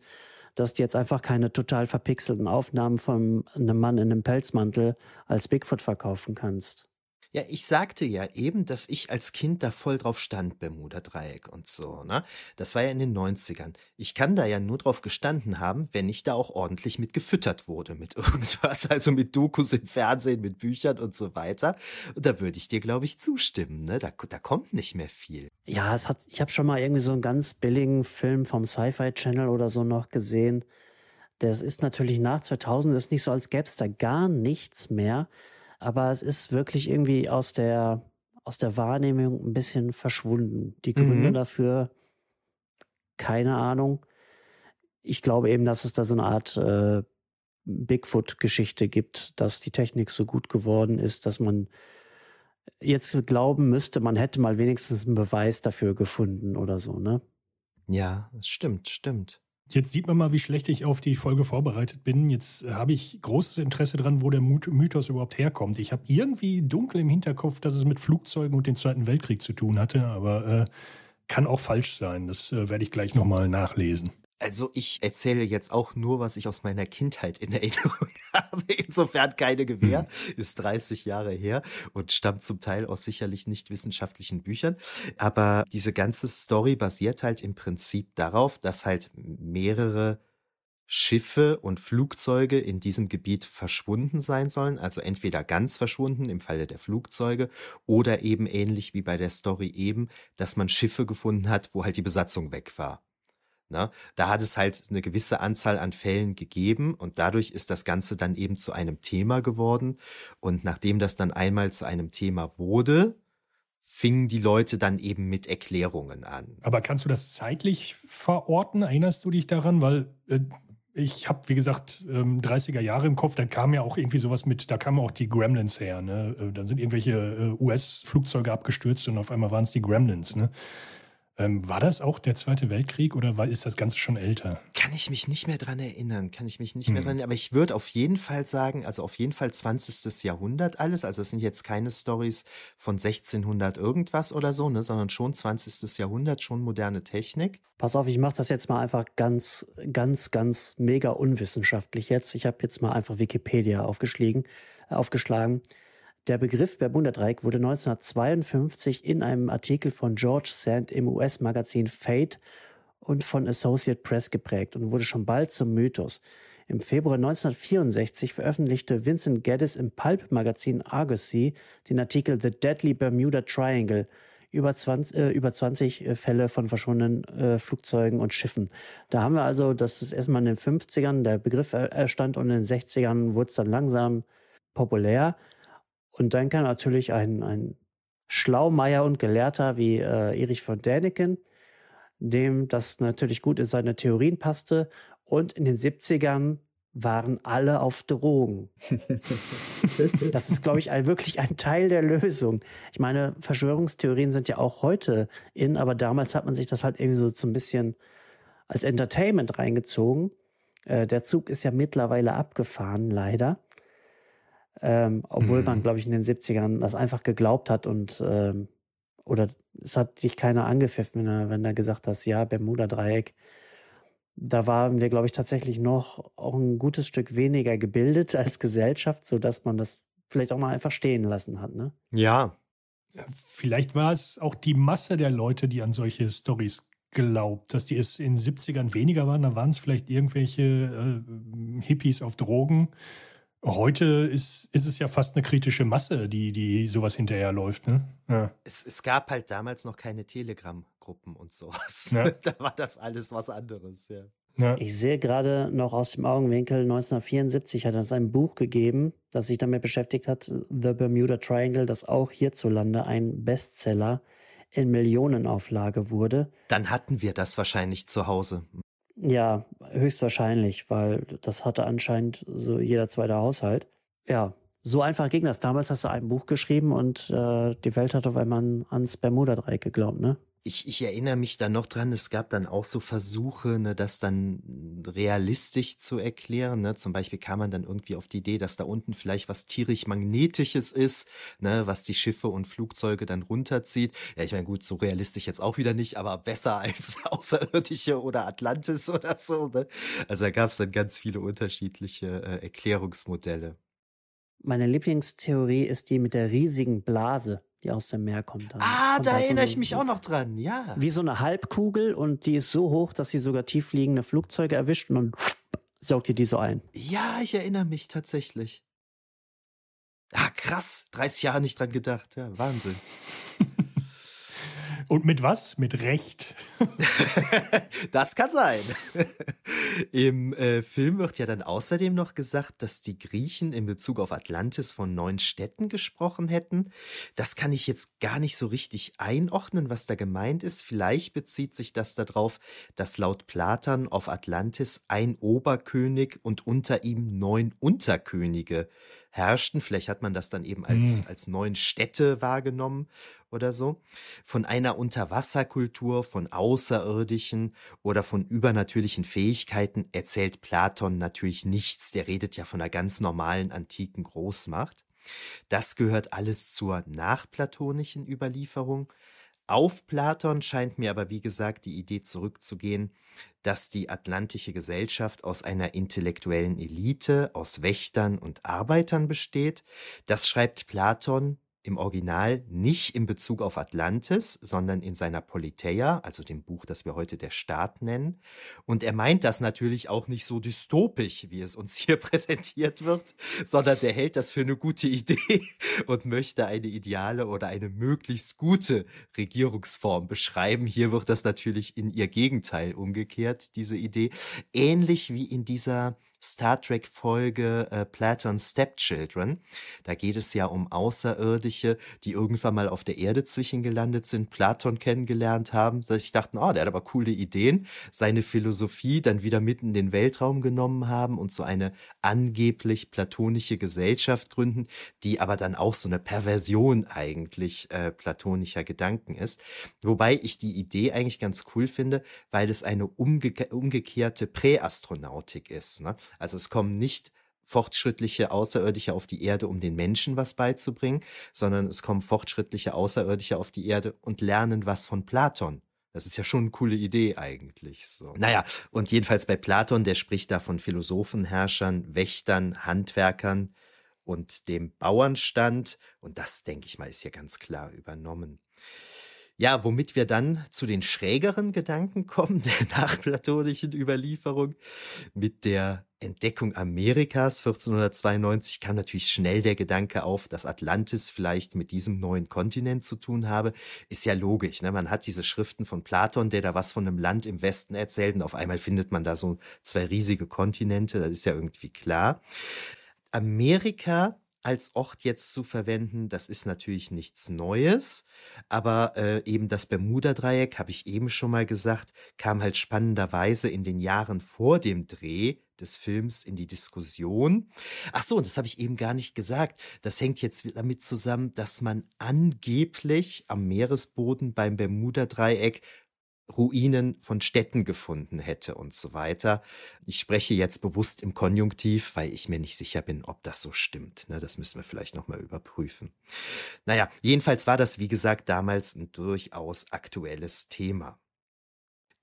dass du jetzt einfach keine total verpixelten Aufnahmen von einem Mann in einem Pelzmantel als Bigfoot verkaufen kannst. Ja, ich sagte ja eben, dass ich als Kind da voll drauf stand, Bermuda-Dreieck und so, ne? Das war ja in den 90ern. Ich kann da ja nur drauf gestanden haben, wenn ich da auch ordentlich mit gefüttert wurde, mit irgendwas, also mit Dokus im Fernsehen, mit Büchern und so weiter. Und da würde ich dir, glaube ich, zustimmen, ne? Da, da kommt nicht mehr viel. Ja, es hat, ich habe schon mal irgendwie so einen ganz billigen Film vom Sci-Fi Channel oder so noch gesehen. Das ist natürlich nach 2000, das ist nicht so, als gäbe es da gar nichts mehr aber es ist wirklich irgendwie aus der, aus der Wahrnehmung ein bisschen verschwunden. Die Gründe mhm. dafür, keine Ahnung. Ich glaube eben, dass es da so eine Art äh, Bigfoot-Geschichte gibt, dass die Technik so gut geworden ist, dass man jetzt glauben müsste, man hätte mal wenigstens einen Beweis dafür gefunden oder so, ne? Ja, stimmt, stimmt. Jetzt sieht man mal, wie schlecht ich auf die Folge vorbereitet bin. Jetzt habe ich großes Interesse daran, wo der Mythos überhaupt herkommt. Ich habe irgendwie dunkel im Hinterkopf, dass es mit Flugzeugen und dem Zweiten Weltkrieg zu tun hatte, aber äh, kann auch falsch sein. Das äh, werde ich gleich nochmal nachlesen. Also ich erzähle jetzt auch nur, was ich aus meiner Kindheit in Erinnerung habe. Insofern keine Gewähr, mhm. ist 30 Jahre her und stammt zum Teil aus sicherlich nicht wissenschaftlichen Büchern. Aber diese ganze Story basiert halt im Prinzip darauf, dass halt mehrere Schiffe und Flugzeuge in diesem Gebiet verschwunden sein sollen, also entweder ganz verschwunden im Falle der Flugzeuge oder eben ähnlich wie bei der Story eben, dass man Schiffe gefunden hat, wo halt die Besatzung weg war. Ne? Da hat es halt eine gewisse Anzahl an Fällen gegeben und dadurch ist das Ganze dann eben zu einem Thema geworden. Und nachdem das dann einmal zu einem Thema wurde, fingen die Leute dann eben mit Erklärungen an. Aber kannst du das zeitlich verorten? Erinnerst du dich daran? Weil äh, ich habe, wie gesagt, ähm, 30er Jahre im Kopf, da kam ja auch irgendwie sowas mit, da kamen auch die Gremlins her. Ne? Äh, da sind irgendwelche äh, US-Flugzeuge abgestürzt und auf einmal waren es die Gremlins. Ne? Ähm, war das auch der Zweite Weltkrieg oder war, ist das Ganze schon älter? Kann ich mich nicht mehr dran erinnern, kann ich mich nicht hm. mehr dran erinnern. Aber ich würde auf jeden Fall sagen, also auf jeden Fall 20. Jahrhundert alles. Also es sind jetzt keine Stories von 1600 irgendwas oder so, ne, sondern schon 20. Jahrhundert, schon moderne Technik. Pass auf, ich mache das jetzt mal einfach ganz, ganz, ganz mega unwissenschaftlich jetzt. Ich habe jetzt mal einfach Wikipedia aufgeschlagen. aufgeschlagen. Der Begriff Bermuda-Dreieck wurde 1952 in einem Artikel von George Sand im US-Magazin Fate und von Associate Press geprägt und wurde schon bald zum Mythos. Im Februar 1964 veröffentlichte Vincent Geddes im Pulp-Magazin Argosy den Artikel The Deadly Bermuda Triangle über 20, äh, über 20 äh, Fälle von verschwundenen äh, Flugzeugen und Schiffen. Da haben wir also, dass es erstmal in den 50ern der Begriff erstand und in den 60ern wurde es dann langsam populär. Und dann kann natürlich ein, ein Schlaumeier und Gelehrter wie äh, Erich von Däniken, dem das natürlich gut in seine Theorien passte. Und in den 70ern waren alle auf Drogen. das ist, glaube ich, ein, wirklich ein Teil der Lösung. Ich meine, Verschwörungstheorien sind ja auch heute in, aber damals hat man sich das halt irgendwie so so ein bisschen als Entertainment reingezogen. Äh, der Zug ist ja mittlerweile abgefahren, leider. Ähm, obwohl mhm. man, glaube ich, in den 70ern das einfach geglaubt hat und ähm, oder es hat sich keiner angepfiffen, wenn er, wenn er gesagt hat, ja, Bermuda-Dreieck. Da waren wir, glaube ich, tatsächlich noch auch ein gutes Stück weniger gebildet als Gesellschaft, sodass man das vielleicht auch mal einfach stehen lassen hat. Ne? Ja. Vielleicht war es auch die Masse der Leute, die an solche Stories glaube, dass die es in den 70ern weniger waren. Da waren es vielleicht irgendwelche äh, Hippies auf Drogen. Heute ist, ist es ja fast eine kritische Masse, die, die sowas hinterherläuft. Ne? Ja. Es, es gab halt damals noch keine Telegram-Gruppen und sowas. Ja. da war das alles was anderes, ja. Ja. Ich sehe gerade noch aus dem Augenwinkel, 1974 hat es ein Buch gegeben, das sich damit beschäftigt hat, The Bermuda Triangle, das auch hierzulande ein Bestseller in Millionenauflage wurde. Dann hatten wir das wahrscheinlich zu Hause. Ja, höchstwahrscheinlich, weil das hatte anscheinend so jeder zweite Haushalt. Ja, so einfach ging das. Damals hast du ein Buch geschrieben und äh, die Welt hat auf einmal ans Bermuda-Dreieck geglaubt, ne? Ich, ich erinnere mich da noch dran, es gab dann auch so Versuche, ne, das dann realistisch zu erklären. Ne? Zum Beispiel kam man dann irgendwie auf die Idee, dass da unten vielleicht was tierisch Magnetisches ist, ne, was die Schiffe und Flugzeuge dann runterzieht. Ja, ich meine, gut, so realistisch jetzt auch wieder nicht, aber besser als Außerirdische oder Atlantis oder so. Ne? Also da gab es dann ganz viele unterschiedliche äh, Erklärungsmodelle. Meine Lieblingstheorie ist die mit der riesigen Blase die aus dem Meer kommt. Dann ah, kommt da halt erinnere so eine, ich mich auch noch dran, ja. Wie so eine Halbkugel und die ist so hoch, dass sie sogar tieffliegende Flugzeuge erwischt und dann saugt ihr die so ein. Ja, ich erinnere mich tatsächlich. Ah, krass. 30 Jahre nicht dran gedacht. Ja, Wahnsinn. Und mit was? Mit Recht. das kann sein. Im äh, Film wird ja dann außerdem noch gesagt, dass die Griechen in Bezug auf Atlantis von neun Städten gesprochen hätten. Das kann ich jetzt gar nicht so richtig einordnen, was da gemeint ist. Vielleicht bezieht sich das darauf, dass laut Platon auf Atlantis ein Oberkönig und unter ihm neun Unterkönige herrschten. Vielleicht hat man das dann eben als, mhm. als neun Städte wahrgenommen oder so. Von einer Unterwasserkultur, von Außerirdischen oder von übernatürlichen Fähigkeiten erzählt Platon natürlich nichts. Der redet ja von einer ganz normalen antiken Großmacht. Das gehört alles zur nachplatonischen Überlieferung. Auf Platon scheint mir aber, wie gesagt, die Idee zurückzugehen, dass die atlantische Gesellschaft aus einer intellektuellen Elite, aus Wächtern und Arbeitern besteht. Das schreibt Platon im Original nicht in Bezug auf Atlantis, sondern in seiner Politeia, also dem Buch, das wir heute der Staat nennen. Und er meint das natürlich auch nicht so dystopisch, wie es uns hier präsentiert wird, sondern der hält das für eine gute Idee und möchte eine ideale oder eine möglichst gute Regierungsform beschreiben. Hier wird das natürlich in ihr Gegenteil umgekehrt, diese Idee. Ähnlich wie in dieser Star Trek-Folge äh, Platon's Stepchildren. Da geht es ja um Außerirdische, die irgendwann mal auf der Erde zwischengelandet sind, Platon kennengelernt haben. Dass ich dachte, oh, der hat aber coole Ideen, seine Philosophie dann wieder mitten in den Weltraum genommen haben und so eine angeblich platonische Gesellschaft gründen, die aber dann auch so eine Perversion eigentlich äh, platonischer Gedanken ist. Wobei ich die Idee eigentlich ganz cool finde, weil es eine umge umgekehrte Präastronautik ist. Ne? Also es kommen nicht fortschrittliche Außerirdische auf die Erde, um den Menschen was beizubringen, sondern es kommen fortschrittliche Außerirdische auf die Erde und lernen was von Platon. Das ist ja schon eine coole Idee eigentlich. So. Naja, und jedenfalls bei Platon, der spricht da von Philosophen, Herrschern, Wächtern, Handwerkern und dem Bauernstand. Und das, denke ich mal, ist ja ganz klar übernommen. Ja, womit wir dann zu den schrägeren Gedanken kommen, der nachplatonischen Überlieferung. Mit der Entdeckung Amerikas 1492 kam natürlich schnell der Gedanke auf, dass Atlantis vielleicht mit diesem neuen Kontinent zu tun habe. Ist ja logisch. Ne? Man hat diese Schriften von Platon, der da was von einem Land im Westen erzählt und auf einmal findet man da so zwei riesige Kontinente. Das ist ja irgendwie klar. Amerika als Ort jetzt zu verwenden, das ist natürlich nichts Neues, aber äh, eben das Bermuda-Dreieck, habe ich eben schon mal gesagt, kam halt spannenderweise in den Jahren vor dem Dreh des Films in die Diskussion. Ach so, und das habe ich eben gar nicht gesagt. Das hängt jetzt damit zusammen, dass man angeblich am Meeresboden beim Bermuda-Dreieck Ruinen von Städten gefunden hätte und so weiter. Ich spreche jetzt bewusst im Konjunktiv, weil ich mir nicht sicher bin, ob das so stimmt. Ne, das müssen wir vielleicht nochmal überprüfen. Naja, jedenfalls war das, wie gesagt, damals ein durchaus aktuelles Thema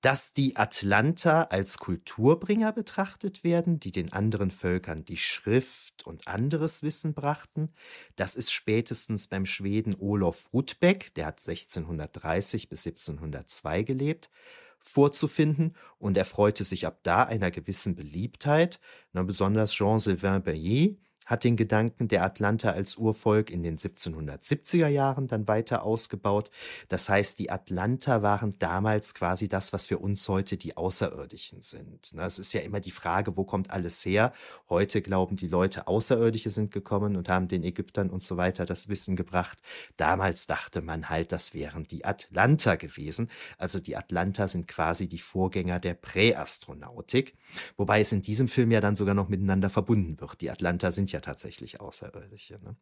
dass die Atlanter als Kulturbringer betrachtet werden, die den anderen Völkern die Schrift und anderes Wissen brachten. Das ist spätestens beim Schweden Olof Rudbeck, der hat 1630 bis 1702 gelebt, vorzufinden und erfreute sich ab da einer gewissen Beliebtheit, besonders Jean-Sylvain Bailly hat den Gedanken der Atlanta als Urvolk in den 1770er Jahren dann weiter ausgebaut. Das heißt, die Atlanta waren damals quasi das, was für uns heute die Außerirdischen sind. Es ist ja immer die Frage, wo kommt alles her? Heute glauben die Leute, Außerirdische sind gekommen und haben den Ägyptern und so weiter das Wissen gebracht. Damals dachte man halt, das wären die Atlanta gewesen. Also die Atlanta sind quasi die Vorgänger der Präastronautik, wobei es in diesem Film ja dann sogar noch miteinander verbunden wird. Die Atlanta sind ja ja tatsächlich Außerirdische. Ne?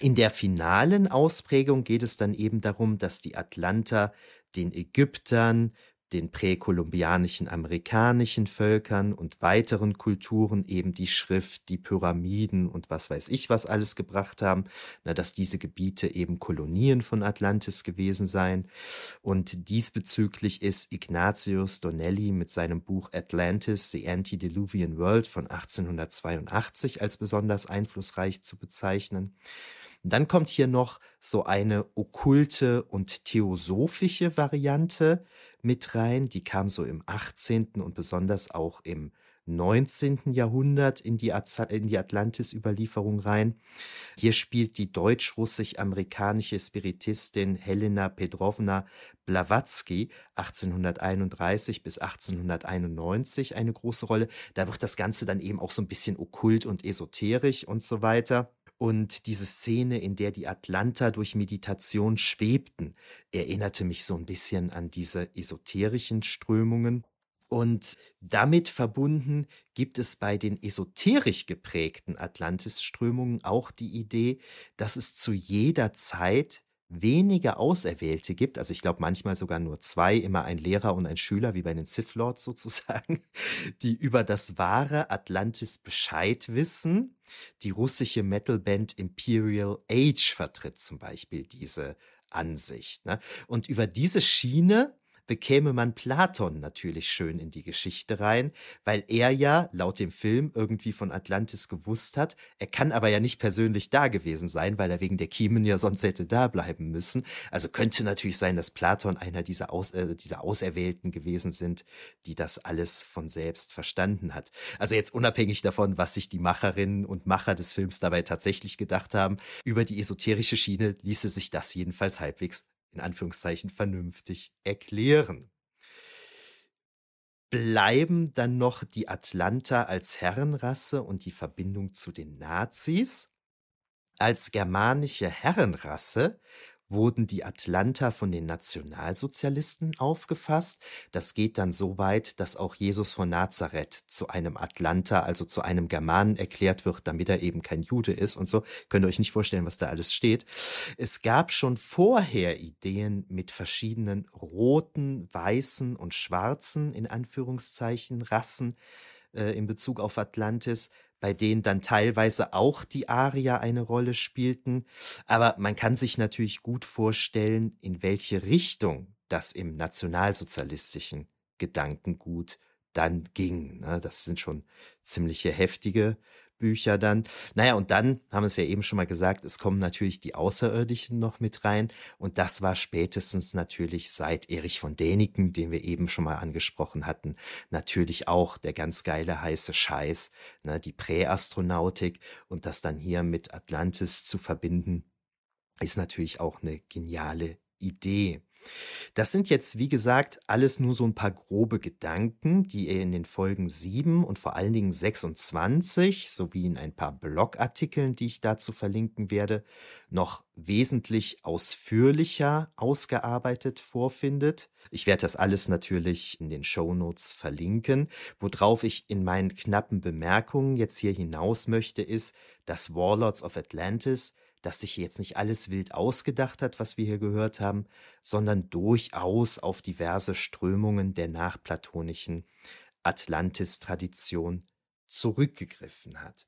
In der finalen Ausprägung geht es dann eben darum, dass die Atlanter den Ägyptern, den präkolumbianischen amerikanischen Völkern und weiteren Kulturen eben die Schrift, die Pyramiden und was weiß ich was alles gebracht haben, na, dass diese Gebiete eben Kolonien von Atlantis gewesen seien. Und diesbezüglich ist Ignatius Donnelly mit seinem Buch Atlantis, The Antediluvian World von 1882 als besonders einflussreich zu bezeichnen. Dann kommt hier noch so eine okkulte und theosophische Variante, mit rein. Die kam so im 18. und besonders auch im 19. Jahrhundert in die, die Atlantis-Überlieferung rein. Hier spielt die deutsch-russisch-amerikanische Spiritistin Helena Petrovna Blavatsky 1831 bis 1891 eine große Rolle. Da wird das Ganze dann eben auch so ein bisschen okkult und esoterisch und so weiter. Und diese Szene, in der die Atlanter durch Meditation schwebten, erinnerte mich so ein bisschen an diese esoterischen Strömungen. Und damit verbunden gibt es bei den esoterisch geprägten Atlantis-Strömungen auch die Idee, dass es zu jeder Zeit wenige Auserwählte gibt, also ich glaube manchmal sogar nur zwei, immer ein Lehrer und ein Schüler, wie bei den Sith Lords sozusagen, die über das wahre Atlantis Bescheid wissen. Die russische Metalband Imperial Age vertritt zum Beispiel diese Ansicht. Ne? Und über diese Schiene bekäme man Platon natürlich schön in die Geschichte rein, weil er ja laut dem Film irgendwie von Atlantis gewusst hat. Er kann aber ja nicht persönlich da gewesen sein, weil er wegen der Kiemen ja sonst hätte da bleiben müssen. Also könnte natürlich sein, dass Platon einer dieser, Aus, äh, dieser Auserwählten gewesen sind, die das alles von selbst verstanden hat. Also jetzt unabhängig davon, was sich die Macherinnen und Macher des Films dabei tatsächlich gedacht haben, über die esoterische Schiene ließe sich das jedenfalls halbwegs in Anführungszeichen vernünftig erklären. Bleiben dann noch die Atlanter als Herrenrasse und die Verbindung zu den Nazis. Als germanische Herrenrasse wurden die Atlanter von den Nationalsozialisten aufgefasst. Das geht dann so weit, dass auch Jesus von Nazareth zu einem Atlanter, also zu einem Germanen erklärt wird, damit er eben kein Jude ist und so. Könnt ihr euch nicht vorstellen, was da alles steht. Es gab schon vorher Ideen mit verschiedenen roten, weißen und schwarzen, in Anführungszeichen, Rassen äh, in Bezug auf Atlantis bei denen dann teilweise auch die Arier eine Rolle spielten. Aber man kann sich natürlich gut vorstellen, in welche Richtung das im nationalsozialistischen Gedankengut dann ging. Ne? Das sind schon ziemliche heftige Bücher dann. Naja, und dann haben wir es ja eben schon mal gesagt, es kommen natürlich die Außerirdischen noch mit rein. Und das war spätestens natürlich seit Erich von Däniken, den wir eben schon mal angesprochen hatten, natürlich auch der ganz geile heiße Scheiß, ne, die Präastronautik und das dann hier mit Atlantis zu verbinden, ist natürlich auch eine geniale Idee. Das sind jetzt, wie gesagt, alles nur so ein paar grobe Gedanken, die ihr in den Folgen 7 und vor allen Dingen 26 sowie in ein paar Blogartikeln, die ich dazu verlinken werde, noch wesentlich ausführlicher ausgearbeitet vorfindet. Ich werde das alles natürlich in den Shownotes verlinken. Worauf ich in meinen knappen Bemerkungen jetzt hier hinaus möchte, ist, dass Warlords of Atlantis dass sich jetzt nicht alles wild ausgedacht hat, was wir hier gehört haben, sondern durchaus auf diverse Strömungen der nachplatonischen Atlantis-Tradition zurückgegriffen hat.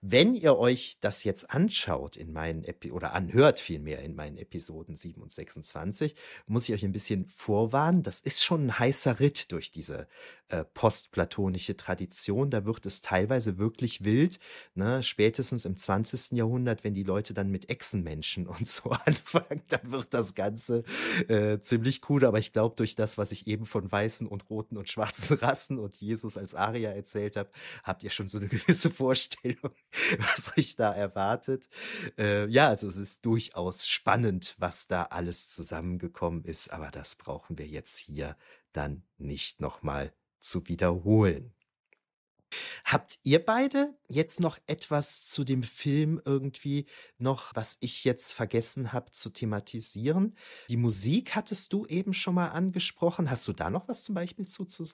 Wenn ihr euch das jetzt anschaut in meinen Epi oder anhört vielmehr in meinen Episoden 7 und 26, muss ich euch ein bisschen vorwarnen. Das ist schon ein heißer Ritt durch diese äh, postplatonische Tradition. Da wird es teilweise wirklich wild. Ne? Spätestens im 20. Jahrhundert, wenn die Leute dann mit Echsenmenschen und so anfangen, dann wird das Ganze äh, ziemlich cool. Aber ich glaube, durch das, was ich eben von weißen und roten und schwarzen Rassen und Jesus als Aria erzählt habe, habt ihr schon so eine gewisse Vorstellung, was euch da erwartet. Äh, ja, also es ist durchaus spannend, was da alles zusammengekommen ist. Aber das brauchen wir jetzt hier dann nicht nochmal zu wiederholen. Habt ihr beide jetzt noch etwas zu dem Film irgendwie noch, was ich jetzt vergessen habe zu thematisieren? Die Musik hattest du eben schon mal angesprochen. Hast du da noch was zum Beispiel zu, zu?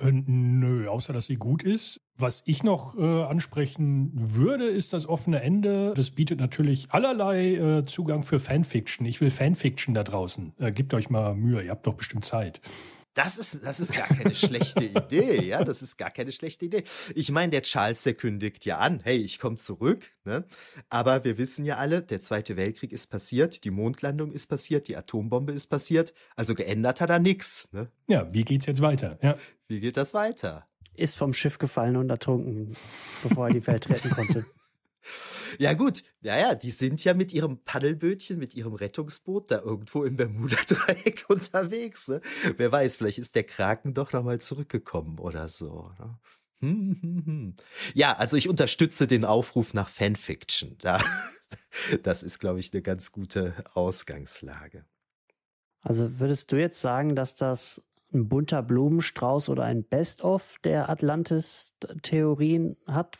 Äh, nö, außer dass sie gut ist. Was ich noch äh, ansprechen würde, ist das offene Ende. Das bietet natürlich allerlei äh, Zugang für Fanfiction. Ich will Fanfiction da draußen. Äh, gebt euch mal Mühe, ihr habt doch bestimmt Zeit. Das ist, das ist gar keine schlechte Idee, ja, das ist gar keine schlechte Idee. Ich meine, der Charles, der kündigt ja an, hey, ich komme zurück, ne? Aber wir wissen ja alle, der Zweite Weltkrieg ist passiert, die Mondlandung ist passiert, die Atombombe ist passiert, also geändert hat er nichts, ne? Ja, wie geht's jetzt weiter? Ja. Wie geht das weiter? Ist vom Schiff gefallen und ertrunken, bevor er die Welt retten konnte. Ja, gut. Ja, ja, die sind ja mit ihrem Paddelbötchen, mit ihrem Rettungsboot da irgendwo im Bermuda-Dreieck unterwegs. Ne? Wer weiß, vielleicht ist der Kraken doch nochmal zurückgekommen oder so. Ne? Hm, hm, hm. Ja, also ich unterstütze den Aufruf nach Fanfiction. Da, das ist, glaube ich, eine ganz gute Ausgangslage. Also würdest du jetzt sagen, dass das ein bunter Blumenstrauß oder ein Best-of der Atlantis-Theorien hat?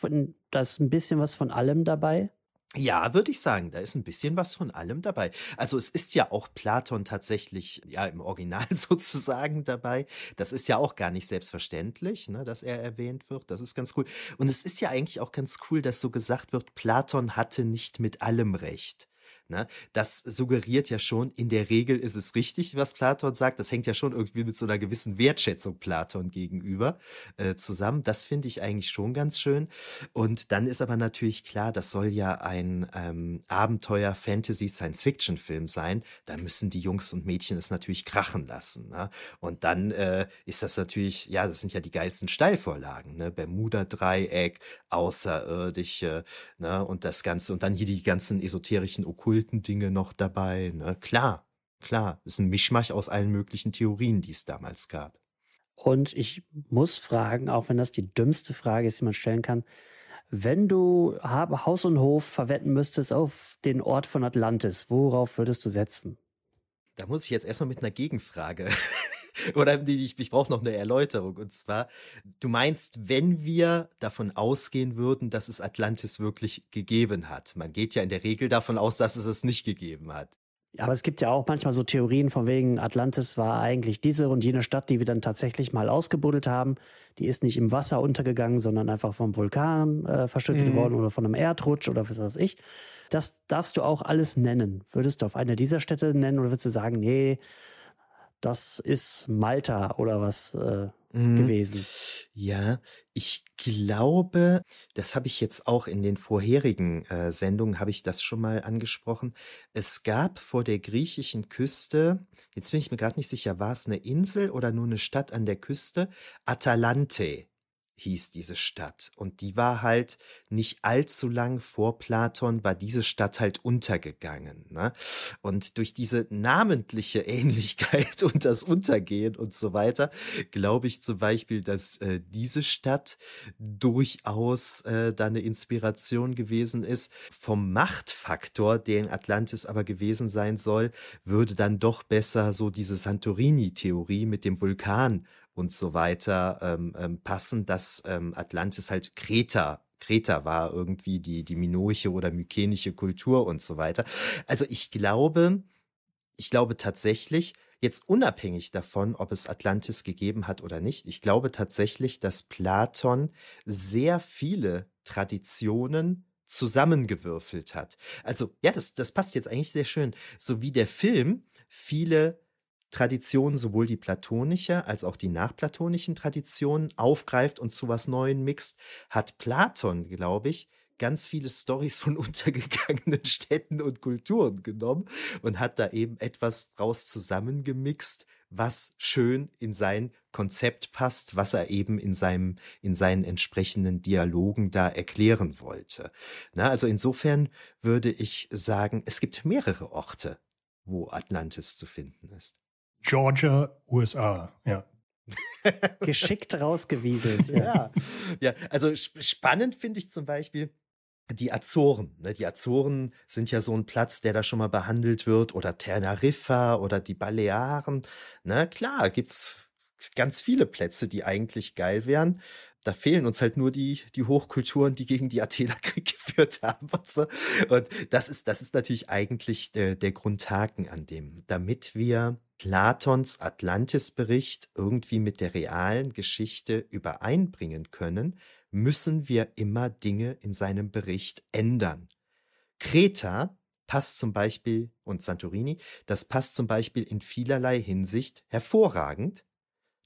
Da ist ein bisschen was von allem dabei? Ja, würde ich sagen, da ist ein bisschen was von allem dabei. Also es ist ja auch Platon tatsächlich ja im Original sozusagen dabei. Das ist ja auch gar nicht selbstverständlich, ne, dass er erwähnt wird. Das ist ganz cool. Und es ist ja eigentlich auch ganz cool, dass so gesagt wird, Platon hatte nicht mit allem recht. Ne? Das suggeriert ja schon, in der Regel ist es richtig, was Platon sagt. Das hängt ja schon irgendwie mit so einer gewissen Wertschätzung Platon gegenüber äh, zusammen. Das finde ich eigentlich schon ganz schön. Und dann ist aber natürlich klar, das soll ja ein ähm, Abenteuer, Fantasy, Science-Fiction-Film sein. Da müssen die Jungs und Mädchen es natürlich krachen lassen. Ne? Und dann äh, ist das natürlich, ja, das sind ja die geilsten Steilvorlagen. Ne? Bermuda-Dreieck, Außerirdische ne? und das Ganze. Und dann hier die ganzen esoterischen Okkulten okkulten Dinge noch dabei. Ne? Klar, klar, ist ein Mischmasch aus allen möglichen Theorien, die es damals gab. Und ich muss fragen, auch wenn das die dümmste Frage ist, die man stellen kann, wenn du Haus und Hof verwetten müsstest auf den Ort von Atlantis, worauf würdest du setzen? Da muss ich jetzt erstmal mit einer Gegenfrage. Oder ich, ich brauche noch eine Erläuterung. Und zwar, du meinst, wenn wir davon ausgehen würden, dass es Atlantis wirklich gegeben hat. Man geht ja in der Regel davon aus, dass es es nicht gegeben hat. Aber es gibt ja auch manchmal so Theorien von wegen, Atlantis war eigentlich diese und jene Stadt, die wir dann tatsächlich mal ausgebuddelt haben. Die ist nicht im Wasser untergegangen, sondern einfach vom Vulkan äh, verschüttet mhm. worden oder von einem Erdrutsch oder was weiß ich. Das darfst du auch alles nennen. Würdest du auf eine dieser Städte nennen oder würdest du sagen, nee, das ist Malta oder was äh, mhm. gewesen. Ja, ich glaube, das habe ich jetzt auch in den vorherigen äh, Sendungen, habe ich das schon mal angesprochen. Es gab vor der griechischen Küste, jetzt bin ich mir gerade nicht sicher, war es eine Insel oder nur eine Stadt an der Küste? Atalante hieß diese Stadt. Und die war halt nicht allzu lang vor Platon, war diese Stadt halt untergegangen. Ne? Und durch diese namentliche Ähnlichkeit und das Untergehen und so weiter, glaube ich zum Beispiel, dass äh, diese Stadt durchaus äh, da eine Inspiration gewesen ist. Vom Machtfaktor, den Atlantis aber gewesen sein soll, würde dann doch besser so diese Santorini-Theorie mit dem Vulkan und so weiter ähm, ähm, passen, dass ähm, Atlantis halt Kreta Kreta war irgendwie die, die minoische oder mykenische Kultur und so weiter. Also ich glaube, ich glaube tatsächlich, jetzt unabhängig davon, ob es Atlantis gegeben hat oder nicht, ich glaube tatsächlich, dass Platon sehr viele Traditionen zusammengewürfelt hat. Also ja, das, das passt jetzt eigentlich sehr schön. So wie der Film viele Traditionen, sowohl die platonische als auch die nachplatonischen Traditionen aufgreift und zu was Neuem mixt, hat Platon, glaube ich, ganz viele Stories von untergegangenen Städten und Kulturen genommen und hat da eben etwas draus zusammengemixt, was schön in sein Konzept passt, was er eben in seinem, in seinen entsprechenden Dialogen da erklären wollte. Na, also insofern würde ich sagen, es gibt mehrere Orte, wo Atlantis zu finden ist. Georgia, USA, ja. Geschickt rausgewieselt. Ja, ja. ja also spannend finde ich zum Beispiel, die Azoren. Ne? Die Azoren sind ja so ein Platz, der da schon mal behandelt wird, oder Teneriffa oder die Balearen. Na ne? klar, gibt's ganz viele Plätze, die eigentlich geil wären. Da fehlen uns halt nur die, die Hochkulturen, die gegen die Athener Krieg geführt haben. Und, so. und das ist, das ist natürlich eigentlich der, der Grundhaken an dem. Damit wir Platons Atlantis-Bericht irgendwie mit der realen Geschichte übereinbringen können, müssen wir immer Dinge in seinem Bericht ändern. Kreta passt zum Beispiel und Santorini, das passt zum Beispiel in vielerlei Hinsicht hervorragend.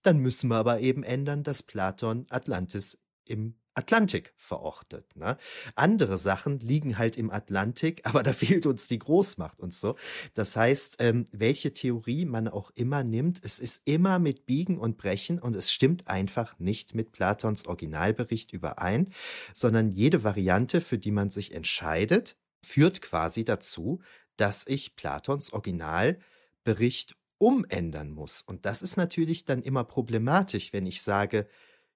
Dann müssen wir aber eben ändern, dass Platon Atlantis im Atlantik verortet. Ne? Andere Sachen liegen halt im Atlantik, aber da fehlt uns die Großmacht und so. Das heißt, ähm, welche Theorie man auch immer nimmt, es ist immer mit Biegen und Brechen und es stimmt einfach nicht mit Platons Originalbericht überein, sondern jede Variante, für die man sich entscheidet, führt quasi dazu, dass ich Platons Originalbericht umändern muss. Und das ist natürlich dann immer problematisch, wenn ich sage,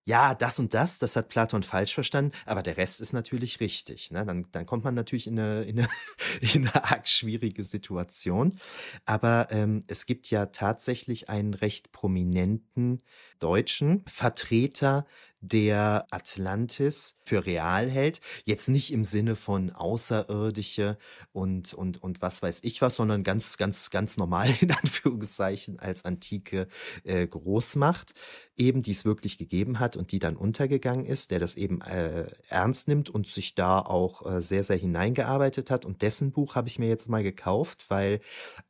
ja, das und das, das hat Platon falsch verstanden, aber der Rest ist natürlich richtig. Ne? Dann, dann kommt man natürlich in eine, in eine, in eine arg schwierige Situation. Aber ähm, es gibt ja tatsächlich einen recht prominenten deutschen Vertreter der Atlantis für real hält. Jetzt nicht im Sinne von Außerirdische und, und, und was weiß ich was, sondern ganz, ganz, ganz normal in Anführungszeichen als antike äh, Großmacht, eben die es wirklich gegeben hat und die dann untergegangen ist, der das eben äh, ernst nimmt und sich da auch äh, sehr, sehr hineingearbeitet hat. Und dessen Buch habe ich mir jetzt mal gekauft, weil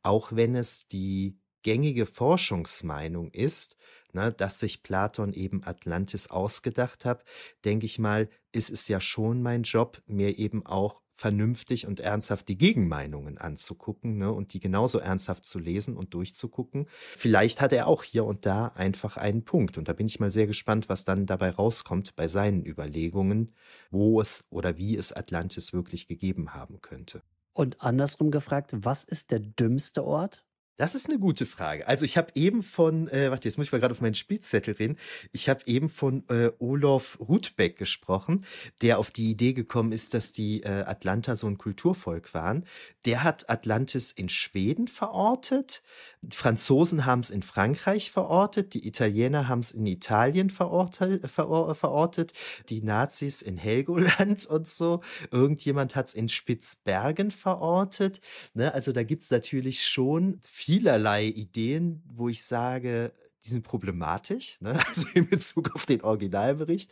auch wenn es die gängige Forschungsmeinung ist, ne, dass sich Platon eben Atlantis ausgedacht hat, denke ich mal, ist es ja schon mein Job, mir eben auch vernünftig und ernsthaft die Gegenmeinungen anzugucken ne, und die genauso ernsthaft zu lesen und durchzugucken. Vielleicht hat er auch hier und da einfach einen Punkt. Und da bin ich mal sehr gespannt, was dann dabei rauskommt bei seinen Überlegungen, wo es oder wie es Atlantis wirklich gegeben haben könnte. Und andersrum gefragt, was ist der dümmste Ort? Das ist eine gute Frage. Also ich habe eben von, äh, warte, jetzt muss ich mal gerade auf meinen Spielzettel reden. Ich habe eben von äh, Olof Rudbeck gesprochen, der auf die Idee gekommen ist, dass die äh, Atlanter so ein Kulturvolk waren. Der hat Atlantis in Schweden verortet. Die Franzosen haben es in Frankreich verortet. Die Italiener haben es in Italien verortet, ver, verortet. Die Nazis in Helgoland und so. Irgendjemand hat es in Spitzbergen verortet. Ne? Also da gibt's natürlich schon vielerlei Ideen, wo ich sage, die sind problematisch, ne? also in Bezug auf den Originalbericht.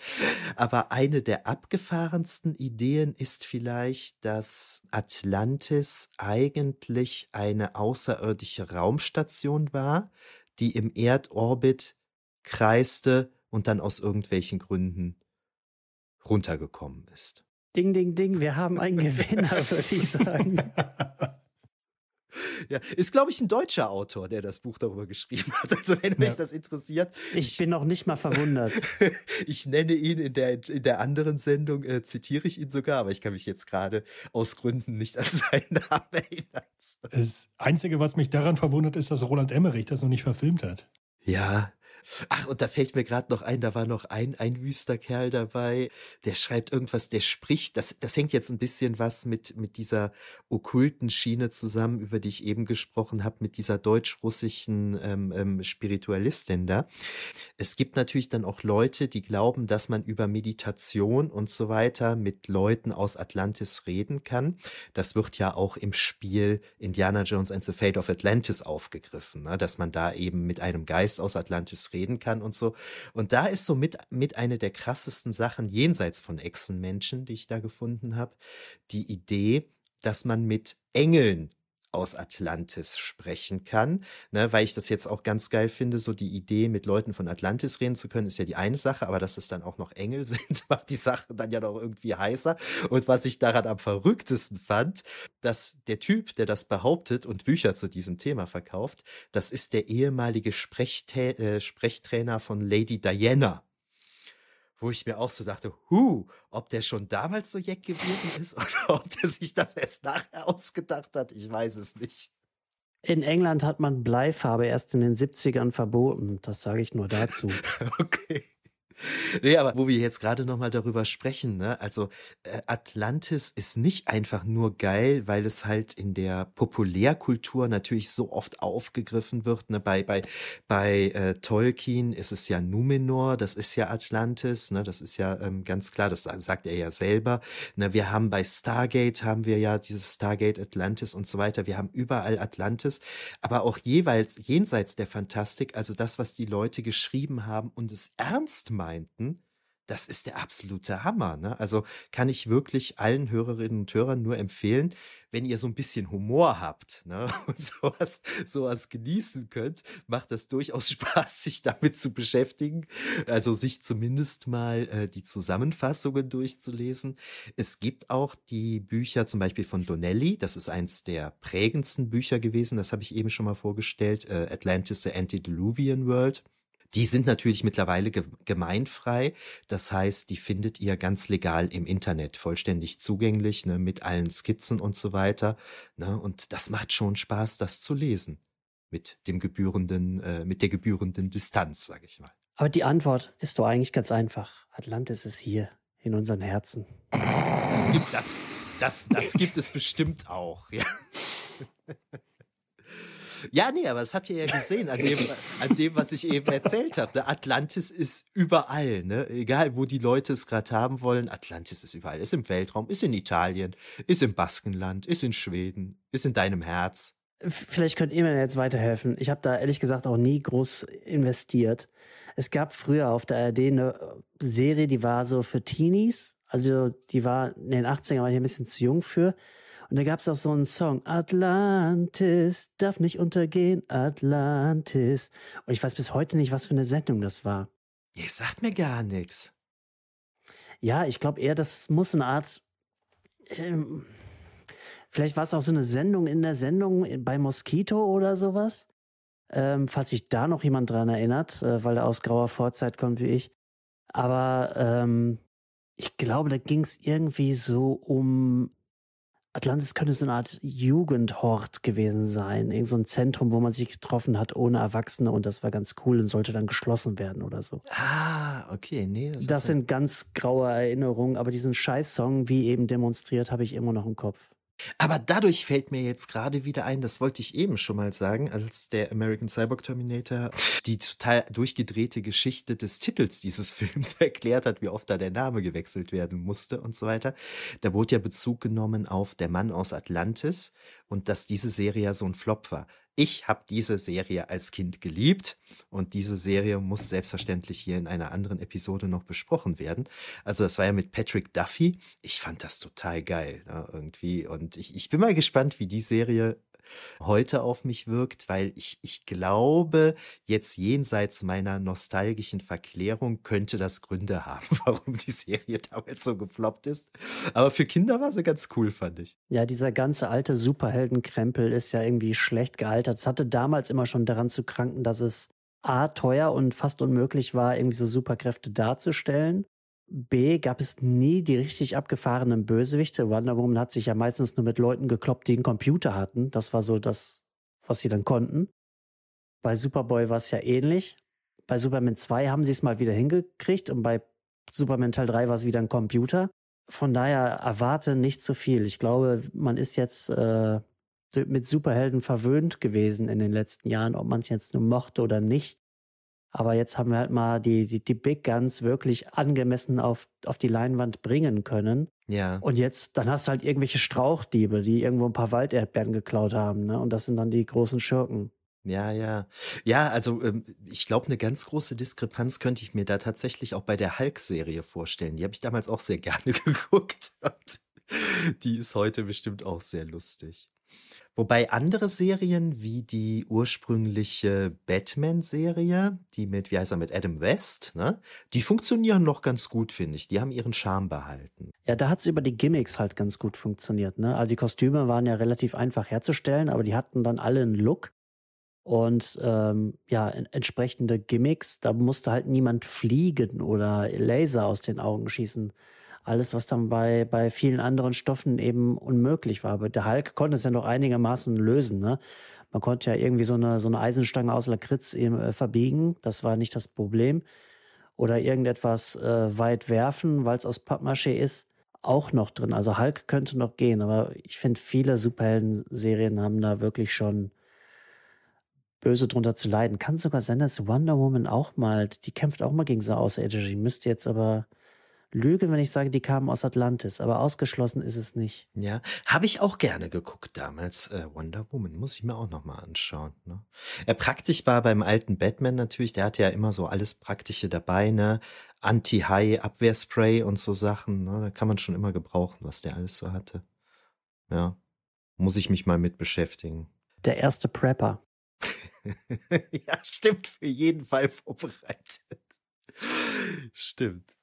Aber eine der abgefahrensten Ideen ist vielleicht, dass Atlantis eigentlich eine außerirdische Raumstation war, die im Erdorbit kreiste und dann aus irgendwelchen Gründen runtergekommen ist. Ding, ding, ding, wir haben einen Gewinner, würde ich sagen. Ja, ist, glaube ich, ein deutscher Autor, der das Buch darüber geschrieben hat. Also, wenn ja. euch das interessiert. Ich, ich, bin noch nicht mal verwundert. ich nenne ihn in der, in der anderen Sendung, äh, zitiere ich ihn sogar, aber ich kann mich jetzt gerade aus Gründen nicht an seinen Namen erinnern. Das Einzige, was mich daran verwundert, ist, dass Roland Emmerich das noch nicht verfilmt hat. Ja, Ach, und da fällt mir gerade noch ein, da war noch ein, ein wüster Kerl dabei, der schreibt irgendwas, der spricht, das, das hängt jetzt ein bisschen was mit, mit dieser okkulten Schiene zusammen, über die ich eben gesprochen habe, mit dieser deutsch-russischen ähm, ähm, Spiritualistin da. Es gibt natürlich dann auch Leute, die glauben, dass man über Meditation und so weiter mit Leuten aus Atlantis reden kann. Das wird ja auch im Spiel Indiana Jones and the Fate of Atlantis aufgegriffen, ne? dass man da eben mit einem Geist aus Atlantis reden kann und so. Und da ist so mit, mit eine der krassesten Sachen jenseits von Echsenmenschen, die ich da gefunden habe, die Idee, dass man mit Engeln aus Atlantis sprechen kann, ne, weil ich das jetzt auch ganz geil finde, so die Idee, mit Leuten von Atlantis reden zu können, ist ja die eine Sache, aber dass es dann auch noch Engel sind, macht die Sache dann ja noch irgendwie heißer. Und was ich daran am verrücktesten fand, dass der Typ, der das behauptet und Bücher zu diesem Thema verkauft, das ist der ehemalige Sprechtä äh, Sprechtrainer von Lady Diana wo ich mir auch so dachte, hu, ob der schon damals so jeck gewesen ist oder ob der sich das erst nachher ausgedacht hat, ich weiß es nicht. In England hat man Bleifarbe erst in den 70ern verboten. Das sage ich nur dazu. okay. Nee, aber wo wir jetzt gerade nochmal darüber sprechen, ne? also äh, Atlantis ist nicht einfach nur geil, weil es halt in der Populärkultur natürlich so oft aufgegriffen wird. Ne? Bei, bei, bei äh, Tolkien ist es ja Numenor, das ist ja Atlantis, ne? das ist ja ähm, ganz klar, das sagt er ja selber. Ne? Wir haben bei Stargate, haben wir ja dieses Stargate Atlantis und so weiter, wir haben überall Atlantis, aber auch jeweils jenseits der Fantastik, also das, was die Leute geschrieben haben und es ernst machen meinten, das ist der absolute Hammer. Ne? Also kann ich wirklich allen Hörerinnen und Hörern nur empfehlen, wenn ihr so ein bisschen Humor habt ne? und sowas, sowas genießen könnt, macht das durchaus Spaß, sich damit zu beschäftigen. Also sich zumindest mal äh, die Zusammenfassungen durchzulesen. Es gibt auch die Bücher zum Beispiel von Donnelly. Das ist eins der prägendsten Bücher gewesen. Das habe ich eben schon mal vorgestellt. Äh, Atlantis, the Antediluvian World. Die sind natürlich mittlerweile ge gemeinfrei. Das heißt, die findet ihr ganz legal im Internet, vollständig zugänglich, ne, mit allen Skizzen und so weiter. Ne, und das macht schon Spaß, das zu lesen. Mit dem gebührenden, äh, mit der gebührenden Distanz, sage ich mal. Aber die Antwort ist doch eigentlich ganz einfach. Atlantis ist hier, in unseren Herzen. Das gibt, das, das, das gibt es bestimmt auch, ja. Ja, nee, aber das habt ihr ja gesehen an dem, an dem was ich eben erzählt habe. Ne? Atlantis ist überall, ne? Egal, wo die Leute es gerade haben wollen. Atlantis ist überall. Ist im Weltraum, ist in Italien, ist im Baskenland, ist in Schweden, ist in deinem Herz. Vielleicht könnt ihr mir jetzt weiterhelfen. Ich habe da ehrlich gesagt auch nie groß investiert. Es gab früher auf der ARD eine Serie, die war so für Teenies. Also die war in den 80ern war ich ein bisschen zu jung für. Und da gab es auch so einen Song, Atlantis, darf nicht untergehen, Atlantis. Und ich weiß bis heute nicht, was für eine Sendung das war. Ihr sagt mir gar nichts. Ja, ich glaube eher, das muss eine Art. Ähm, vielleicht war es auch so eine Sendung in der Sendung bei Mosquito oder sowas. Ähm, falls sich da noch jemand dran erinnert, äh, weil er aus grauer Vorzeit kommt wie ich. Aber ähm, ich glaube, da ging es irgendwie so um Atlantis könnte so eine Art Jugendhort gewesen sein. Irgend so ein Zentrum, wo man sich getroffen hat ohne Erwachsene und das war ganz cool und sollte dann geschlossen werden oder so. Ah, okay, nee. Das, das sind ganz graue Erinnerungen, aber diesen Scheiß-Song, wie eben demonstriert, habe ich immer noch im Kopf. Aber dadurch fällt mir jetzt gerade wieder ein, das wollte ich eben schon mal sagen, als der American Cyborg Terminator die total durchgedrehte Geschichte des Titels dieses Films erklärt hat, wie oft da der Name gewechselt werden musste und so weiter. Da wurde ja Bezug genommen auf Der Mann aus Atlantis und dass diese Serie ja so ein Flop war. Ich habe diese Serie als Kind geliebt und diese Serie muss selbstverständlich hier in einer anderen Episode noch besprochen werden. Also das war ja mit Patrick Duffy. Ich fand das total geil ne, irgendwie und ich, ich bin mal gespannt, wie die Serie heute auf mich wirkt, weil ich, ich glaube, jetzt jenseits meiner nostalgischen Verklärung könnte das Gründe haben, warum die Serie damals so gefloppt ist. Aber für Kinder war sie ganz cool, fand ich. Ja, dieser ganze alte Superheldenkrempel ist ja irgendwie schlecht gealtert. Es hatte damals immer schon daran zu kranken, dass es A, teuer und fast unmöglich war, irgendwie so Superkräfte darzustellen. B gab es nie die richtig abgefahrenen Bösewichte. Wonder Woman hat sich ja meistens nur mit Leuten gekloppt, die einen Computer hatten. Das war so das, was sie dann konnten. Bei Superboy war es ja ähnlich. Bei Superman 2 haben sie es mal wieder hingekriegt und bei Superman Teil 3 war es wieder ein Computer. Von daher erwarte nicht zu viel. Ich glaube, man ist jetzt äh, mit Superhelden verwöhnt gewesen in den letzten Jahren, ob man es jetzt nur mochte oder nicht. Aber jetzt haben wir halt mal die, die, die Big Guns wirklich angemessen auf, auf die Leinwand bringen können. Ja. Und jetzt, dann hast du halt irgendwelche Strauchdiebe, die irgendwo ein paar Walderdbeeren geklaut haben, ne? Und das sind dann die großen Schurken. Ja, ja. Ja, also ähm, ich glaube, eine ganz große Diskrepanz könnte ich mir da tatsächlich auch bei der Hulk-Serie vorstellen. Die habe ich damals auch sehr gerne geguckt. die ist heute bestimmt auch sehr lustig. Wobei andere Serien wie die ursprüngliche Batman-Serie, die mit, wie heißt er, mit Adam West, ne? Die funktionieren noch ganz gut, finde ich. Die haben ihren Charme behalten. Ja, da hat es über die Gimmicks halt ganz gut funktioniert, ne? Also die Kostüme waren ja relativ einfach herzustellen, aber die hatten dann alle einen Look und ähm, ja, entsprechende Gimmicks. Da musste halt niemand fliegen oder Laser aus den Augen schießen alles, was dann bei, bei vielen anderen Stoffen eben unmöglich war. Aber der Hulk konnte es ja noch einigermaßen lösen. Ne? Man konnte ja irgendwie so eine, so eine Eisenstange aus Lakritz eben, äh, verbiegen. Das war nicht das Problem. Oder irgendetwas äh, weit werfen, weil es aus Pappmaché ist. Auch noch drin. Also Hulk könnte noch gehen. Aber ich finde, viele Superhelden-Serien haben da wirklich schon böse drunter zu leiden. Kann sogar sein, dass Wonder Woman auch mal, die kämpft auch mal gegen so Außerirdische. Die müsste jetzt aber lüge, wenn ich sage, die kamen aus Atlantis, aber ausgeschlossen ist es nicht. Ja, habe ich auch gerne geguckt damals. Äh, Wonder Woman muss ich mir auch noch mal anschauen. Ne? Ja, praktisch war beim alten Batman natürlich, der hatte ja immer so alles Praktische dabei, ne? Anti-High, Abwehrspray und so Sachen. Ne? Da kann man schon immer gebrauchen, was der alles so hatte. Ja, muss ich mich mal mit beschäftigen. Der erste Prepper. ja, stimmt, für jeden Fall vorbereitet. Stimmt.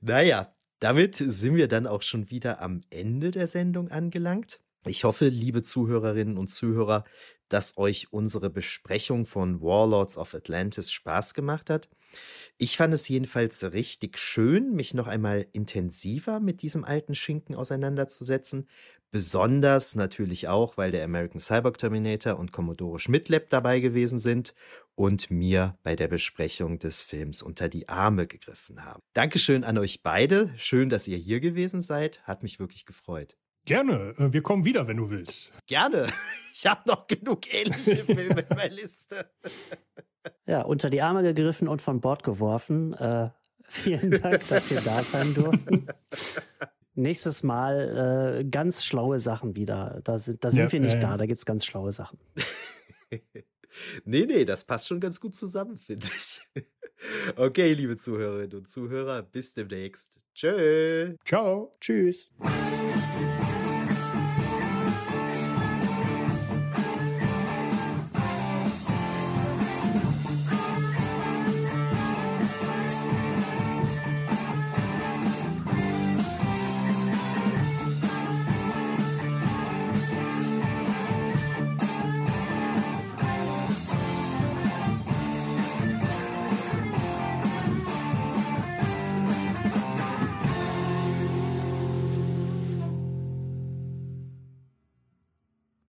Naja, damit sind wir dann auch schon wieder am Ende der Sendung angelangt. Ich hoffe, liebe Zuhörerinnen und Zuhörer, dass euch unsere Besprechung von Warlords of Atlantis Spaß gemacht hat. Ich fand es jedenfalls richtig schön, mich noch einmal intensiver mit diesem alten Schinken auseinanderzusetzen. Besonders natürlich auch, weil der American Cyborg Terminator und Commodore Schmidt-Lab dabei gewesen sind und mir bei der Besprechung des Films unter die Arme gegriffen haben. Dankeschön an euch beide. Schön, dass ihr hier gewesen seid. Hat mich wirklich gefreut. Gerne. Äh, wir kommen wieder, wenn du willst. Gerne. Ich habe noch genug ähnliche Filme in meiner Liste. Ja, unter die Arme gegriffen und von Bord geworfen. Äh, vielen Dank, dass wir da sein durften. Nächstes Mal äh, ganz schlaue Sachen wieder. Da sind, da sind ja, wir nicht äh, da, da gibt es ganz schlaue Sachen. nee, nee, das passt schon ganz gut zusammen, finde ich. Okay, liebe Zuhörerinnen und Zuhörer, bis demnächst. Tschö. Ciao. Tschüss.